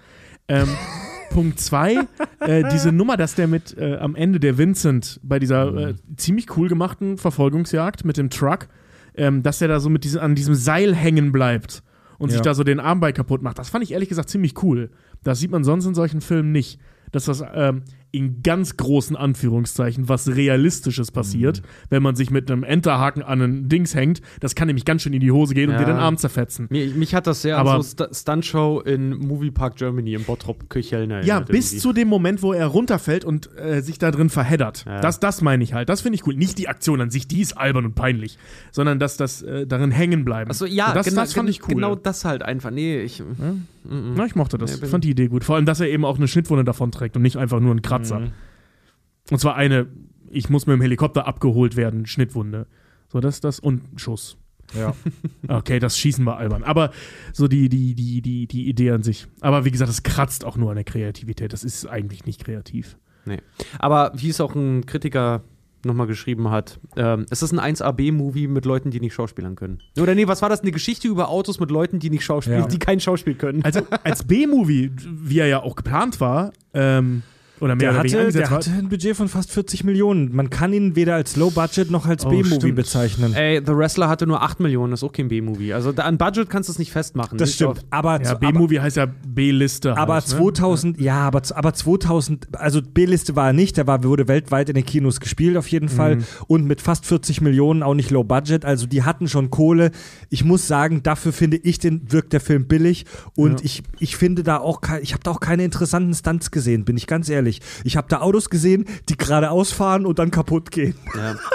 Ähm, Punkt zwei, äh, diese Nummer, dass der mit äh, am Ende der Vincent bei dieser äh, ziemlich cool gemachten Verfolgungsjagd mit dem Truck, ähm, dass der da so mit diesem, an diesem Seil hängen bleibt und sich Ja. da so den Arm bei kaputt macht. Das fand ich ehrlich gesagt ziemlich cool. Das sieht man sonst in solchen Filmen nicht. Dass das ähm, in ganz großen Anführungszeichen was Realistisches passiert, Mhm. wenn man sich mit einem Enterhaken an ein Dings hängt. Das kann nämlich ganz schön in die Hose gehen und Ja. dir den Arm zerfetzen. Mir, mich hat das sehr Aber- an so St Stuntshow in Movie Park Germany im Bottrop Köcheln Ja, erinnert bis irgendwie. zu dem Moment, wo er runterfällt und äh, sich da drin verheddert. Ja. Das, das meine ich halt. Das finde ich cool. Nicht die Aktion an sich, die ist albern und peinlich, sondern dass das äh, darin hängen bleiben. Achso, ja, Und das, genau, das fand ich cool. Genau das halt einfach. Nee, ich. Na, ich mochte das. Nee, bin- fand die Idee gut. Vor allem, dass er eben auch eine Schnittwunde davon trägt und nicht einfach nur einen Kratzer. Mhm. Und zwar eine, ich muss mit dem Helikopter abgeholt werden, Schnittwunde. So, das, das und ein Schuss. Ja. Okay, das Schießen war albern. Aber so die, die, die, die, die Idee an sich. Aber wie gesagt, es kratzt auch nur an der Kreativität. Das ist eigentlich nicht kreativ. Nee. Aber wie es auch ein Kritiker nochmal geschrieben hat, ähm, es ist ein 1AB-Movie mit Leuten, die nicht schauspielern können. Oder nee, was war das? Eine Geschichte über Autos mit Leuten, die nicht schauspielen, Ja. die kein Schauspiel können. Also als B-Movie, wie er ja auch geplant war, ähm, oder mehr Der oder hatte, der hatte ein Budget von fast 40 Millionen. Man kann ihn weder als Low Budget noch als Oh, B-Movie bezeichnen. Ey, The Wrestler hatte nur 8 Millionen, das ist auch kein B-Movie. Also an Budget kannst du es nicht festmachen. das Nicht stimmt. auf- Aber. Ja, B-Movie heißt ja B-Liste. aber halt, ne? 2000, ja, aber, aber 2000, also B-Liste war er nicht, der war, wurde weltweit in den Kinos gespielt auf jeden Fall Mhm. und mit fast 40 Millionen auch nicht Low Budget, also die hatten schon Kohle. Ich muss sagen, dafür finde ich den, wirkt der Film billig und Ja. ich, ich finde da auch, ich habe da auch keine interessanten Stunts gesehen, bin ich ganz ehrlich. Ich habe da Autos gesehen, die geradeaus fahren und dann kaputt gehen. Ja.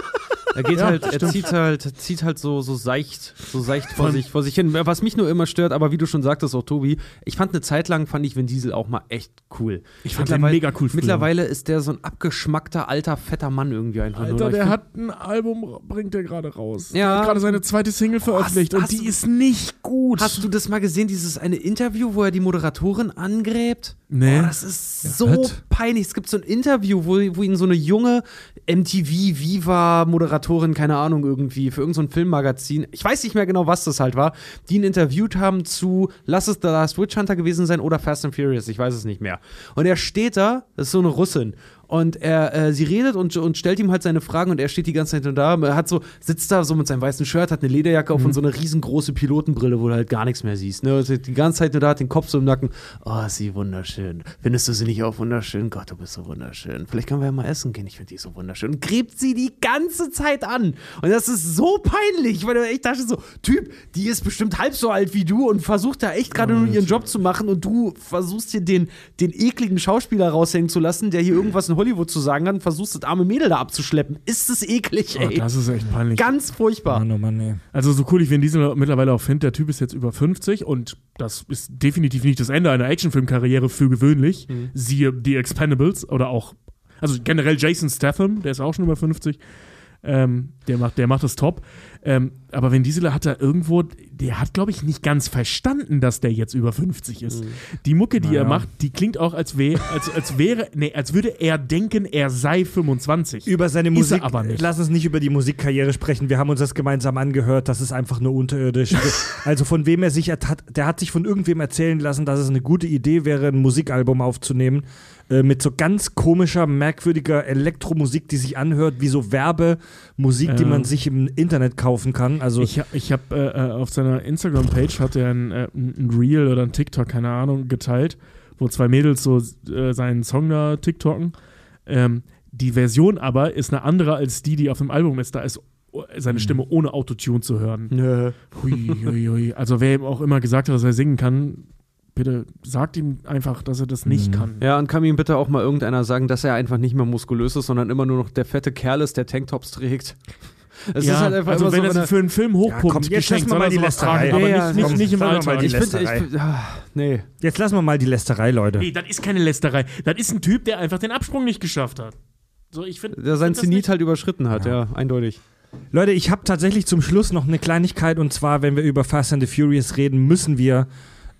Er geht Ja, halt, er stimmt. zieht halt, zieht halt so, so seicht, so seicht vor sich, vor sich hin. Was mich nur immer stört, aber wie du schon sagtest, auch Tobi, ich fand eine Zeit lang, fand ich Vin Diesel auch mal echt cool. Ich fand den mega cool früher. Mittlerweile ist der so ein abgeschmackter, alter, fetter Mann irgendwie einfach nur. Alter, Ich der find- hat ein Album, bringt der gerade raus. Ja. Der hat gerade seine zweite Single veröffentlicht hast und die du- ist nicht gut. Hast du das mal gesehen, dieses eine Interview, wo er die Moderatorin angräbt? Nee. Oh, das ist so was? peinlich. Es gibt so ein Interview, wo, wo ihn so eine junge MTV Viva Moderatorin, keine Ahnung, irgendwie für irgendein so Filmmagazin, ich weiß nicht mehr genau, was das halt war, die ihn interviewt haben zu Lass es The Last Witch Hunter gewesen sein oder Fast and Furious, ich weiß es nicht mehr. Und er steht da, das ist so eine Russin. Und er, äh, sie redet und, und stellt ihm halt seine Fragen und er steht die ganze Zeit nur da, er hat so, sitzt da so mit seinem weißen Shirt, hat eine Lederjacke auf und so eine riesengroße Pilotenbrille, wo du halt gar nichts mehr siehst. Ne? Und die ganze Zeit nur da, hat den Kopf so im Nacken. Oh, ist sie wunderschön. Findest du sie nicht auch wunderschön? Gott, du bist so wunderschön. Vielleicht können wir ja mal essen gehen. Ich finde die so wunderschön. Und gräbt sie die ganze Zeit an. Und das ist so peinlich, weil du echt dachte so, Typ, die ist bestimmt halb so alt wie du und versucht da echt gerade nur ihren Job zu machen und du versuchst hier den, den ekligen Schauspieler raushängen zu lassen, der hier irgendwas in Hollywood zu sagen und versuchst das arme Mädel da abzuschleppen. Ist es eklig, oh, ey. das ist echt peinlich. Ganz furchtbar. Mann, oh Mann, ey. Also so cool ich Vin Diesel mittlerweile auch finde, der Typ ist jetzt über 50 und das ist definitiv nicht das Ende einer Actionfilmkarriere für gewöhnlich. Mhm. Siehe The Expendables oder auch, also generell Jason Statham, der ist auch schon über 50. Ähm, der, macht, der macht das top. Ähm, aber Vin Diesel hat da irgendwo, der hat, glaube ich, nicht ganz verstanden, dass der jetzt über 50 ist. Mhm. Die Mucke, die er Naja. macht, die klingt auch, als, wär, als, als wäre, nee, als würde er denken, er sei 25. Über seine Musik, er aber nicht. lass uns nicht über die Musikkarriere sprechen. Wir haben uns das gemeinsam angehört. Das ist einfach nur unterirdisch. also von wem er sich, er hat, der hat sich von irgendwem erzählen lassen, dass es eine gute Idee wäre, ein Musikalbum aufzunehmen. Äh, mit so ganz komischer, merkwürdiger Elektromusik, die sich anhört wie so Werbemusik, die Ja. man sich im Internet kaufen kann. Also Ich, ich habe äh, äh, auf seiner Instagram-Page hat er ein, äh, ein Reel oder ein TikTok, keine Ahnung, geteilt, wo zwei Mädels so äh, seinen Song da TikToken. Ähm, die Version aber ist eine andere als die, die auf dem Album ist. Da ist seine Stimme ohne Autotune zu hören. Nö. Hui, hui, hui. Also wer ihm auch immer gesagt hat, dass er singen kann, bitte sagt ihm einfach, dass er das nicht Mhm. kann. Ja, und kann ihm bitte auch mal irgendeiner sagen, dass er einfach nicht mehr muskulös ist, sondern immer nur noch der fette Kerl ist, der Tanktops trägt. Es ja, ist halt einfach also immer wenn so, er wenn sich für einen Film hochpumpt, Ja, komm, jetzt geschenkt, lassen wir mal er die Lästerei. tragen, aber Ja, nicht, nicht, komm, nicht im Alter. mal die ich finde, ich, find- ah, nee. Jetzt lassen wir mal die Lästerei, Leute. Nee, das ist keine Lästerei. Das ist ein Typ, der einfach den Absprung nicht geschafft hat. So, ich finde. Der sein find Zenit nicht- halt überschritten hat, ja, eindeutig. Leute, ich habe tatsächlich zum Schluss noch eine Kleinigkeit und zwar, wenn wir über Fast and the Furious reden, müssen wir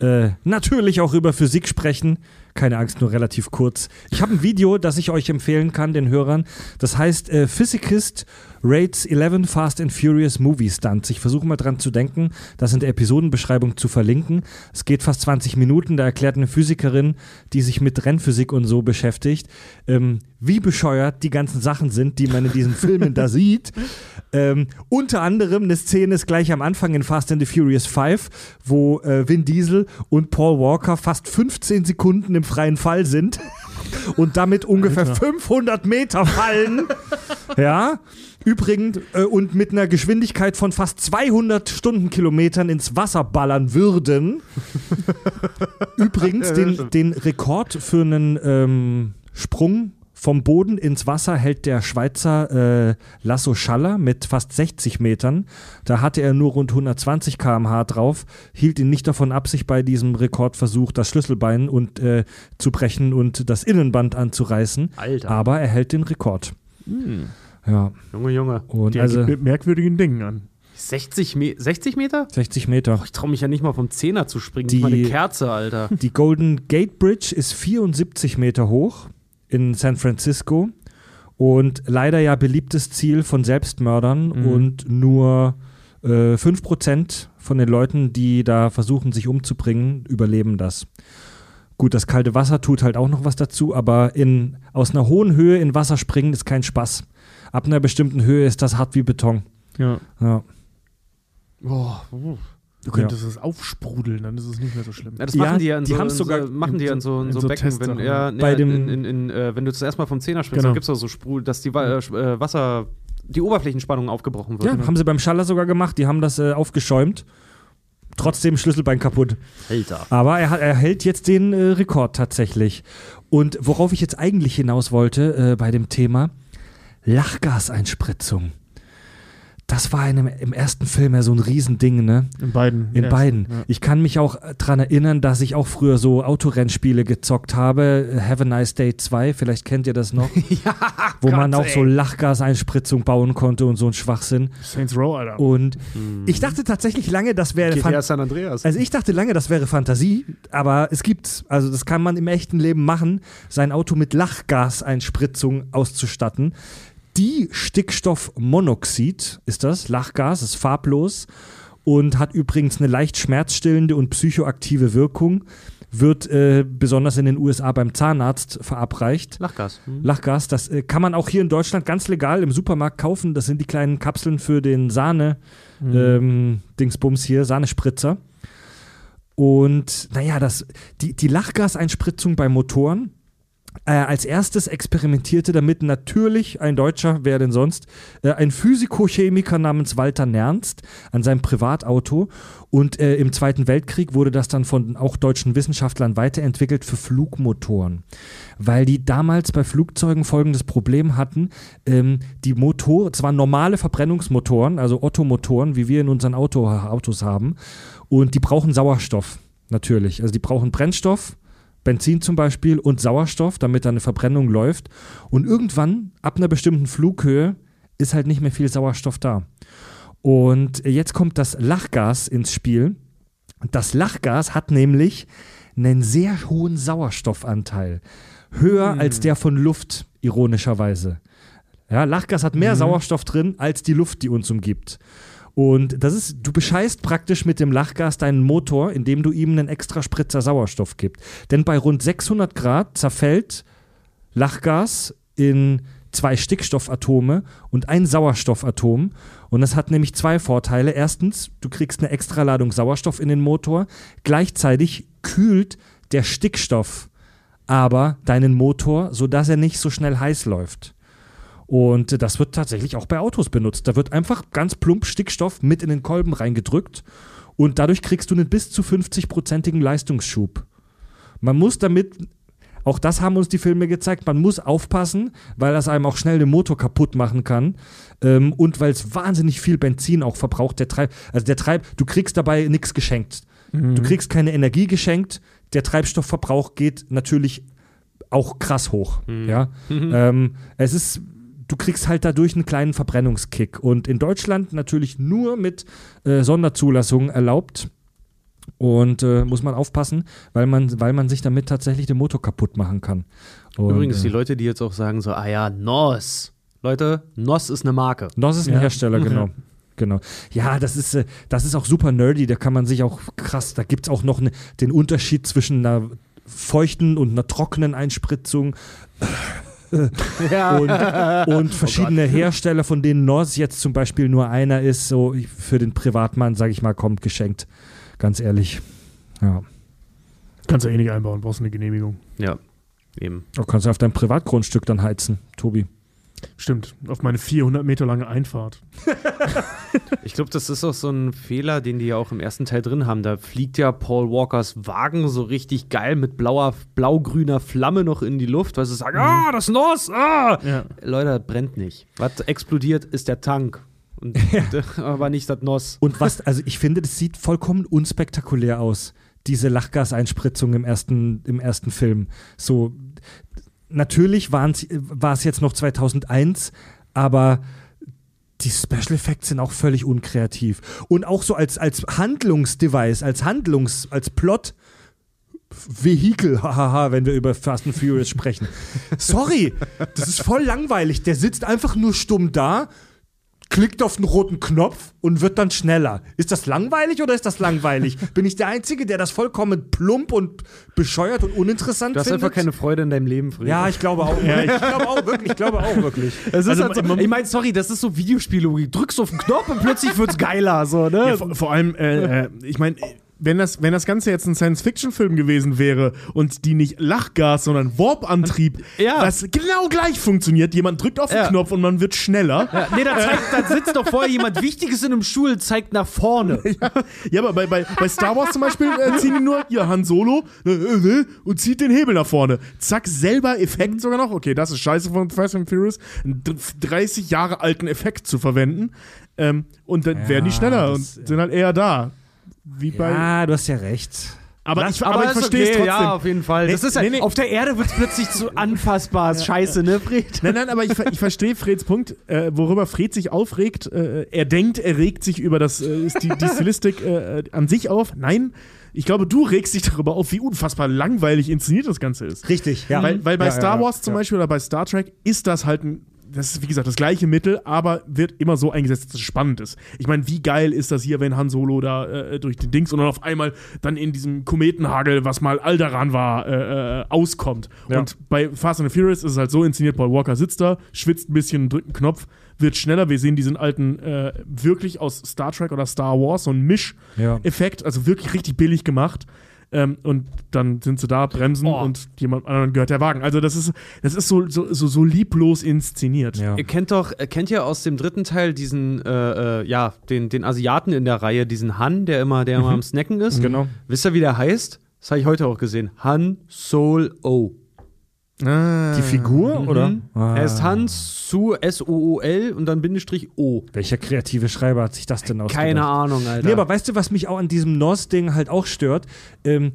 äh, natürlich auch über Physik sprechen. Keine Angst, nur relativ kurz. Ich habe ein Video, das ich euch empfehlen kann, den Hörern. Das heißt äh, Physicist Rates 11 Fast and Furious Movie Stunts. Ich versuche mal dran zu denken, das in der Episodenbeschreibung zu verlinken. Es geht fast 20 Minuten, da erklärt eine Physikerin, die sich mit Rennphysik und so beschäftigt, ähm, wie bescheuert die ganzen Sachen sind, die man in diesen Filmen da sieht. Ähm, unter anderem eine Szene ist gleich am Anfang in Fast and the Furious 5, wo äh, Vin Diesel und Paul Walker fast 15 Sekunden im freien Fall sind und damit ungefähr 500 Meter fallen. ja. Übrigens, äh, und mit einer Geschwindigkeit von fast 200 Stundenkilometern ins Wasser ballern würden. Übrigens, den, den Rekord für einen ähm, Sprung vom Boden ins Wasser hält der Schweizer äh, Lasso Schaller mit fast 60 Metern. Da hatte er nur rund 120 km/h drauf, hielt ihn nicht davon ab, sich bei diesem Rekordversuch das Schlüsselbein und, äh, zu brechen und das Innenband anzureißen. Alter. Aber er hält den Rekord. Ja, Junge, Junge. und Der also mit merkwürdigen Dingen an. 60, Me 60 Meter? 60 Meter. Ich traue mich ja nicht mal vom Zehner zu springen. Die- Die mal eine Kerze, Alter. Die Golden Gate Bridge ist 74 Meter hoch in San Francisco und leider ja beliebtes Ziel von Selbstmördern Mhm. und nur äh, 5% von den Leuten, die da versuchen, sich umzubringen, überleben das. Gut, das kalte Wasser tut halt auch noch was dazu, aber in, aus einer hohen Höhe in Wasser springen ist kein Spaß. Ab einer bestimmten Höhe ist das hart wie Beton. Ja. Ja. Boah. Du könntest es aufsprudeln, dann ist es nicht mehr so schlimm. Ja, das Ja, machen die ja in die so, in sogar so, machen die ja in so, in so, so Becken, wenn, ja, nee, Bei dem- in, in, in, äh, wenn du das erstmal vom Zehner springst, Genau. dann gibt es da so Sprudel, dass die Wa- äh, Wasser, die Oberflächenspannung aufgebrochen wird. ja, haben sie beim Schaller sogar gemacht. Die haben das äh, aufgeschäumt. Trotzdem Schlüsselbein kaputt. Alter. Aber er, er hält jetzt den äh, Rekord tatsächlich. Und worauf ich jetzt eigentlich hinaus wollte äh, bei dem Thema, Lachgaseinspritzung. Das war in dem, im ersten Film ja so ein Riesending, ne? In beiden. In ersten, beiden. Ja. Ich kann mich auch dran erinnern, dass ich auch früher so Autorennspiele gezockt habe. Have a Nice Day 2, vielleicht kennt ihr das noch. wo man auch so Lachgaseinspritzung bauen konnte und so ein Schwachsinn. Saints Row, Alter. Und ich dachte tatsächlich lange, das wäre GTA San Andreas. also ich dachte lange, das wäre Fantasie, aber es gibt's. Also das kann man im echten Leben machen, sein Auto mit Lachgaseinspritzung auszustatten. Die Stickstoffmonoxid ist das, Lachgas, ist farblos und hat übrigens eine leicht schmerzstillende und psychoaktive Wirkung. Wird äh, besonders in den USA beim Zahnarzt verabreicht. Lachgas. Hm. Lachgas, das äh, kann man auch hier in Deutschland ganz legal im Supermarkt kaufen. Das sind die kleinen Kapseln für den Sahne, ähm, Dingsbums hier, Sahnespritzer. Und naja, das, die, die Lachgaseinspritzung bei Motoren. Äh, als erstes experimentierte damit natürlich ein Deutscher, wer denn sonst, äh, ein Physikochemiker namens Walter Nernst an seinem Privatauto. Und äh, im Zweiten Weltkrieg wurde das dann von auch deutschen Wissenschaftlern weiterentwickelt für Flugmotoren. Weil die damals bei Flugzeugen folgendes Problem hatten: ähm, Die Motoren, zwar normale Verbrennungsmotoren, also Ottomotoren, wie wir in unseren Auto, Autos haben, und die brauchen Sauerstoff, natürlich. Also die brauchen Brennstoff, Benzin zum Beispiel und Sauerstoff, damit da eine Verbrennung läuft. Und irgendwann, ab einer bestimmten Flughöhe, ist halt nicht mehr viel Sauerstoff da. Und jetzt kommt das Lachgas ins Spiel. Das Lachgas hat nämlich einen sehr hohen Sauerstoffanteil. Höher als der von Luft, ironischerweise. Ja, Lachgas hat mehr Sauerstoff drin als die Luft, die uns umgibt. Und das ist, du bescheißt praktisch mit dem Lachgas deinen Motor, indem du ihm einen extra Spritzer Sauerstoff gibst. Denn bei rund 600 Grad zerfällt Lachgas in zwei Stickstoffatome und ein Sauerstoffatom. Und das hat nämlich zwei Vorteile. Erstens, du kriegst eine extra Ladung Sauerstoff in den Motor. Gleichzeitig kühlt der Stickstoff aber deinen Motor, sodass er nicht so schnell heiß läuft. Und das wird tatsächlich auch bei Autos benutzt. Da wird einfach ganz plump Stickstoff mit in den Kolben reingedrückt und dadurch kriegst du einen bis zu 50-prozentigen Leistungsschub. Man muss damit, auch das haben uns die Filme gezeigt, man muss aufpassen, weil das einem auch schnell den Motor kaputt machen kann. Ähm, und weil es wahnsinnig viel Benzin auch verbraucht. Der Treib, also der Treib, du kriegst dabei nichts geschenkt. Du kriegst keine Energie geschenkt. Der Treibstoffverbrauch geht natürlich auch krass hoch. Ja? Ähm, es ist, du kriegst halt dadurch einen kleinen Verbrennungskick. Und in Deutschland natürlich nur mit äh, Sonderzulassung erlaubt. Und äh, muss man aufpassen, weil man, weil man sich damit tatsächlich den Motor kaputt machen kann. Und, Übrigens, die äh, Leute, die jetzt auch sagen so, ah ja, NOS. Leute, NOS ist eine Marke. NOS ist ein Ja. Hersteller, genau. Genau. Ja, das ist, äh, das ist auch super nerdy. Da kann man sich auch krass, da gibt es auch noch ne, den Unterschied zwischen einer feuchten und einer trockenen Einspritzung und, und verschiedene Hersteller, von denen NOS jetzt zum Beispiel nur einer ist. So für den Privatmann, sage ich mal, kommt geschenkt. Ganz ehrlich. Ja. Kannst du eh nicht einbauen, brauchst eine Genehmigung. Ja, eben. Du kannst auf deinem Privatgrundstück dann heizen, Tobi. Stimmt, auf meine 400 Meter lange Einfahrt. Ich glaube, das ist auch so ein Fehler, den die ja auch im ersten Teil drin haben. Da fliegt ja Paul Walkers Wagen so richtig geil mit blauer, blau-grüner Flamme noch in die Luft, weil sie sagen, ah, das NOS, ah. Ja. Leute, das brennt nicht. Was explodiert, ist der Tank. Und, aber nicht das NOS. Und was, also ich finde, das sieht vollkommen unspektakulär aus, diese Lachgaseinspritzung im ersten, im ersten Film. So, natürlich war es jetzt noch 2001, aber die Special Effects sind auch völlig unkreativ. Und auch so als, als Handlungsdevice, als Handlungs-, als Plot. Vehikel, hahaha, wenn wir über Fast and Furious sprechen. Sorry, das ist voll langweilig. Der sitzt einfach nur stumm da, klickt auf den roten Knopf und wird dann schneller. Ist das langweilig oder ist das langweilig? Bin ich der Einzige, der das vollkommen plump und bescheuert und uninteressant Du hast findet? einfach keine Freude in deinem Leben, Friedrich. ja, ich glaube auch. ich glaube auch wirklich. Ich glaube auch wirklich. Es ist Also, halt so, ich meine, sorry, das ist so Videospiellogik. Drückst auf den Knopf und plötzlich wird's geiler, so, ne? Ja, vor, vor allem, äh, äh, ich meine, wenn das, wenn das Ganze jetzt ein Science-Fiction-Film gewesen wäre und die nicht Lachgas, sondern Warp-Antrieb, Ja. was genau gleich funktioniert, jemand drückt auf den Ja. Knopf und man wird schneller. Ja, nee, da, zeigt, da sitzt doch vorher jemand Wichtiges in einem Stuhl, zeigt nach vorne. Ja, aber bei, bei, bei Star Wars zum Beispiel äh, ziehen die nur, ja, Han Solo äh, äh, und zieht den Hebel nach vorne. Zack, selber Effekt sogar noch. Okay, das ist scheiße von Fast and Furious, einen d- 30 Jahre alten Effekt zu verwenden. Ähm, und dann Ja, werden die schneller und das- sind halt eher da. Wie bei. Ja, du hast ja recht. aber lass- ich, aber ich ist verstehe es okay, trotzdem. Ja, auf jeden Fall. Das Nee, ist halt, nee, nee. Auf der Erde wird es plötzlich so anfassbar. Ist Scheiße, ne, Fred? Nein, nein, aber ich, ich verstehe Freds Punkt, äh, worüber Fred sich aufregt. Äh, er denkt, er regt sich über das, äh, die, die Stilistik äh, an sich auf. Nein, ich glaube, du regst dich darüber auf, wie unfassbar langweilig inszeniert das Ganze ist. Richtig, ja. Weil, weil bei Ja, Star ja, Wars zum ja. Beispiel oder bei Star Trek ist das halt ein. Das ist, wie gesagt, das gleiche Mittel, aber wird immer so eingesetzt, dass es spannend ist. Ich meine, wie geil ist das hier, wenn Han Solo da äh, durch den Dings und dann auf einmal dann in diesem Kometenhagel, was mal Alderan war, äh, äh, auskommt. Ja. Und bei Fast and the Furious ist es halt so inszeniert, Paul Walker sitzt da, schwitzt ein bisschen, drückt einen Knopf, wird schneller. Wir sehen diesen alten, äh, wirklich aus Star Trek oder Star Wars, so ein Misch-Effekt, Ja. also wirklich richtig billig gemacht. Ähm, und dann sind sie da, bremsen Oh. und jemand anderen gehört der Wagen. Also das ist, das ist so, so, so, so lieblos inszeniert. Ja. Ihr kennt doch, äh, kennt ihr aus dem dritten Teil diesen, äh, äh, ja, den, den Asiaten in der Reihe, diesen Han, der immer, der immer am Snacken ist? Genau. Wisst ihr, wie der heißt? Das habe ich heute auch gesehen. Han Sol O. Ah. Die Figur, oder? Ah. Er ist Han Su S-O-O-L und dann Bindestrich O. Welcher kreative Schreiber hat sich das denn ausgedacht? Keine Ahnung, Alter. Nee, aber weißt du, was mich auch an diesem NOS-Ding halt auch stört? Ähm,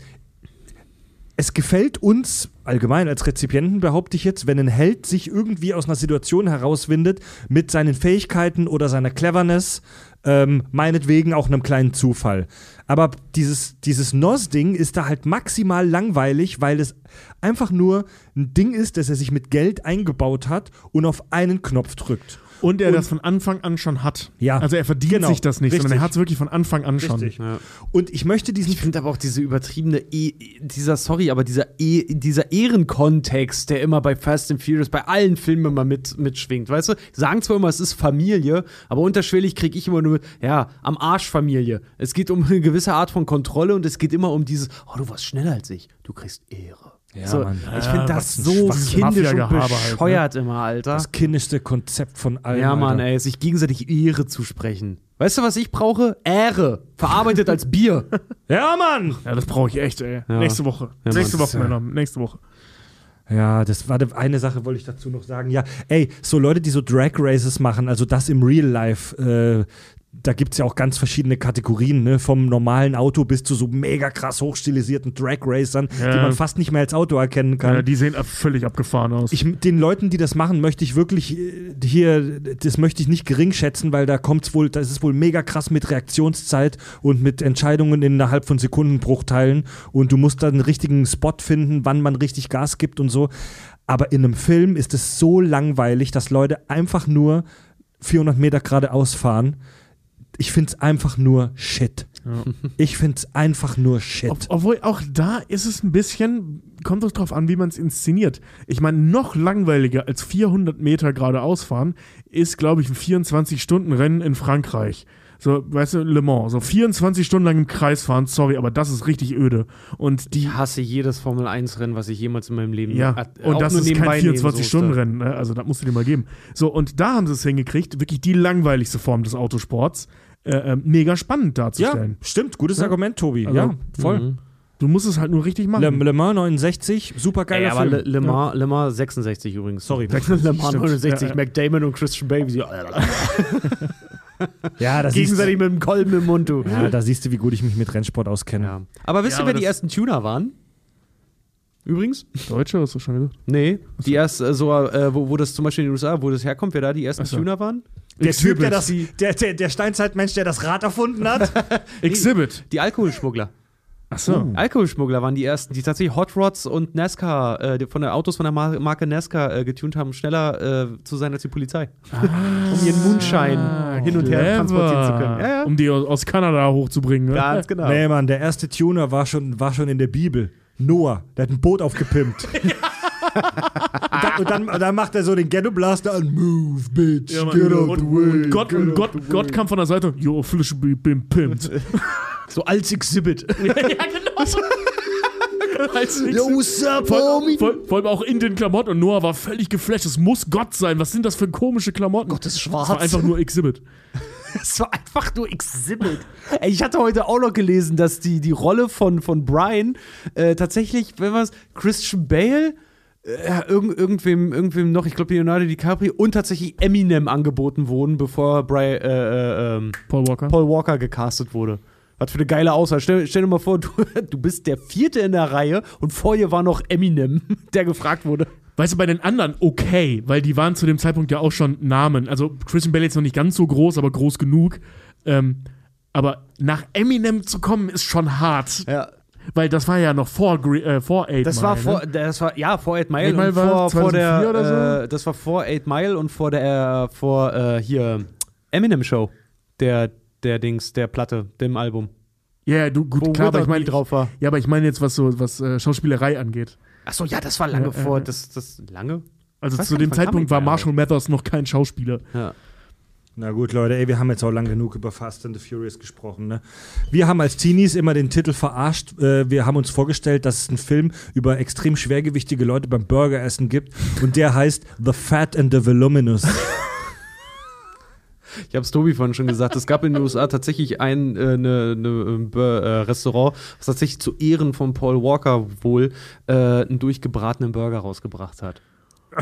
es gefällt uns allgemein als Rezipienten, behaupte ich jetzt, wenn ein Held sich irgendwie aus einer Situation herauswindet mit seinen Fähigkeiten oder seiner Cleverness, ähm, meinetwegen auch einem kleinen Zufall. Aber dieses, dieses NOS-Ding ist da halt maximal langweilig, weil es einfach nur ein Ding ist, das er sich mit Geld eingebaut hat und auf einen Knopf drückt. Und er Und- das von Anfang an schon hat. Ja. Also er verdient Genau. sich das nicht, sondern Richtig. er hat es wirklich von Anfang an schon. Richtig. Ja. Und ich möchte diesen Ich finde aber auch diese übertriebene, e dieser, sorry, aber dieser, e dieser Ehrenkontext, der immer bei Fast and Furious, bei allen Filmen immer mit, mitschwingt, weißt du? Sagen zwar immer, es ist Familie, aber unterschwellig kriege ich immer nur mit, ja, am Arsch Familie. Es geht um eine gewisse Art von Kontrolle und es geht immer um dieses, oh, du warst schneller als ich, du kriegst Ehre. Ja, so, Mann. ich finde das so kindisch und Mafia-Gehabe halt, ne? bescheuert immer, Alter. das kindischste Konzept von allen. Ja, Mann, Alter. ey, sich gegenseitig Ehre zu sprechen. Weißt du, was ich brauche? Ähre. Verarbeitet als Bier. Ja, Mann! Ja, das brauche ich echt, ey. Ja. Nächste Woche. Ja, Nächste Mann. Woche, Männer. Nächste Woche. Ja, das war eine Sache, wollte ich dazu noch sagen. Ja, ey, so Leute, die so Drag Races machen, also das im Real Life, äh, da gibt es ja auch ganz verschiedene Kategorien, ne? Vom normalen Auto bis zu so mega krass hochstilisierten Drag Racern, die Ja. man fast nicht mehr als Auto erkennen kann. Ja, die sehen völlig abgefahren aus. Ich, den Leuten, die das machen, möchte ich wirklich äh, hier, das möchte ich nicht gering schätzen, weil da kommt's wohl, das ist wohl mega krass mit Reaktionszeit und mit Entscheidungen innerhalb von Sekundenbruchteilen und du musst dann einen richtigen Spot finden, wann man richtig Gas gibt und so. Aber in einem Film ist es so langweilig, dass Leute einfach nur 400 Meter geradeaus fahren. Ich find's einfach nur Shit. Ich find's einfach nur Shit. Ob, obwohl auch da ist es ein bisschen, kommt es drauf an, wie man es inszeniert. Ich meine, noch langweiliger als 400 Meter geradeaus fahren ist, glaube ich, ein 24-Stunden-Rennen in Frankreich. So, weißt du, Le Mans, so 24 Stunden lang im Kreis fahren, sorry, aber das ist richtig öde. Und die, Ich hasse jedes Formel-1-Rennen, was ich jemals in meinem Leben ja, äh, und auch das nur ist kein nebenbei nehmen 24-Stunden-Rennen, ne? also das musst du dir mal geben. So, und da haben sie es hingekriegt, wirklich die langweiligste Form des Autosports, äh, äh, mega spannend ja, darzustellen. stimmt. Gutes Ja. Argument, Tobi. Also, ja, voll. Mhm. Du musst es halt nur richtig machen. Le, Le Mans 69, super Ey, geiler aber Le, Film. Le, Mans, Le Mans 66 übrigens. Sorry. Le Mans Stimmt. 69, Ja, ja. McDamon und Christian Bale, Ja, da siehst, gegenseitig mit dem Kolben im Mund, du. ja, da siehst du, wie gut ich mich mit Rennsport auskenne. Ja. Aber wisst Ja, ihr, wer die das- ersten Tuner waren? Übrigens? Deutsche, hast du schon gesagt? Nee, die erst äh, so, äh, wo, wo das zum Beispiel in den USA, wo das herkommt, wer da die ersten so. Tuner waren? Der Typ, der, Exhibit. das, der, der, der Steinzeitmensch, der das Rad erfunden hat. Exhibit. Die Alkoholschmuggler. Ach so. Alkoholschmuggler waren die ersten, die tatsächlich Hot Rods und NASCAR, äh, von der Autos von der Mar Marke NASCAR äh, getunt haben, schneller äh, zu sein als die Polizei. um ihren Moonshine hin und her Clever. transportieren zu können. Ja, ja. Um die aus Kanada hochzubringen. Ne? Ganz genau. Nee, Mann, der erste Tuner war schon, war schon in der Bibel. Noah, der hat ein Boot aufgepimpt. dann, und, dann, und dann macht er so den Ghetto Blaster an. Move, bitch. Ja, get out und the way. Gott, get und out Gott, the way. Gott kam von der Seite. Yo, official been pimped. So als Exhibit. ja, genau. Als Yo, nächstes- what's up, vor, homie? vor, vor allem auch in den Klamotten. Und Noah war völlig geflasht. Es muss Gott sein. Was sind das für komische Klamotten? Gott ist Das schwarz. war einfach nur Exhibit. Das war einfach nur Exhibit. Ey, ich hatte heute auch noch gelesen, dass die, die Rolle von, von Brian äh, tatsächlich, wenn man es, Christian Bale, äh, irgend, irgendwem, irgendwem noch, ich glaube Leonardo DiCaprio und tatsächlich Eminem angeboten wurden, bevor Brian, äh, äh, ähm, Paul Walker. Paul Walker gecastet wurde. Was für eine geile Auswahl. Stell, stell dir mal vor, du, du bist der Vierte in der Reihe und vor dir war noch Eminem, der gefragt wurde. Weißt du, bei den anderen okay, weil die waren zu dem Zeitpunkt ja auch schon Namen. Also Christian Bale jetzt noch nicht ganz so groß, aber groß genug. Ähm, aber nach Eminem zu kommen, ist schon hart. Ja. Weil das war ja noch vor, äh, vor Eight Das Mile, war vor, Ne? das war ja vor Eight Mile, Eight Mile vor, vor 2004 der, oder so? äh, das war vor Eight Mile und vor der, äh, vor äh, hier Eminem Show, der, der Dings, der Platte, dem Album, Ja, ja, du, gut, wo klar, aber ich meine, Me drauf war. ja, aber ich meine jetzt, was so, was äh, Schauspielerei angeht. Achso, ja, das war lange vor, ja. das, das lange. Also zu dem Zeitpunkt war Marshall Mathers noch kein Schauspieler. Ja. Na gut, Leute, ey, wir haben jetzt auch lang genug über Fast and the Furious gesprochen. Ne? Wir haben als Teenies immer den Titel verarscht. Äh, wir haben uns vorgestellt, dass es einen Film über extrem schwergewichtige Leute beim Burgeressen gibt und der heißt The Fat and the Voluminous. Ich habe es Tobi vorhin schon gesagt. Es gab in den USA tatsächlich ein äh, ne, ne, äh, Restaurant, was tatsächlich zu Ehren von Paul Walker wohl äh, einen durchgebratenen Burger rausgebracht hat.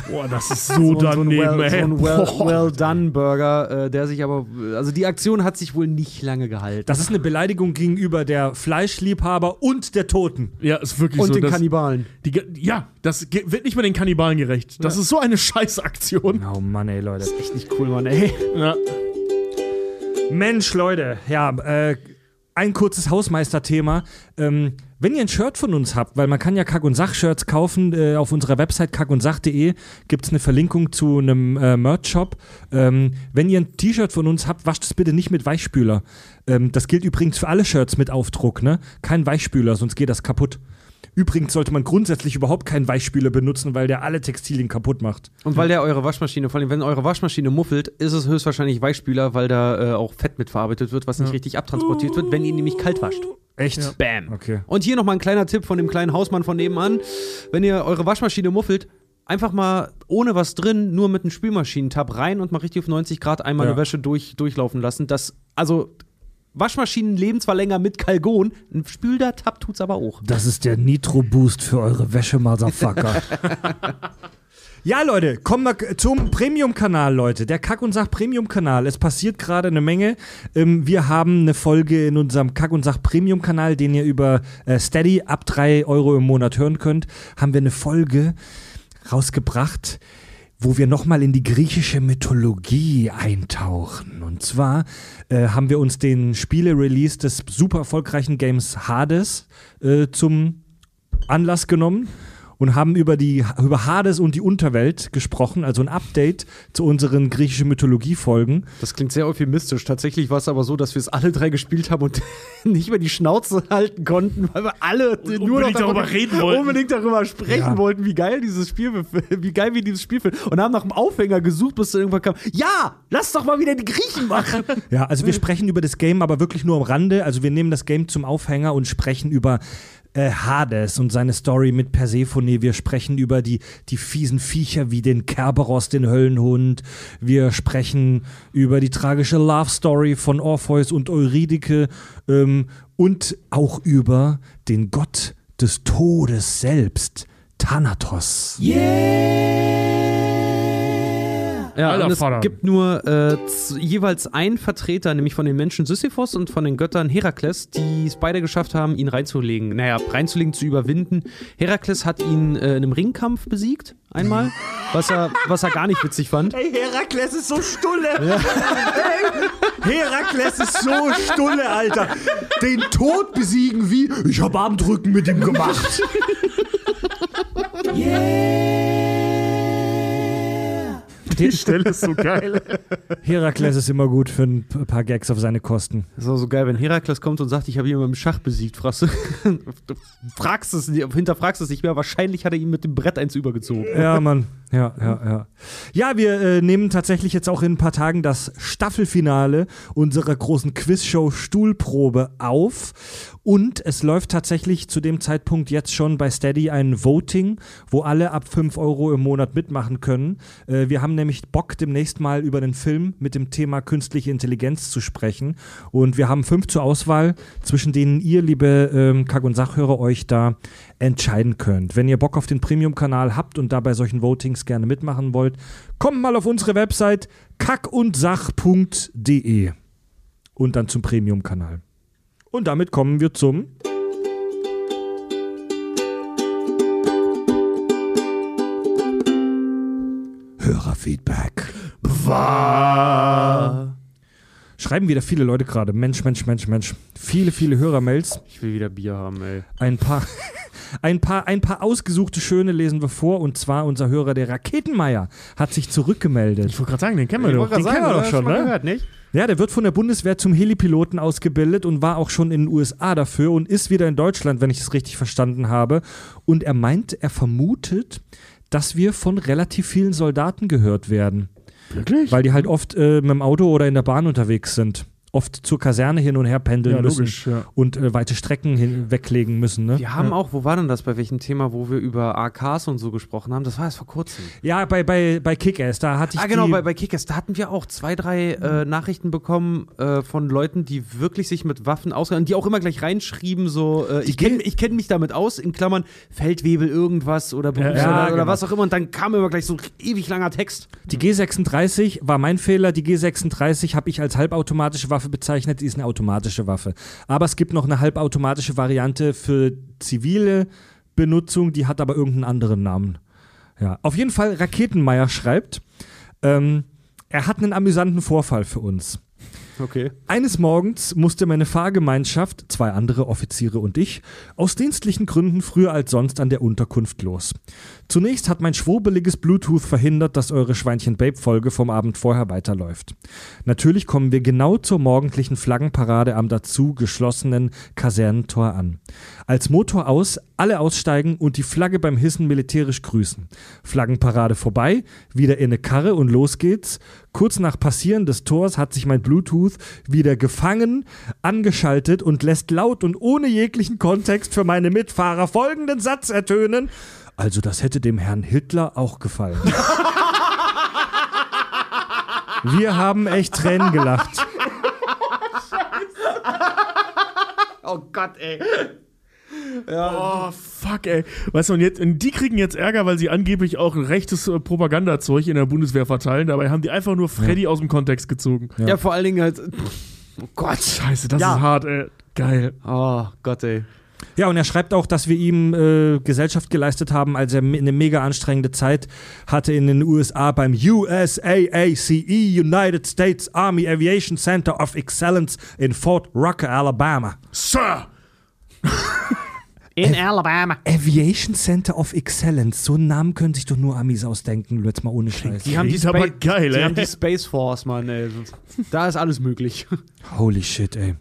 Boah, das ist so so ein daneben, well, so ey. ein well, well done Burger, äh, der sich aber, also die Aktion hat sich wohl nicht lange gehalten. Das ist eine Beleidigung gegenüber der Fleischliebhaber und der Toten. Ja, ist wirklich Und so. den das, Kannibalen. die, ja, das wird nicht mal den Kannibalen gerecht. Das ist so eine Scheißaktion. Oh Mann, ey, Leute. Echt nicht cool, Mann, ey. Ja. Mensch, Leute, ja, äh, ein kurzes Hausmeisterthema. Ähm, wenn ihr ein Shirt von uns habt, weil man kann ja Kack- und Sach-Shirts kaufen, äh, auf unserer Website kackundsach.de gibt es eine Verlinkung zu einem äh, Merch-Shop. Ähm, wenn ihr ein T-Shirt von uns habt, wascht es bitte nicht mit Weichspüler. Ähm, das gilt übrigens für alle Shirts mit Aufdruck, ne? Kein Weichspüler, sonst geht das kaputt. Übrigens sollte man grundsätzlich überhaupt keinen Weichspüler benutzen, weil der alle Textilien kaputt macht. Und weil der eure Waschmaschine, vor allem wenn eure Waschmaschine muffelt, ist es höchstwahrscheinlich Weichspüler, weil da äh, auch Fett mitverarbeitet wird, was nicht Ja. richtig abtransportiert wird, wenn ihr nämlich kalt wascht. Echt? Ja. Bam. Okay. Und hier nochmal ein kleiner Tipp von dem kleinen Hausmann von nebenan. Wenn ihr eure Waschmaschine muffelt, einfach mal ohne was drin, nur mit einem Spülmaschinentab rein und mal richtig auf 90 Grad einmal Ja. eine Wäsche durch, durchlaufen lassen. Das, also Waschmaschinen leben zwar länger mit Kalgon, ein Spülder-Tab tut's aber auch. Das ist der Nitro-Boost für eure Wäsche, Motherfucker. ja, Leute, kommen wir zum Premium-Kanal, Leute. Der Kack- und Sach-Premium-Kanal. Es passiert gerade eine Menge. Ähm, wir haben eine Folge in unserem Kack- und Sach-Premium-Kanal, den ihr über äh, Steady ab 3 Euro im Monat hören könnt. Haben wir eine Folge rausgebracht, wo wir nochmal in die griechische Mythologie eintauchen. Und zwar äh, haben wir uns den Spiele-Release des super erfolgreichen Games Hades äh, zum Anlass genommen und haben über die über Hades und die Unterwelt gesprochen, also ein Update zu unseren griechischen Mythologie-Folgen. Das klingt sehr euphemistisch. Tatsächlich war es aber so, dass wir es alle drei gespielt haben und nicht mehr die Schnauze halten konnten, weil wir alle nur noch unbedingt darüber reden wollten. Unbedingt darüber sprechen Ja. wollten, wie geil dieses Spiel, wie geil wir dieses Spiel finden. Und haben nach einem Aufhänger gesucht, bis dann irgendwann kam, ja, lass doch mal wieder die Griechen machen. Ja, also wir sprechen über das Game, aber wirklich nur am Rande. Also wir nehmen das Game zum Aufhänger und sprechen über äh, Hades und seine Story mit Persephone. Wir sprechen über die, die fiesen Viecher wie den Kerberos, den Höllenhund. Wir sprechen über die tragische Love Story von Orpheus und Eurydike ähm, und auch über den Gott des Todes selbst, Thanatos. Ja, Alter und es Vater. gibt nur äh, jeweils einen Vertreter, nämlich von den Menschen Sisyphos und von den Göttern Herakles, die es beide geschafft haben, ihn reinzulegen. Naja, reinzulegen, zu überwinden. Herakles hat ihn äh, in einem Ringkampf besiegt, einmal, was er, was er gar nicht witzig fand. Ey, Herakles ist so stulle. Ey, Herakles ist so stulle, Alter. Den Tod besiegen wie? Ich hab Armdrücken mit ihm gemacht. Die Stelle ist so geil. Herakles ist immer gut für ein paar Gags auf seine Kosten. Das ist auch so geil, wenn Herakles kommt und sagt, ich habe ihn beim Schach besiegt, fragst du, du fragst es, nicht- hinterfragst es nicht mehr. Wahrscheinlich hat er ihn mit dem Brett eins übergezogen. Ja, Mann. Ja, ja, ja. Ja, wir äh, nehmen tatsächlich jetzt auch in ein paar Tagen das Staffelfinale unserer großen Quizshow Stuhlprobe auf. Und es läuft tatsächlich zu dem Zeitpunkt jetzt schon bei Steady ein Voting, wo alle ab 5 Euro im Monat mitmachen können. Äh, wir haben nämlich Bock, demnächst mal über den Film mit dem Thema künstliche Intelligenz zu sprechen. Und wir haben fünf zur Auswahl, zwischen denen ihr, liebe ähm, Kack- und Sachhörer, euch da entscheiden könnt. Wenn ihr Bock auf den Premium-Kanal habt und da bei solchen Votings gerne mitmachen wollt, kommt mal auf unsere Website kackundsach.de und dann zum Premium-Kanal. Und damit kommen wir zum Hörerfeedback. Schreiben wieder viele Leute gerade. Mensch, Mensch, Mensch, Mensch. Viele, viele Hörermails. Ich will wieder Bier haben, ey. Ein paar, ein paar, ein paar ausgesuchte schöne lesen wir vor. Und zwar unser Hörer, der Raketenmeier, hat sich zurückgemeldet. Ich wollte gerade sagen, den kennen wir doch. Den kennen wir doch schon, ne? Gehört, nicht? Ja, der wird von der Bundeswehr zum Helipiloten ausgebildet und war auch schon in den USA dafür und ist wieder in Deutschland, wenn ich es richtig verstanden habe. Und er meint, er vermutet, dass wir von relativ vielen Soldaten gehört werden, Wirklich? weil die halt oft äh, mit dem Auto oder in der Bahn unterwegs sind. Oft zur Kaserne hin und her pendeln ja, müssen logisch, ja. und äh, weite Strecken hin weglegen müssen. Ne? Wir haben auch, wo war denn das, bei welchem Thema, wo wir über AKs und so gesprochen haben? Das war erst vor kurzem. Ja, bei, bei, bei Kick-Ass, da hatte ich Ah, genau, die, bei, bei Kickers, da hatten wir auch zwei, drei äh, Nachrichten bekommen äh, von Leuten, die wirklich sich mit Waffen auskennen, die auch immer gleich reinschrieben, so, äh, ich kenne ich kenn mich damit aus, in Klammern, Feldwebel irgendwas oder ja, oder genau. was auch immer, und dann kam immer gleich so ein ewig langer Text. Die G36 war mein Fehler. Die G36 habe ich als halbautomatische Waffe bezeichnet. Die ist eine automatische Waffe. Aber es gibt noch eine halbautomatische Variante für zivile Benutzung. Die hat aber irgendeinen anderen Namen. Ja, auf jeden Fall Raketenmeier schreibt, ähm, er hat einen amüsanten Vorfall für uns. Okay. Eines Morgens musste meine Fahrgemeinschaft, zwei andere Offiziere und ich, aus dienstlichen Gründen früher als sonst an der Unterkunft los. Zunächst hat mein schwurbeliges Bluetooth verhindert, dass eure Schweinchen-Babe-Folge vom Abend vorher weiterläuft. Natürlich kommen wir genau zur morgendlichen Flaggenparade am dazu geschlossenen Kasernentor an. Als Motor aus, alle aussteigen und die Flagge beim Hissen militärisch grüßen. Flaggenparade vorbei, wieder in eine Karre und los geht's. Kurz nach Passieren des Tors hat sich mein Bluetooth wieder gefangen, angeschaltet und lässt laut und ohne jeglichen Kontext für meine Mitfahrer folgenden Satz ertönen. Also das hätte dem Herrn Hitler auch gefallen. Wir haben echt Tränen gelacht. Oh Gott, ey. Oh, fuck, ey. Weißt du, und, jetzt, und die kriegen jetzt Ärger, weil sie angeblich auch rechtes äh, Propagandazeug in der Bundeswehr verteilen. Dabei haben die einfach nur Freddy aus dem Kontext gezogen. Ja. vor allen Dingen halt. Oh Gott. Scheiße, das Ja. ist hart, ey. Geil. Oh Gott, ey. Ja, und er schreibt auch, dass wir ihm äh, Gesellschaft geleistet haben, als er eine mega anstrengende Zeit hatte in den USA beim USAACE, United States Army Aviation Center of Excellence in Fort Rucker, Alabama. Sir! In Alabama. Aviation Center of Excellence, so einen Namen können sich doch nur Amis ausdenken, jetzt mal ohne Scheiß. Die haben die, Spa- geil, die haben die Space Force, Mann, ey. Da ist alles möglich. Holy shit, ey.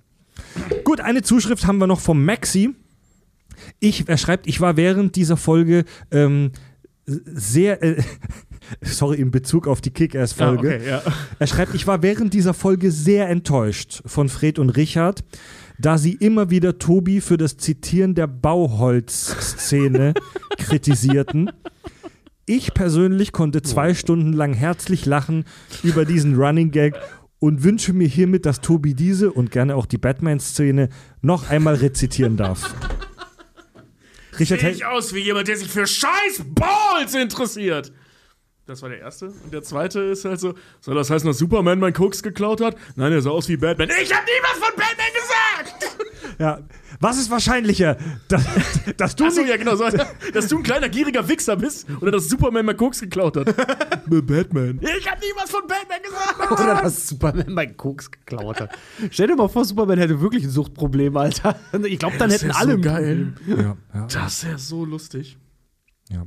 Gut, eine Zuschrift haben wir noch vom Maxi. Ich, er schreibt, ich war während dieser Folge ähm, sehr, äh, sorry, in Bezug auf die Ah, Kick-Ass-Folge. okay, ja. Er schreibt, ich war während dieser Folge sehr enttäuscht von Fred und Richard, da sie immer wieder Tobi für das Zitieren der Bauholz-Szene kritisierten. Ich persönlich konnte zwei Stunden lang herzlich lachen über diesen Running Gag und wünsche mir hiermit, dass Tobi diese und gerne auch die Batman-Szene noch einmal rezitieren darf. Richard, Sehe ich aus wie jemand, der sich für scheiß Balls interessiert. Das war der erste. Und der zweite ist halt so, soll das heißen, dass Superman mein Koks geklaut hat? Nein, er sah aus wie Batman. Ich hab nie was von Batman gesagt! ja, was ist wahrscheinlicher, dass, dass du Achso, ja, genau. So, dass du ein kleiner, gieriger Wichser bist oder dass Superman mein Koks geklaut hat. Batman. Ich hab nie was von Batman gesagt! Oder dass Superman meinen Koks geklaut hat. Stell dir mal vor, Superman hätte wirklich ein Suchtproblem, Alter. Ich glaube, dann Das hätten alle so ein geil. Ja, ja, Das ist ja so lustig. Ja.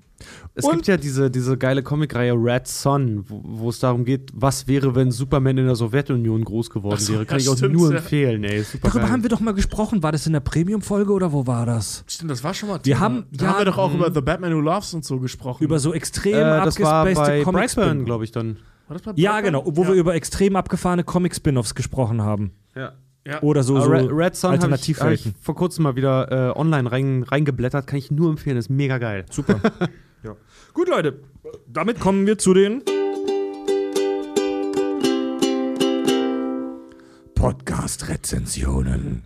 Es Und- gibt ja diese, diese geile Comicreihe Red Son, wo, wo es darum geht, was wäre, wenn Superman in der Sowjetunion groß geworden so, wäre. Kann ja, ich auch stimmt, nur ja. empfehlen, ey. Super Darüber geil. haben wir doch mal gesprochen. War das in der Premium-Folge oder wo war das? Stimmt, das war schon mal Wir Thema. haben- da ja, haben wir doch auch über The Batman Who Loves und so gesprochen. Über so extrem äh, das bei Comics. Glaube ich, dann. War das bei Ja, genau, wo ja. wir über extrem abgefahrene Comic-Spin-Offs gesprochen haben. Ja. Ja. Oder so, so Red, Red Son habe ich, hab ich vor kurzem mal wieder äh, online rein, reingeblättert. Kann ich nur empfehlen, ist mega geil. Super. ja. Gut, Leute, damit kommen wir zu den Podcast-Rezensionen.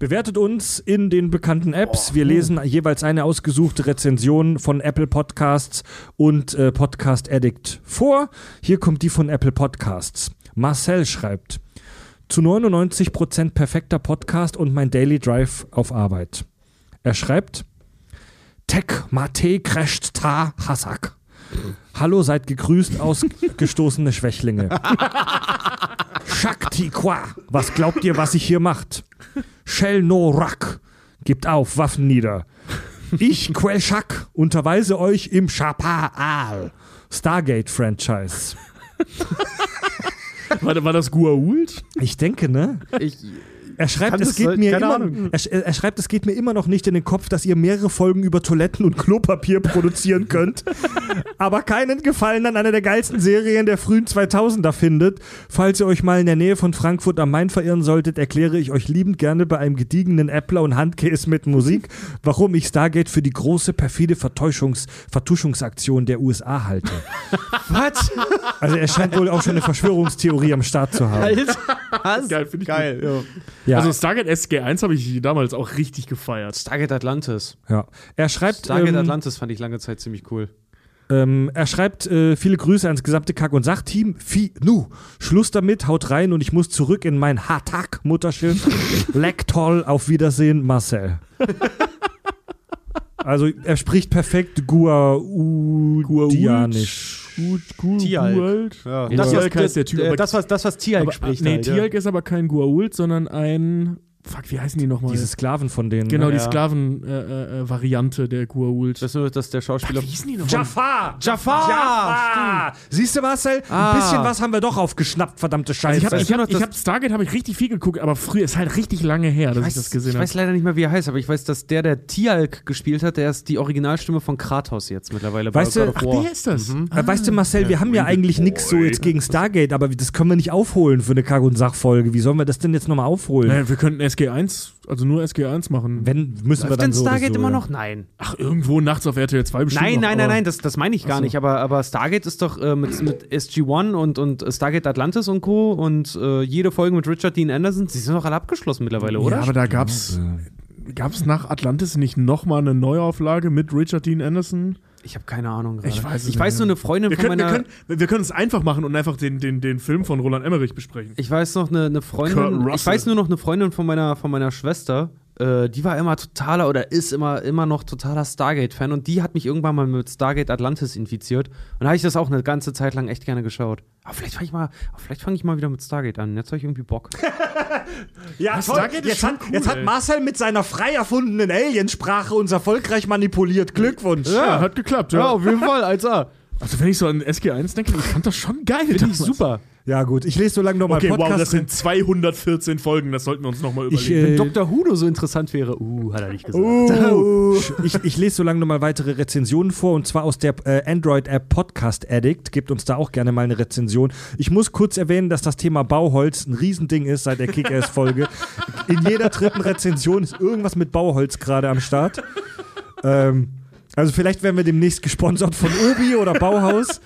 Bewertet uns in den bekannten Apps. Wir lesen jeweils eine ausgesuchte Rezension von Apple Podcasts und äh, Podcast Addict vor. Hier kommt die von Apple Podcasts. Marcel schreibt: Zu 99% perfekter Podcast und mein Daily Drive auf Arbeit. Er schreibt: Tech Mate crasht ta Hasak. Hallo, seid gegrüßt, ausgestoßene Schwächlinge. Shakti Qua, was glaubt ihr, was ich hier macht? Shell no Rak, gebt auf, Waffen nieder. Ich, Quell Shak, unterweise euch im Shapa'al. Stargate-Franchise. War, war das Guault? Ich denke, ne? Ich, Er schreibt, es geht mir immer, er, er schreibt, es geht mir immer noch nicht in den Kopf, dass ihr mehrere Folgen über Toiletten und Klopapier produzieren könnt, aber keinen Gefallen an einer der geilsten Serien der frühen 2000er findet. Falls ihr euch mal in der Nähe von Frankfurt am Main verirren solltet, erkläre ich euch liebend gerne bei einem gediegenen Äppler und Handkäse mit Musik, warum ich Stargate für die große perfide Vertäuschungs Vertuschungsaktion der USA halte. was? Also er scheint wohl auch schon eine Verschwörungstheorie am Start zu haben. Alter, was? Geil, finde ich Geil, ja. Ja, Also Stargate SG1 habe ich damals auch richtig gefeiert. Stargate Atlantis. ja. Er schreibt, Stargate ähm, Atlantis fand ich lange Zeit ziemlich cool. Ähm, er schreibt äh, viele Grüße ans gesamte Kack- und Sachteam. Fi, nu, Schluss damit, haut rein und ich muss zurück in mein Hatak-Mutterschiff. Leck toll, auf Wiedersehen, Marcel. Also er spricht perfekt Guaudianisch. Gut, gut, Tialk. Guault. Ja. Das, Das, das, was, heißt der Typ. äh, aber- das, was, das, was Tialk aber, spricht. Nee, halt, ja. Tialk ist aber kein Guault, sondern ein. Fuck, wie heißen die nochmal? Diese Sklaven von denen. genau, ne? die Ja. Sklaven-Variante der Guault. Das ist nur, dass der Schauspieler. wie hießen die nochmal? Jafar! Jafar! Jafar! Siehst du, Marcel? Ah. Ein bisschen was haben wir doch aufgeschnappt, verdammte Scheiße. Also ich habe ich hab, ich hab Stargate habe ich richtig viel geguckt, aber früher ist halt richtig lange her, dass ich, das gesehen ich habe. weiß leider nicht mehr, wie er heißt, aber ich weiß, dass der, der Tialk gespielt hat, der ist die Originalstimme von Kratos jetzt mittlerweile. Weißt bei du- Ach, der ist das. Äh, weißt du, Marcel, wir haben ja eigentlich nichts so jetzt gegen Stargate, aber das können wir nicht aufholen für eine Kack- und Sachfolge. Wie sollen wir das denn jetzt nochmal aufholen? Naja, wir könnten SG1, also nur SG1 machen. Wenn, müssen wir Läuft dann denn Stargate so, immer ja. noch? Nein. Ach, irgendwo nachts auf RTL 2 bestimmt. Nein, noch, nein, nein, nein, das, das meine ich gar so. nicht. Aber, aber Stargate ist doch äh, mit, mit SG-1 und, und Stargate Atlantis und Co. und äh, jede Folge mit Richard Dean Anderson, die sind doch alle abgeschlossen mittlerweile, oder? Ja, aber da gab's, gab's nach Atlantis nicht nochmal eine Neuauflage mit Richard Dean Anderson? Ich habe keine Ahnung. Gerade. Ich weiß Ich weiß nur, eine Freundin Wir von können, wir, meiner. können, wir können es einfach machen und einfach den, den, den Film von Roland Emmerich besprechen. Ich weiß noch, eine, eine Freundin. Ich weiß nur noch eine Freundin von meiner, von meiner Schwester. Äh, die war immer totaler oder ist immer, immer noch totaler Stargate-Fan und die hat mich irgendwann mal mit Stargate Atlantis infiziert. Und da habe ich das auch eine ganze Zeit lang echt gerne geschaut. Aber vielleicht fange ich, mal- vielleicht ich mal wieder mit Stargate an. Jetzt habe ich irgendwie Bock. Ja, Das toll. Stargate ist Jetzt, schon hat, cool, jetzt hat. Marcel mit seiner frei erfundenen Aliensprache uns erfolgreich manipuliert. Glückwunsch. Ja, hat geklappt, ja. jeden Fall, Alter. Also wenn ich so an SG1 denke, ich fand das schon geil. Finde ich super. Ja, gut. Ich lese so lange nochmal Okay, wow, Podcast. das sind 214 Folgen, das sollten wir uns nochmal Ich, überlegen. äh, Wenn Dr. Hudo so interessant wäre, uh, hat er nicht gesagt. Uh, ich, ich lese so lange nochmal weitere Rezensionen vor und zwar aus der äh, Android-App Podcast Addict. Gebt uns da auch gerne mal eine Rezension. Ich muss kurz erwähnen, dass das Thema Bauholz ein Riesending ist seit der Kick-Ass-Folge. In jeder dritten Rezension ist irgendwas mit Bauholz gerade am Start. Ähm, also vielleicht werden wir demnächst gesponsert von Obi oder Bauhaus.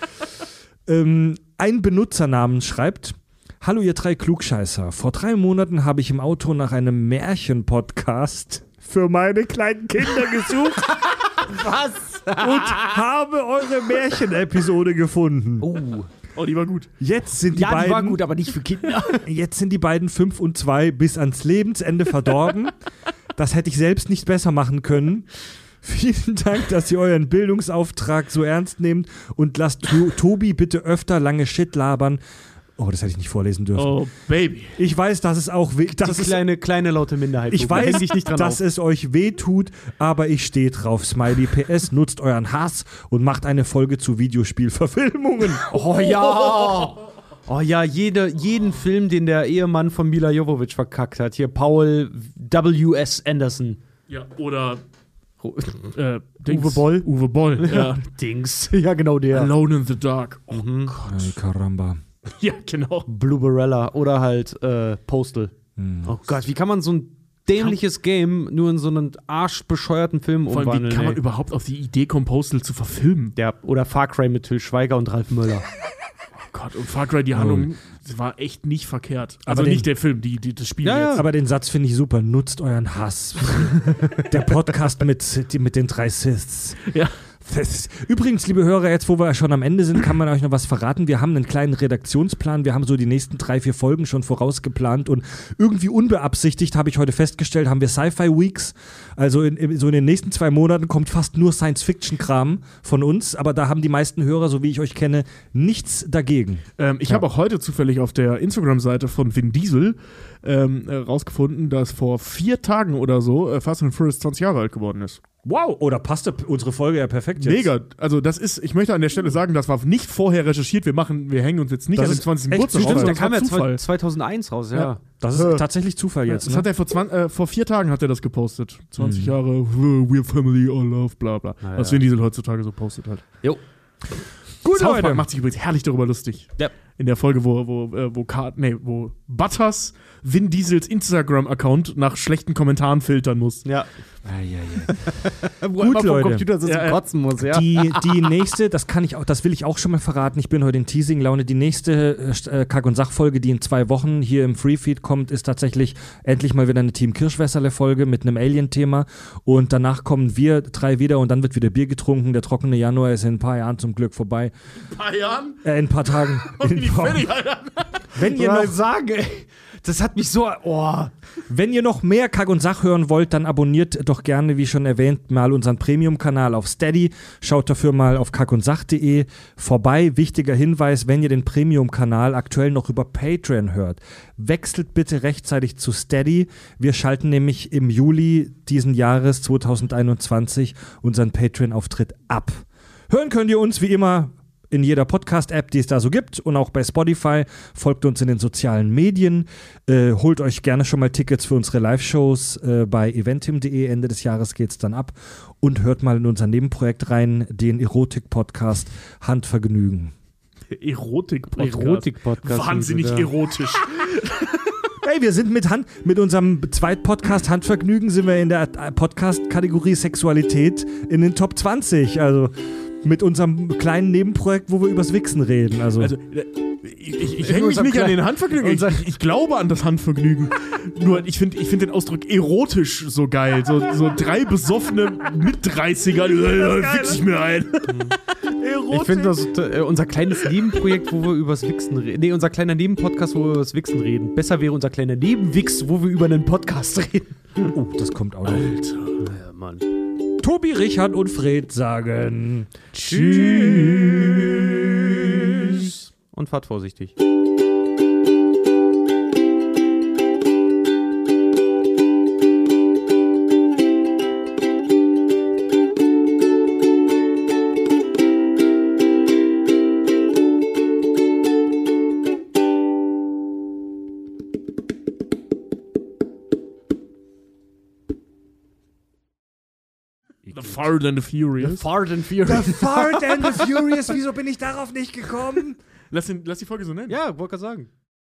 Ähm, ein Benutzernamen schreibt. Hallo ihr drei Klugscheißer. Vor drei Monaten habe ich im Auto nach einem Märchen-Podcast für meine kleinen Kinder gesucht. Was? Und habe eure Märchen-Episode gefunden. Oh. oh, die war gut. Jetzt sind die Ja, die beiden war gut, aber nicht für Kinder. Jetzt sind die beiden 5 und 2 bis ans Lebensende verdorben. Das hätte ich selbst nicht besser machen können. Vielen Dank, dass ihr euren Bildungsauftrag so ernst nehmt und lasst to Tobi bitte öfter lange Shit labern. Oh, das hätte ich nicht vorlesen dürfen. Oh, Baby. Ich weiß, dass es auch weh, Das ist kleine, kleine laute Minderheit. ich weiß, ich nicht dran dass auf. es euch weh tut, aber ich stehe drauf. Smiley PS nutzt euren Hass und macht eine Folge zu Videospielverfilmungen. Oh ja! Oh ja, jede, jeden Film, den der Ehemann von Mila Jovovich verkackt hat. Hier Paul W.S. Anderson. Ja, oder äh, Dings. Uwe Boll? Uwe Boll, ja. Dings. Ja, genau der. Alone in the Dark. Oh, Ay, Caramba. ja, genau. Blue Barella oder halt äh, Postal. Oh Gott, wie kann man so ein dämliches Game nur in so einen arschbescheuerten Film Vor allem, wie umwandeln? kann man ey? überhaupt auf die Idee kommen, Postal zu verfilmen? ja, oder Far Cry mit Till Schweiger und Ralf Möller. Gott, und Far Cry, die Handlung war echt nicht verkehrt. Also Aber den- nicht der Film, die, die, das Spiel Ja, ja. jetzt. Aber den Satz finde ich super. Nutzt euren Hass. Der Podcast mit, die- mit den drei Siths. Ja. Das- Übrigens, liebe Hörer, jetzt wo wir schon am Ende sind, kann man euch noch was verraten. Wir haben einen kleinen Redaktionsplan. Wir haben so die nächsten drei, vier Folgen schon vorausgeplant und irgendwie unbeabsichtigt, habe ich heute festgestellt, haben wir Sci-Fi Weeks. Also in, in, so in den nächsten zwei Monaten kommt fast nur Science-Fiction-Kram von uns, aber da haben die meisten Hörer, so wie ich euch kenne, nichts dagegen. Ähm, ich habe auch heute zufällig auf der Instagram-Seite von Vin Diesel ähm, äh, rausgefunden, dass vor vier Tagen oder so äh, Fast and Furious 20 Jahre alt geworden ist. Wow, oder passt unsere Folge ja perfekt jetzt. Mega. Also das ist, ich möchte an der Stelle sagen, das war nicht vorher recherchiert. Wir machen, wir hängen uns jetzt nicht Das an den ist 20. echt Geburtstag auf. Das kam ja Zufall. zwei- 2001 raus, ja. Ja. Das ist Äh. tatsächlich Zufall jetzt. Das Ne? hat er vor, 20, äh, vor vier Tagen hat er das gepostet. 20 Jahre, äh, we're family, all love, bla bla. Na Was ja. Vin Diesel heutzutage so postet halt. Jo. Gut, South. Park macht sich übrigens herrlich darüber lustig. Ja. In der Folge, wo, wo, äh, wo, Car nee, wo Butters Vin Diesels Instagram-Account nach schlechten Kommentaren filtern muss. Ja. Wo Gut, er immer vom Leute. Computer sitzen Ja, ja. kotzen muss, ja. Die, die nächste, das kann ich auch, das will ich auch schon mal verraten. Ich bin heute in Teasing-Laune. Die nächste äh, äh, Kack- und Sachfolge, die in zwei Wochen hier im Freefeed kommt, ist tatsächlich endlich mal wieder eine Team Kirschwässerle-Folge mit einem Alien-Thema. Und danach kommen wir drei wieder und dann wird wieder Bier getrunken. Der trockene Januar ist in ein paar Jahren zum Glück vorbei. Ein paar Jahren? Äh, in ein paar Tagen. In ein paar, Alter. wenn, ihr Ja, noch, sagen, ey. Das hat mich so. Oh. wenn ihr noch mehr Kack und Sach hören wollt, dann abonniert doch gerne, wie schon erwähnt, mal unseren Premium-Kanal auf Steady. Schaut dafür mal auf kackundsach.de vorbei. Wichtiger Hinweis, wenn ihr den Premium-Kanal aktuell noch über Patreon hört, wechselt bitte rechtzeitig zu Steady. Wir schalten nämlich im Juli diesen Jahres 2021 unseren Patreon-Auftritt ab. Hören könnt ihr uns wie immer in jeder Podcast-App, die es da so gibt und auch bei Spotify. Folgt uns in den sozialen Medien. Äh, holt euch gerne schon mal Tickets für unsere Live-Shows äh, bei eventim.de. Ende des Jahres geht es dann ab. Und hört mal in unser Nebenprojekt rein, den Erotik-Podcast Handvergnügen. Erotik-Podcast. Erotik-Podcast. Wahnsinnig erotisch. Hey, wir sind mit, Hand, mit unserem Zweitpodcast Handvergnügen sind wir in der Podcast-Kategorie Sexualität in den Top 20. Also mit unserem kleinen Nebenprojekt, wo wir übers Wichsen reden. Also, Also, äh, ich, ich, ich hänge mich nicht an den Handvergnügen. Ich, ich, ich glaube an das Handvergnügen. Nur, ich finde ich find den Ausdruck erotisch so geil. So, so drei besoffene Mit-30er, äh, fix ich mir ein. Ich finde das äh, unser kleines Nebenprojekt, wo wir übers Wichsen reden. Nee, unser kleiner Nebenpodcast, wo wir übers Wichsen reden. Besser wäre unser kleiner Nebenwix, wo wir über einen Podcast reden. oh, das kommt auch noch. Ja, Mann. Tobi, Richard und Fred sagen Tschüss. Und fahrt vorsichtig. Fart and the Furious. Fart and Furious. Fart and the Furious, wieso bin ich darauf nicht gekommen? Lass, den, lass die Folge so nennen. Ja, wollte gerade sagen.